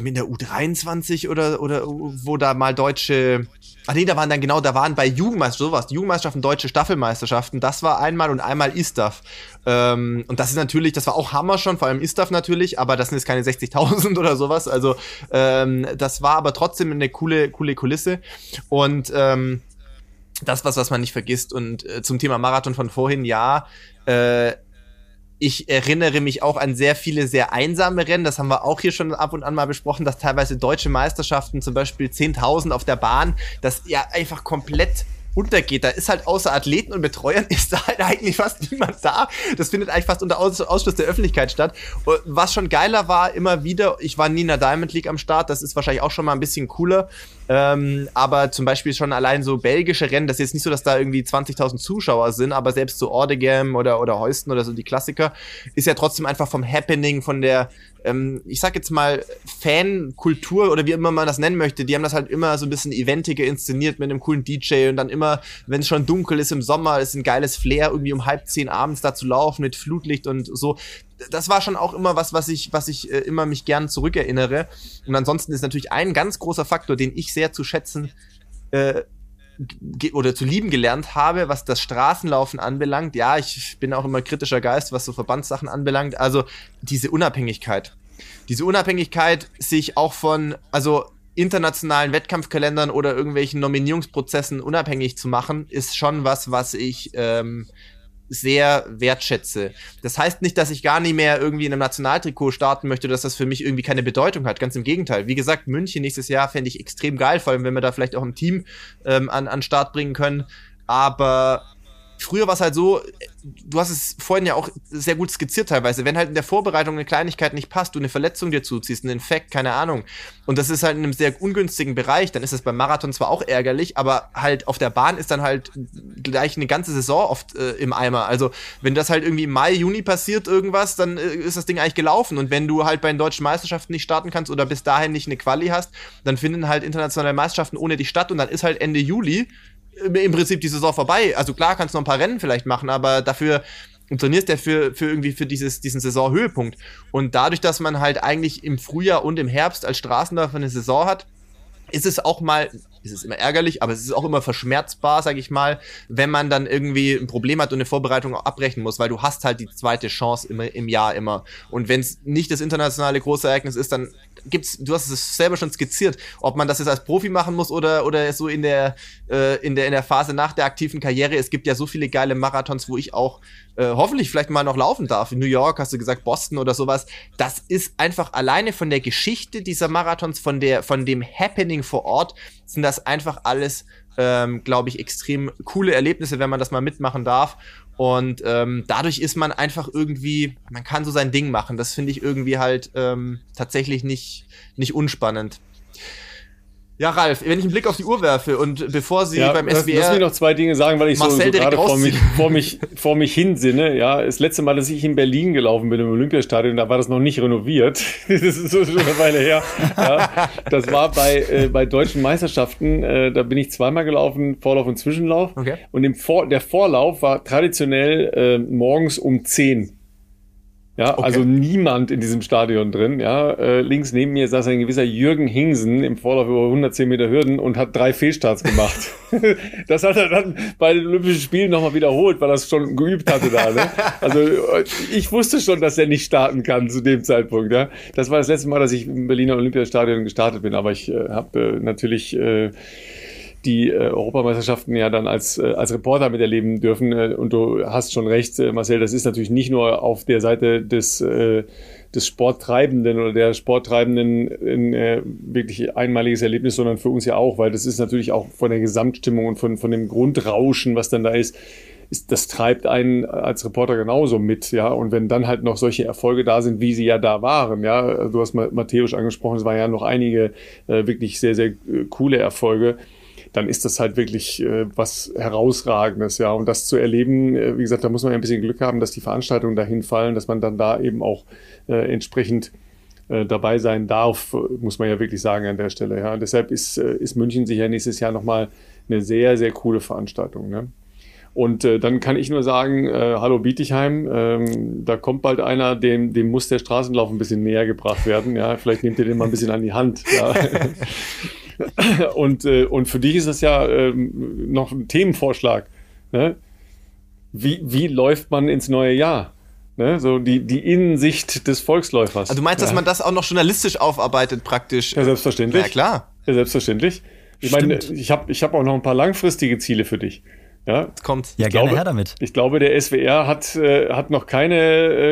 mit der U23 oder, oder wo da mal deutsche Ach nee, da waren dann genau, da waren bei Jugendmeisterschaften, sowas, Jugendmeisterschaften, deutsche Staffelmeisterschaften, das war einmal und einmal ISTAF. Ähm, und das ist natürlich, das war auch Hammer schon, vor allem ISTAF natürlich, aber das sind jetzt keine 60.000 [laughs] oder sowas. Also ähm, das war aber trotzdem eine coole, coole Kulisse. Und ähm, das was, was man nicht vergisst. Und äh, zum Thema Marathon von vorhin, ja, äh, ich erinnere mich auch an sehr viele sehr einsame Rennen. Das haben wir auch hier schon ab und an mal besprochen, dass teilweise deutsche Meisterschaften, zum Beispiel 10.000 auf der Bahn, das ja einfach komplett untergeht. Da ist halt außer Athleten und Betreuern [laughs] ist da halt eigentlich fast niemand da. Das findet eigentlich fast unter Aus Ausschluss der Öffentlichkeit statt. Was schon geiler war, immer wieder, ich war nie in der Diamond League am Start, das ist wahrscheinlich auch schon mal ein bisschen cooler. Ähm, aber zum Beispiel schon allein so belgische Rennen, das ist jetzt nicht so, dass da irgendwie 20.000 Zuschauer sind, aber selbst so Ordegam oder, oder Heusten oder so die Klassiker, ist ja trotzdem einfach vom Happening, von der, ähm, ich sag jetzt mal, Fankultur oder wie immer man das nennen möchte, die haben das halt immer so ein bisschen eventiger inszeniert mit einem coolen DJ und dann immer, wenn es schon dunkel ist im Sommer, ist ein geiles Flair, irgendwie um halb zehn abends da zu laufen mit Flutlicht und so das war schon auch immer was, was ich, was ich äh, immer mich gern zurückerinnere. Und ansonsten ist natürlich ein ganz großer Faktor, den ich sehr zu schätzen äh, oder zu lieben gelernt habe, was das Straßenlaufen anbelangt. Ja, ich bin auch immer kritischer Geist, was so Verbandssachen anbelangt. Also diese Unabhängigkeit. Diese Unabhängigkeit sich auch von, also internationalen Wettkampfkalendern oder irgendwelchen Nominierungsprozessen unabhängig zu machen, ist schon was, was ich ähm, sehr wertschätze. Das heißt nicht, dass ich gar nicht mehr irgendwie in einem Nationaltrikot starten möchte, dass das für mich irgendwie keine Bedeutung hat. Ganz im Gegenteil. Wie gesagt, München nächstes Jahr fände ich extrem geil, vor allem wenn wir da vielleicht auch ein Team ähm, an, an Start bringen können. Aber früher war es halt so, du hast es vorhin ja auch sehr gut skizziert teilweise, wenn halt in der Vorbereitung eine Kleinigkeit nicht passt, du eine Verletzung dir zuziehst, einen Infekt, keine Ahnung, und das ist halt in einem sehr ungünstigen Bereich, dann ist es beim Marathon zwar auch ärgerlich, aber halt auf der Bahn ist dann halt gleich eine ganze Saison oft äh, im Eimer. Also wenn das halt irgendwie im Mai, Juni passiert irgendwas, dann äh, ist das Ding eigentlich gelaufen und wenn du halt bei den deutschen Meisterschaften nicht starten kannst oder bis dahin nicht eine Quali hast, dann finden halt internationale Meisterschaften ohne dich statt und dann ist halt Ende Juli im Prinzip die Saison vorbei. Also klar kannst du noch ein paar Rennen vielleicht machen, aber dafür trainierst du für, für irgendwie für dieses, diesen Saisonhöhepunkt. Und dadurch, dass man halt eigentlich im Frühjahr und im Herbst als Straßenläufer eine Saison hat, ist es auch mal, ist es immer ärgerlich, aber es ist auch immer verschmerzbar, sag ich mal, wenn man dann irgendwie ein Problem hat und eine Vorbereitung abbrechen muss, weil du hast halt die zweite Chance immer, im Jahr immer. Und wenn es nicht das internationale große Ereignis ist, dann gibt's, du hast es selber schon skizziert, ob man das jetzt als Profi machen muss oder, oder so in der, äh, in der, in der Phase nach der aktiven Karriere. Es gibt ja so viele geile Marathons, wo ich auch äh, hoffentlich vielleicht mal noch laufen darf. In New York hast du gesagt, Boston oder sowas. Das ist einfach alleine von der Geschichte dieser Marathons, von der, von dem Happening vor Ort, sind das einfach alles, ähm, glaube ich, extrem coole Erlebnisse, wenn man das mal mitmachen darf. Und ähm, dadurch ist man einfach irgendwie, man kann so sein Ding machen. Das finde ich irgendwie halt ähm, tatsächlich nicht, nicht unspannend. Ja, Ralf, wenn ich einen Blick auf die Uhr werfe und bevor Sie ja, beim SWR... Lass mich noch zwei Dinge sagen, weil ich Marcel so, so gerade vor mich, vor, mich, vor mich hinsinne. Ja, das letzte Mal, dass ich in Berlin gelaufen bin im Olympiastadion, da war das noch nicht renoviert. [laughs] das ist so schon eine Weile her. Ja, das war bei, äh, bei deutschen Meisterschaften. Äh, da bin ich zweimal gelaufen, Vorlauf und Zwischenlauf. Okay. Und im Vor der Vorlauf war traditionell äh, morgens um 10 ja, okay. also niemand in diesem Stadion drin. Ja, äh, links neben mir saß ein gewisser Jürgen Hingsen im Vorlauf über 110 Meter Hürden und hat drei Fehlstarts gemacht. [laughs] das hat er dann bei den Olympischen Spielen nochmal wiederholt, weil er es schon geübt hatte da. Ne? Also äh, ich wusste schon, dass er nicht starten kann zu dem Zeitpunkt. Ja, das war das letzte Mal, dass ich im Berliner Olympiastadion gestartet bin. Aber ich äh, habe äh, natürlich äh, die äh, Europameisterschaften ja dann als, äh, als Reporter miterleben dürfen. Äh, und du hast schon recht, äh, Marcel, das ist natürlich nicht nur auf der Seite des, äh, des Sporttreibenden oder der Sporttreibenden ein äh, wirklich einmaliges Erlebnis, sondern für uns ja auch, weil das ist natürlich auch von der Gesamtstimmung und von, von dem Grundrauschen, was dann da ist, ist, das treibt einen als Reporter genauso mit, ja. Und wenn dann halt noch solche Erfolge da sind, wie sie ja da waren, ja. Du hast Matthäus angesprochen, es waren ja noch einige äh, wirklich sehr, sehr äh, coole Erfolge dann ist das halt wirklich äh, was Herausragendes, ja. Und das zu erleben, äh, wie gesagt, da muss man ja ein bisschen Glück haben, dass die Veranstaltungen dahin fallen, dass man dann da eben auch äh, entsprechend äh, dabei sein darf, muss man ja wirklich sagen an der Stelle. Ja. Und deshalb ist, äh, ist München sicher nächstes Jahr nochmal eine sehr, sehr coole Veranstaltung. Ne? Und äh, dann kann ich nur sagen, äh, hallo Bietigheim, ähm, da kommt bald einer, dem, dem muss der Straßenlauf ein bisschen näher gebracht werden. Ja, vielleicht nehmt ihr den mal ein bisschen an die Hand. Ja. [laughs] [laughs] und, äh, und für dich ist das ja ähm, noch ein Themenvorschlag. Ne? Wie, wie läuft man ins neue Jahr? Ne? So die, die Innensicht des Volksläufers. Also du meinst, ja. dass man das auch noch journalistisch aufarbeitet praktisch? Ja, selbstverständlich. Ja, klar. Ja, selbstverständlich. Ich Stimmt. meine, ich habe ich hab auch noch ein paar langfristige Ziele für dich. Ja, Jetzt kommt. Ja, ich gerne glaube, her damit. Ich glaube, der SWR hat, äh, hat noch keine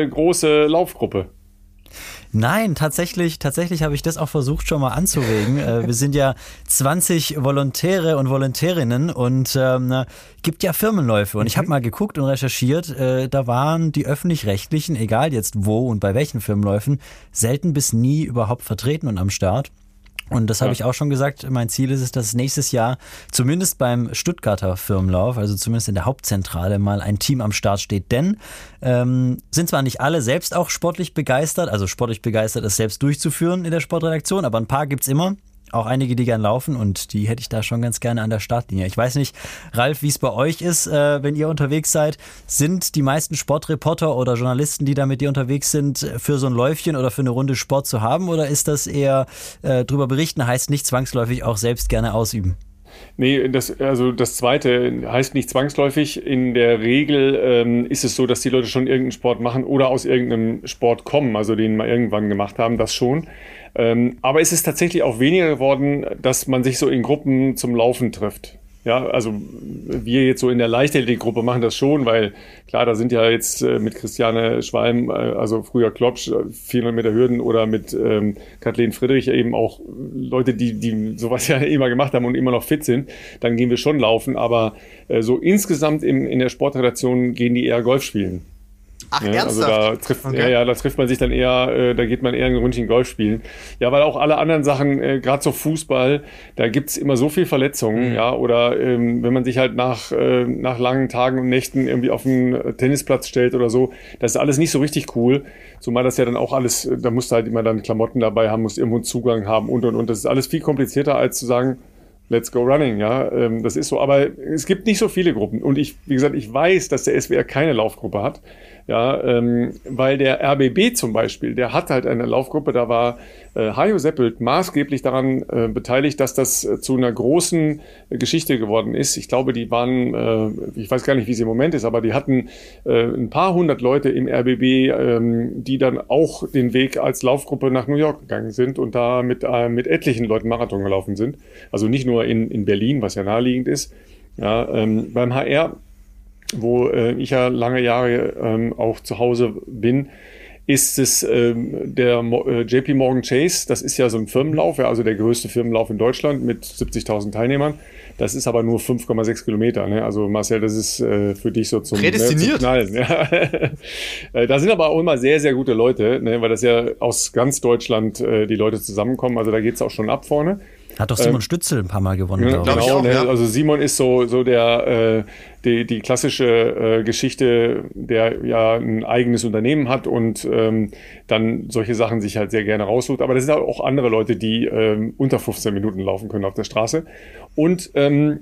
äh, große Laufgruppe. Nein, tatsächlich, tatsächlich habe ich das auch versucht schon mal anzuregen. Äh, wir sind ja 20 Volontäre und Volontärinnen und ähm, gibt ja Firmenläufe. Und ich habe mhm. mal geguckt und recherchiert, äh, da waren die öffentlich-rechtlichen, egal jetzt wo und bei welchen Firmenläufen, selten bis nie überhaupt vertreten und am Start. Und das habe ich auch schon gesagt. Mein Ziel ist es, dass nächstes Jahr zumindest beim Stuttgarter Firmenlauf, also zumindest in der Hauptzentrale, mal ein Team am Start steht. Denn ähm, sind zwar nicht alle selbst auch sportlich begeistert, also sportlich begeistert, es selbst durchzuführen in der Sportredaktion, aber ein paar gibt's immer auch einige, die gern laufen und die hätte ich da schon ganz gerne an der Startlinie. Ich weiß nicht, Ralf, wie es bei euch ist, äh, wenn ihr unterwegs seid. Sind die meisten Sportreporter oder Journalisten, die da mit dir unterwegs sind, für so ein Läufchen oder für eine Runde Sport zu haben? Oder ist das eher äh, drüber berichten, heißt nicht zwangsläufig auch selbst gerne ausüben? Nee, das, also das zweite heißt nicht zwangsläufig. In der Regel ähm, ist es so, dass die Leute schon irgendeinen Sport machen oder aus irgendeinem Sport kommen, also den mal irgendwann gemacht haben, das schon. Ähm, aber es ist tatsächlich auch weniger geworden, dass man sich so in Gruppen zum Laufen trifft. Ja, also wir jetzt so in der Leichtathletik-Gruppe machen das schon, weil klar, da sind ja jetzt äh, mit Christiane Schwalm, äh, also früher Klopsch, 400 äh, Meter Hürden oder mit ähm, Kathleen Friedrich eben auch Leute, die, die sowas [laughs] ja immer gemacht haben und immer noch fit sind. Dann gehen wir schon laufen, aber äh, so insgesamt im, in der Sportredaktion gehen die eher Golf spielen. Ach, ja, ernsthaft? Also da trifft, okay. ja, ja, da trifft man sich dann eher, äh, da geht man eher ein Rundchen Golf spielen. Ja, weil auch alle anderen Sachen, äh, gerade so Fußball, da gibt's immer so viel Verletzungen, mhm. ja, oder ähm, wenn man sich halt nach, äh, nach langen Tagen und Nächten irgendwie auf einen Tennisplatz stellt oder so, das ist alles nicht so richtig cool. Zumal das ja dann auch alles, da musst du halt immer dann Klamotten dabei haben, musst irgendwo einen Zugang haben und und und. Das ist alles viel komplizierter, als zu sagen, Let's go running, ja, ähm, das ist so. Aber es gibt nicht so viele Gruppen. Und ich, wie gesagt, ich weiß, dass der SWR keine Laufgruppe hat. Ja, ähm, weil der RBB zum Beispiel, der hat halt eine Laufgruppe, da war äh, Hajo Seppelt maßgeblich daran äh, beteiligt, dass das äh, zu einer großen äh, Geschichte geworden ist. Ich glaube, die waren, äh, ich weiß gar nicht, wie sie im Moment ist, aber die hatten äh, ein paar hundert Leute im RBB, ähm, die dann auch den Weg als Laufgruppe nach New York gegangen sind und da mit, äh, mit etlichen Leuten Marathon gelaufen sind. Also nicht nur in, in Berlin, was ja naheliegend ist. Ja, ähm, beim HR wo äh, ich ja lange Jahre ähm, auch zu Hause bin, ist es ähm, der äh, JP Morgan Chase. Das ist ja so ein Firmenlauf, ja, also der größte Firmenlauf in Deutschland mit 70.000 Teilnehmern. Das ist aber nur 5,6 Kilometer. Ne? Also Marcel, das ist äh, für dich so zum, Prädestiniert. Ne, zum Knallen. Ja. [laughs] Äh, da sind aber auch immer sehr, sehr gute Leute, ne? weil das ja aus ganz Deutschland äh, die Leute zusammenkommen. Also da geht's auch schon ab vorne. Hat doch Simon ähm, Stützel ein paar Mal gewonnen. Ja, genau, auch, ne? ja. also Simon ist so, so der, äh, die, die klassische äh, Geschichte, der ja ein eigenes Unternehmen hat und ähm, dann solche Sachen sich halt sehr gerne raussucht. Aber das sind auch andere Leute, die ähm, unter 15 Minuten laufen können auf der Straße. Und ähm,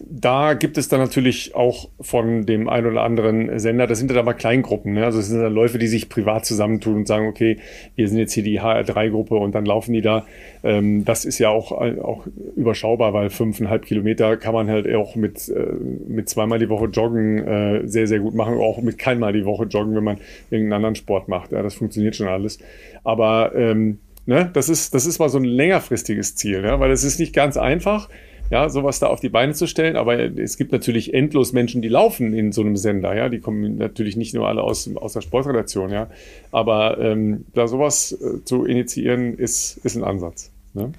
da gibt es dann natürlich auch von dem einen oder anderen Sender, das sind dann aber Kleingruppen, ne? also es sind dann Läufe, die sich privat zusammentun und sagen, okay, wir sind jetzt hier die HR3-Gruppe und dann laufen die da. Ähm, das ist ja auch, auch überschaubar, weil fünfeinhalb Kilometer kann man halt auch mit, äh, mit zweimal die Woche joggen äh, sehr, sehr gut machen, auch mit keinmal die Woche joggen, wenn man irgendeinen anderen Sport macht. Ja, das funktioniert schon alles. Aber ähm, ne, das ist, das ist mal so ein längerfristiges Ziel, ja? weil es ist nicht ganz einfach ja, sowas da auf die Beine zu stellen. Aber es gibt natürlich endlos Menschen, die laufen in so einem Sender, ja. Die kommen natürlich nicht nur alle aus, aus der Sportredaktion, ja. Aber ähm, da sowas äh, zu initiieren, ist, ist ein Ansatz. Ne?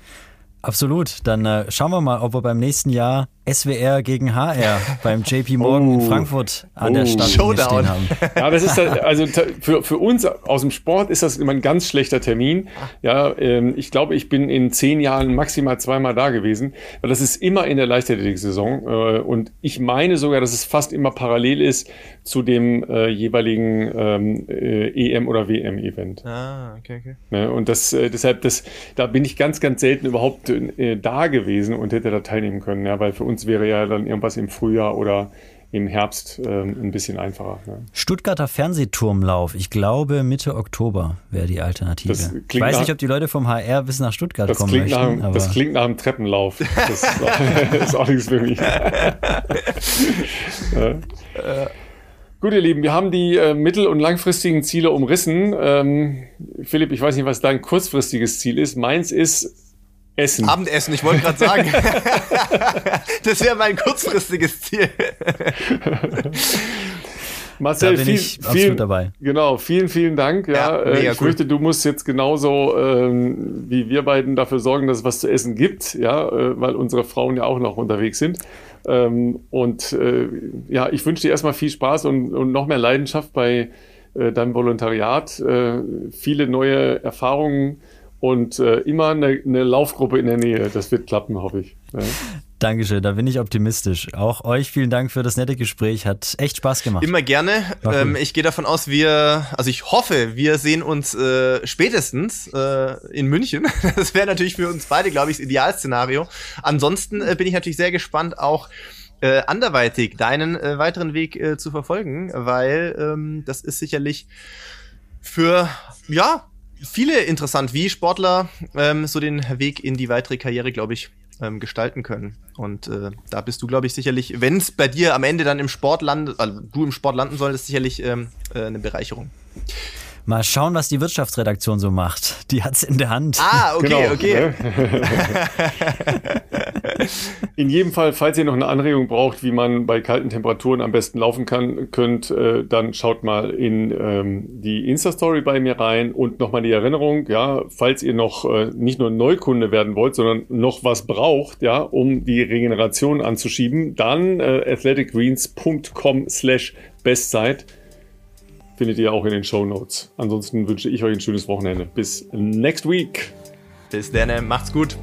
Absolut. Dann äh, schauen wir mal, ob wir beim nächsten Jahr SWR gegen HR beim JP Morgan oh. in Frankfurt an oh. der Stadt stehen haben. [laughs] Ja, das ist also für, für uns aus dem Sport ist das immer ein ganz schlechter Termin. Ja, ähm, ich glaube, ich bin in zehn Jahren maximal zweimal da gewesen, weil das ist immer in der Leichtathletik-Saison äh, und ich meine sogar, dass es fast immer parallel ist zu dem äh, jeweiligen ähm, äh, EM oder WM-Event. Ah, okay, okay. Ne, und das äh, deshalb, das, da bin ich ganz, ganz selten überhaupt äh, da gewesen und hätte da teilnehmen können, ja, weil für uns wäre ja dann irgendwas im Frühjahr oder im Herbst ähm, ein bisschen einfacher. Ne? Stuttgarter Fernsehturmlauf, ich glaube Mitte Oktober wäre die Alternative. Ich weiß nach, nicht, ob die Leute vom HR bis nach Stuttgart kommen möchten. Nach, das klingt nach einem Treppenlauf. Das ist auch, [laughs] [laughs] ist auch nichts für mich. [laughs] ja. Gut, ihr Lieben, wir haben die äh, mittel- und langfristigen Ziele umrissen. Ähm, Philipp, ich weiß nicht, was dein kurzfristiges Ziel ist. Meins ist Essen. Abendessen, ich wollte gerade sagen. [laughs] das wäre mein kurzfristiges Ziel. [laughs] Marcel, viel, vielen, dabei. Genau, vielen, vielen Dank. Ja, ja äh, ich cool. fürchte, du musst jetzt genauso ähm, wie wir beiden dafür sorgen, dass es was zu essen gibt, ja, äh, weil unsere Frauen ja auch noch unterwegs sind. Ähm, und äh, ja, ich wünsche dir erstmal viel Spaß und, und noch mehr Leidenschaft bei äh, deinem Volontariat, äh, viele neue Erfahrungen und äh, immer eine, eine, Laufgruppe in der Nähe. Das wird klappen, hoffe ich. Ja. Dankeschön, da bin ich optimistisch. Auch euch vielen Dank für das nette Gespräch. Hat echt Spaß gemacht. Immer gerne. Ähm, ich gehe davon aus, wir, also ich hoffe, wir sehen uns äh, spätestens äh, in München. [laughs] Das wäre natürlich für uns beide, glaube ich, das Idealszenario. Ansonsten äh, bin ich natürlich sehr gespannt, auch äh, anderweitig deinen äh, weiteren Weg äh, zu verfolgen, weil ähm, das ist sicherlich für, ja, viele interessant, wie Sportler ähm, so den Weg in die weitere Karriere, glaube ich, ähm, gestalten können. Und äh, da bist du, glaube ich, sicherlich, wenn es bei dir am Ende dann im Sport landet, also du im Sport landen solltest, sicherlich ähm, äh, eine Bereicherung. Mal schauen, was die Wirtschaftsredaktion so macht. Die hat es in der Hand. Ah, okay, genau. okay. [laughs] in jedem Fall, falls ihr noch eine Anregung braucht, wie man bei kalten Temperaturen am besten laufen kann, könnt, äh, dann schaut mal in ähm, die Insta-Story bei mir rein und nochmal die Erinnerung, ja, falls ihr noch äh, nicht nur Neukunde werden wollt, sondern noch was braucht, ja, um die Regeneration anzuschieben, dann äh, athleticgreens.com slash bestzeit findet ihr auch in den Show Notes. Ansonsten wünsche ich euch ein schönes Wochenende. Bis next week. Bis dann, macht's gut.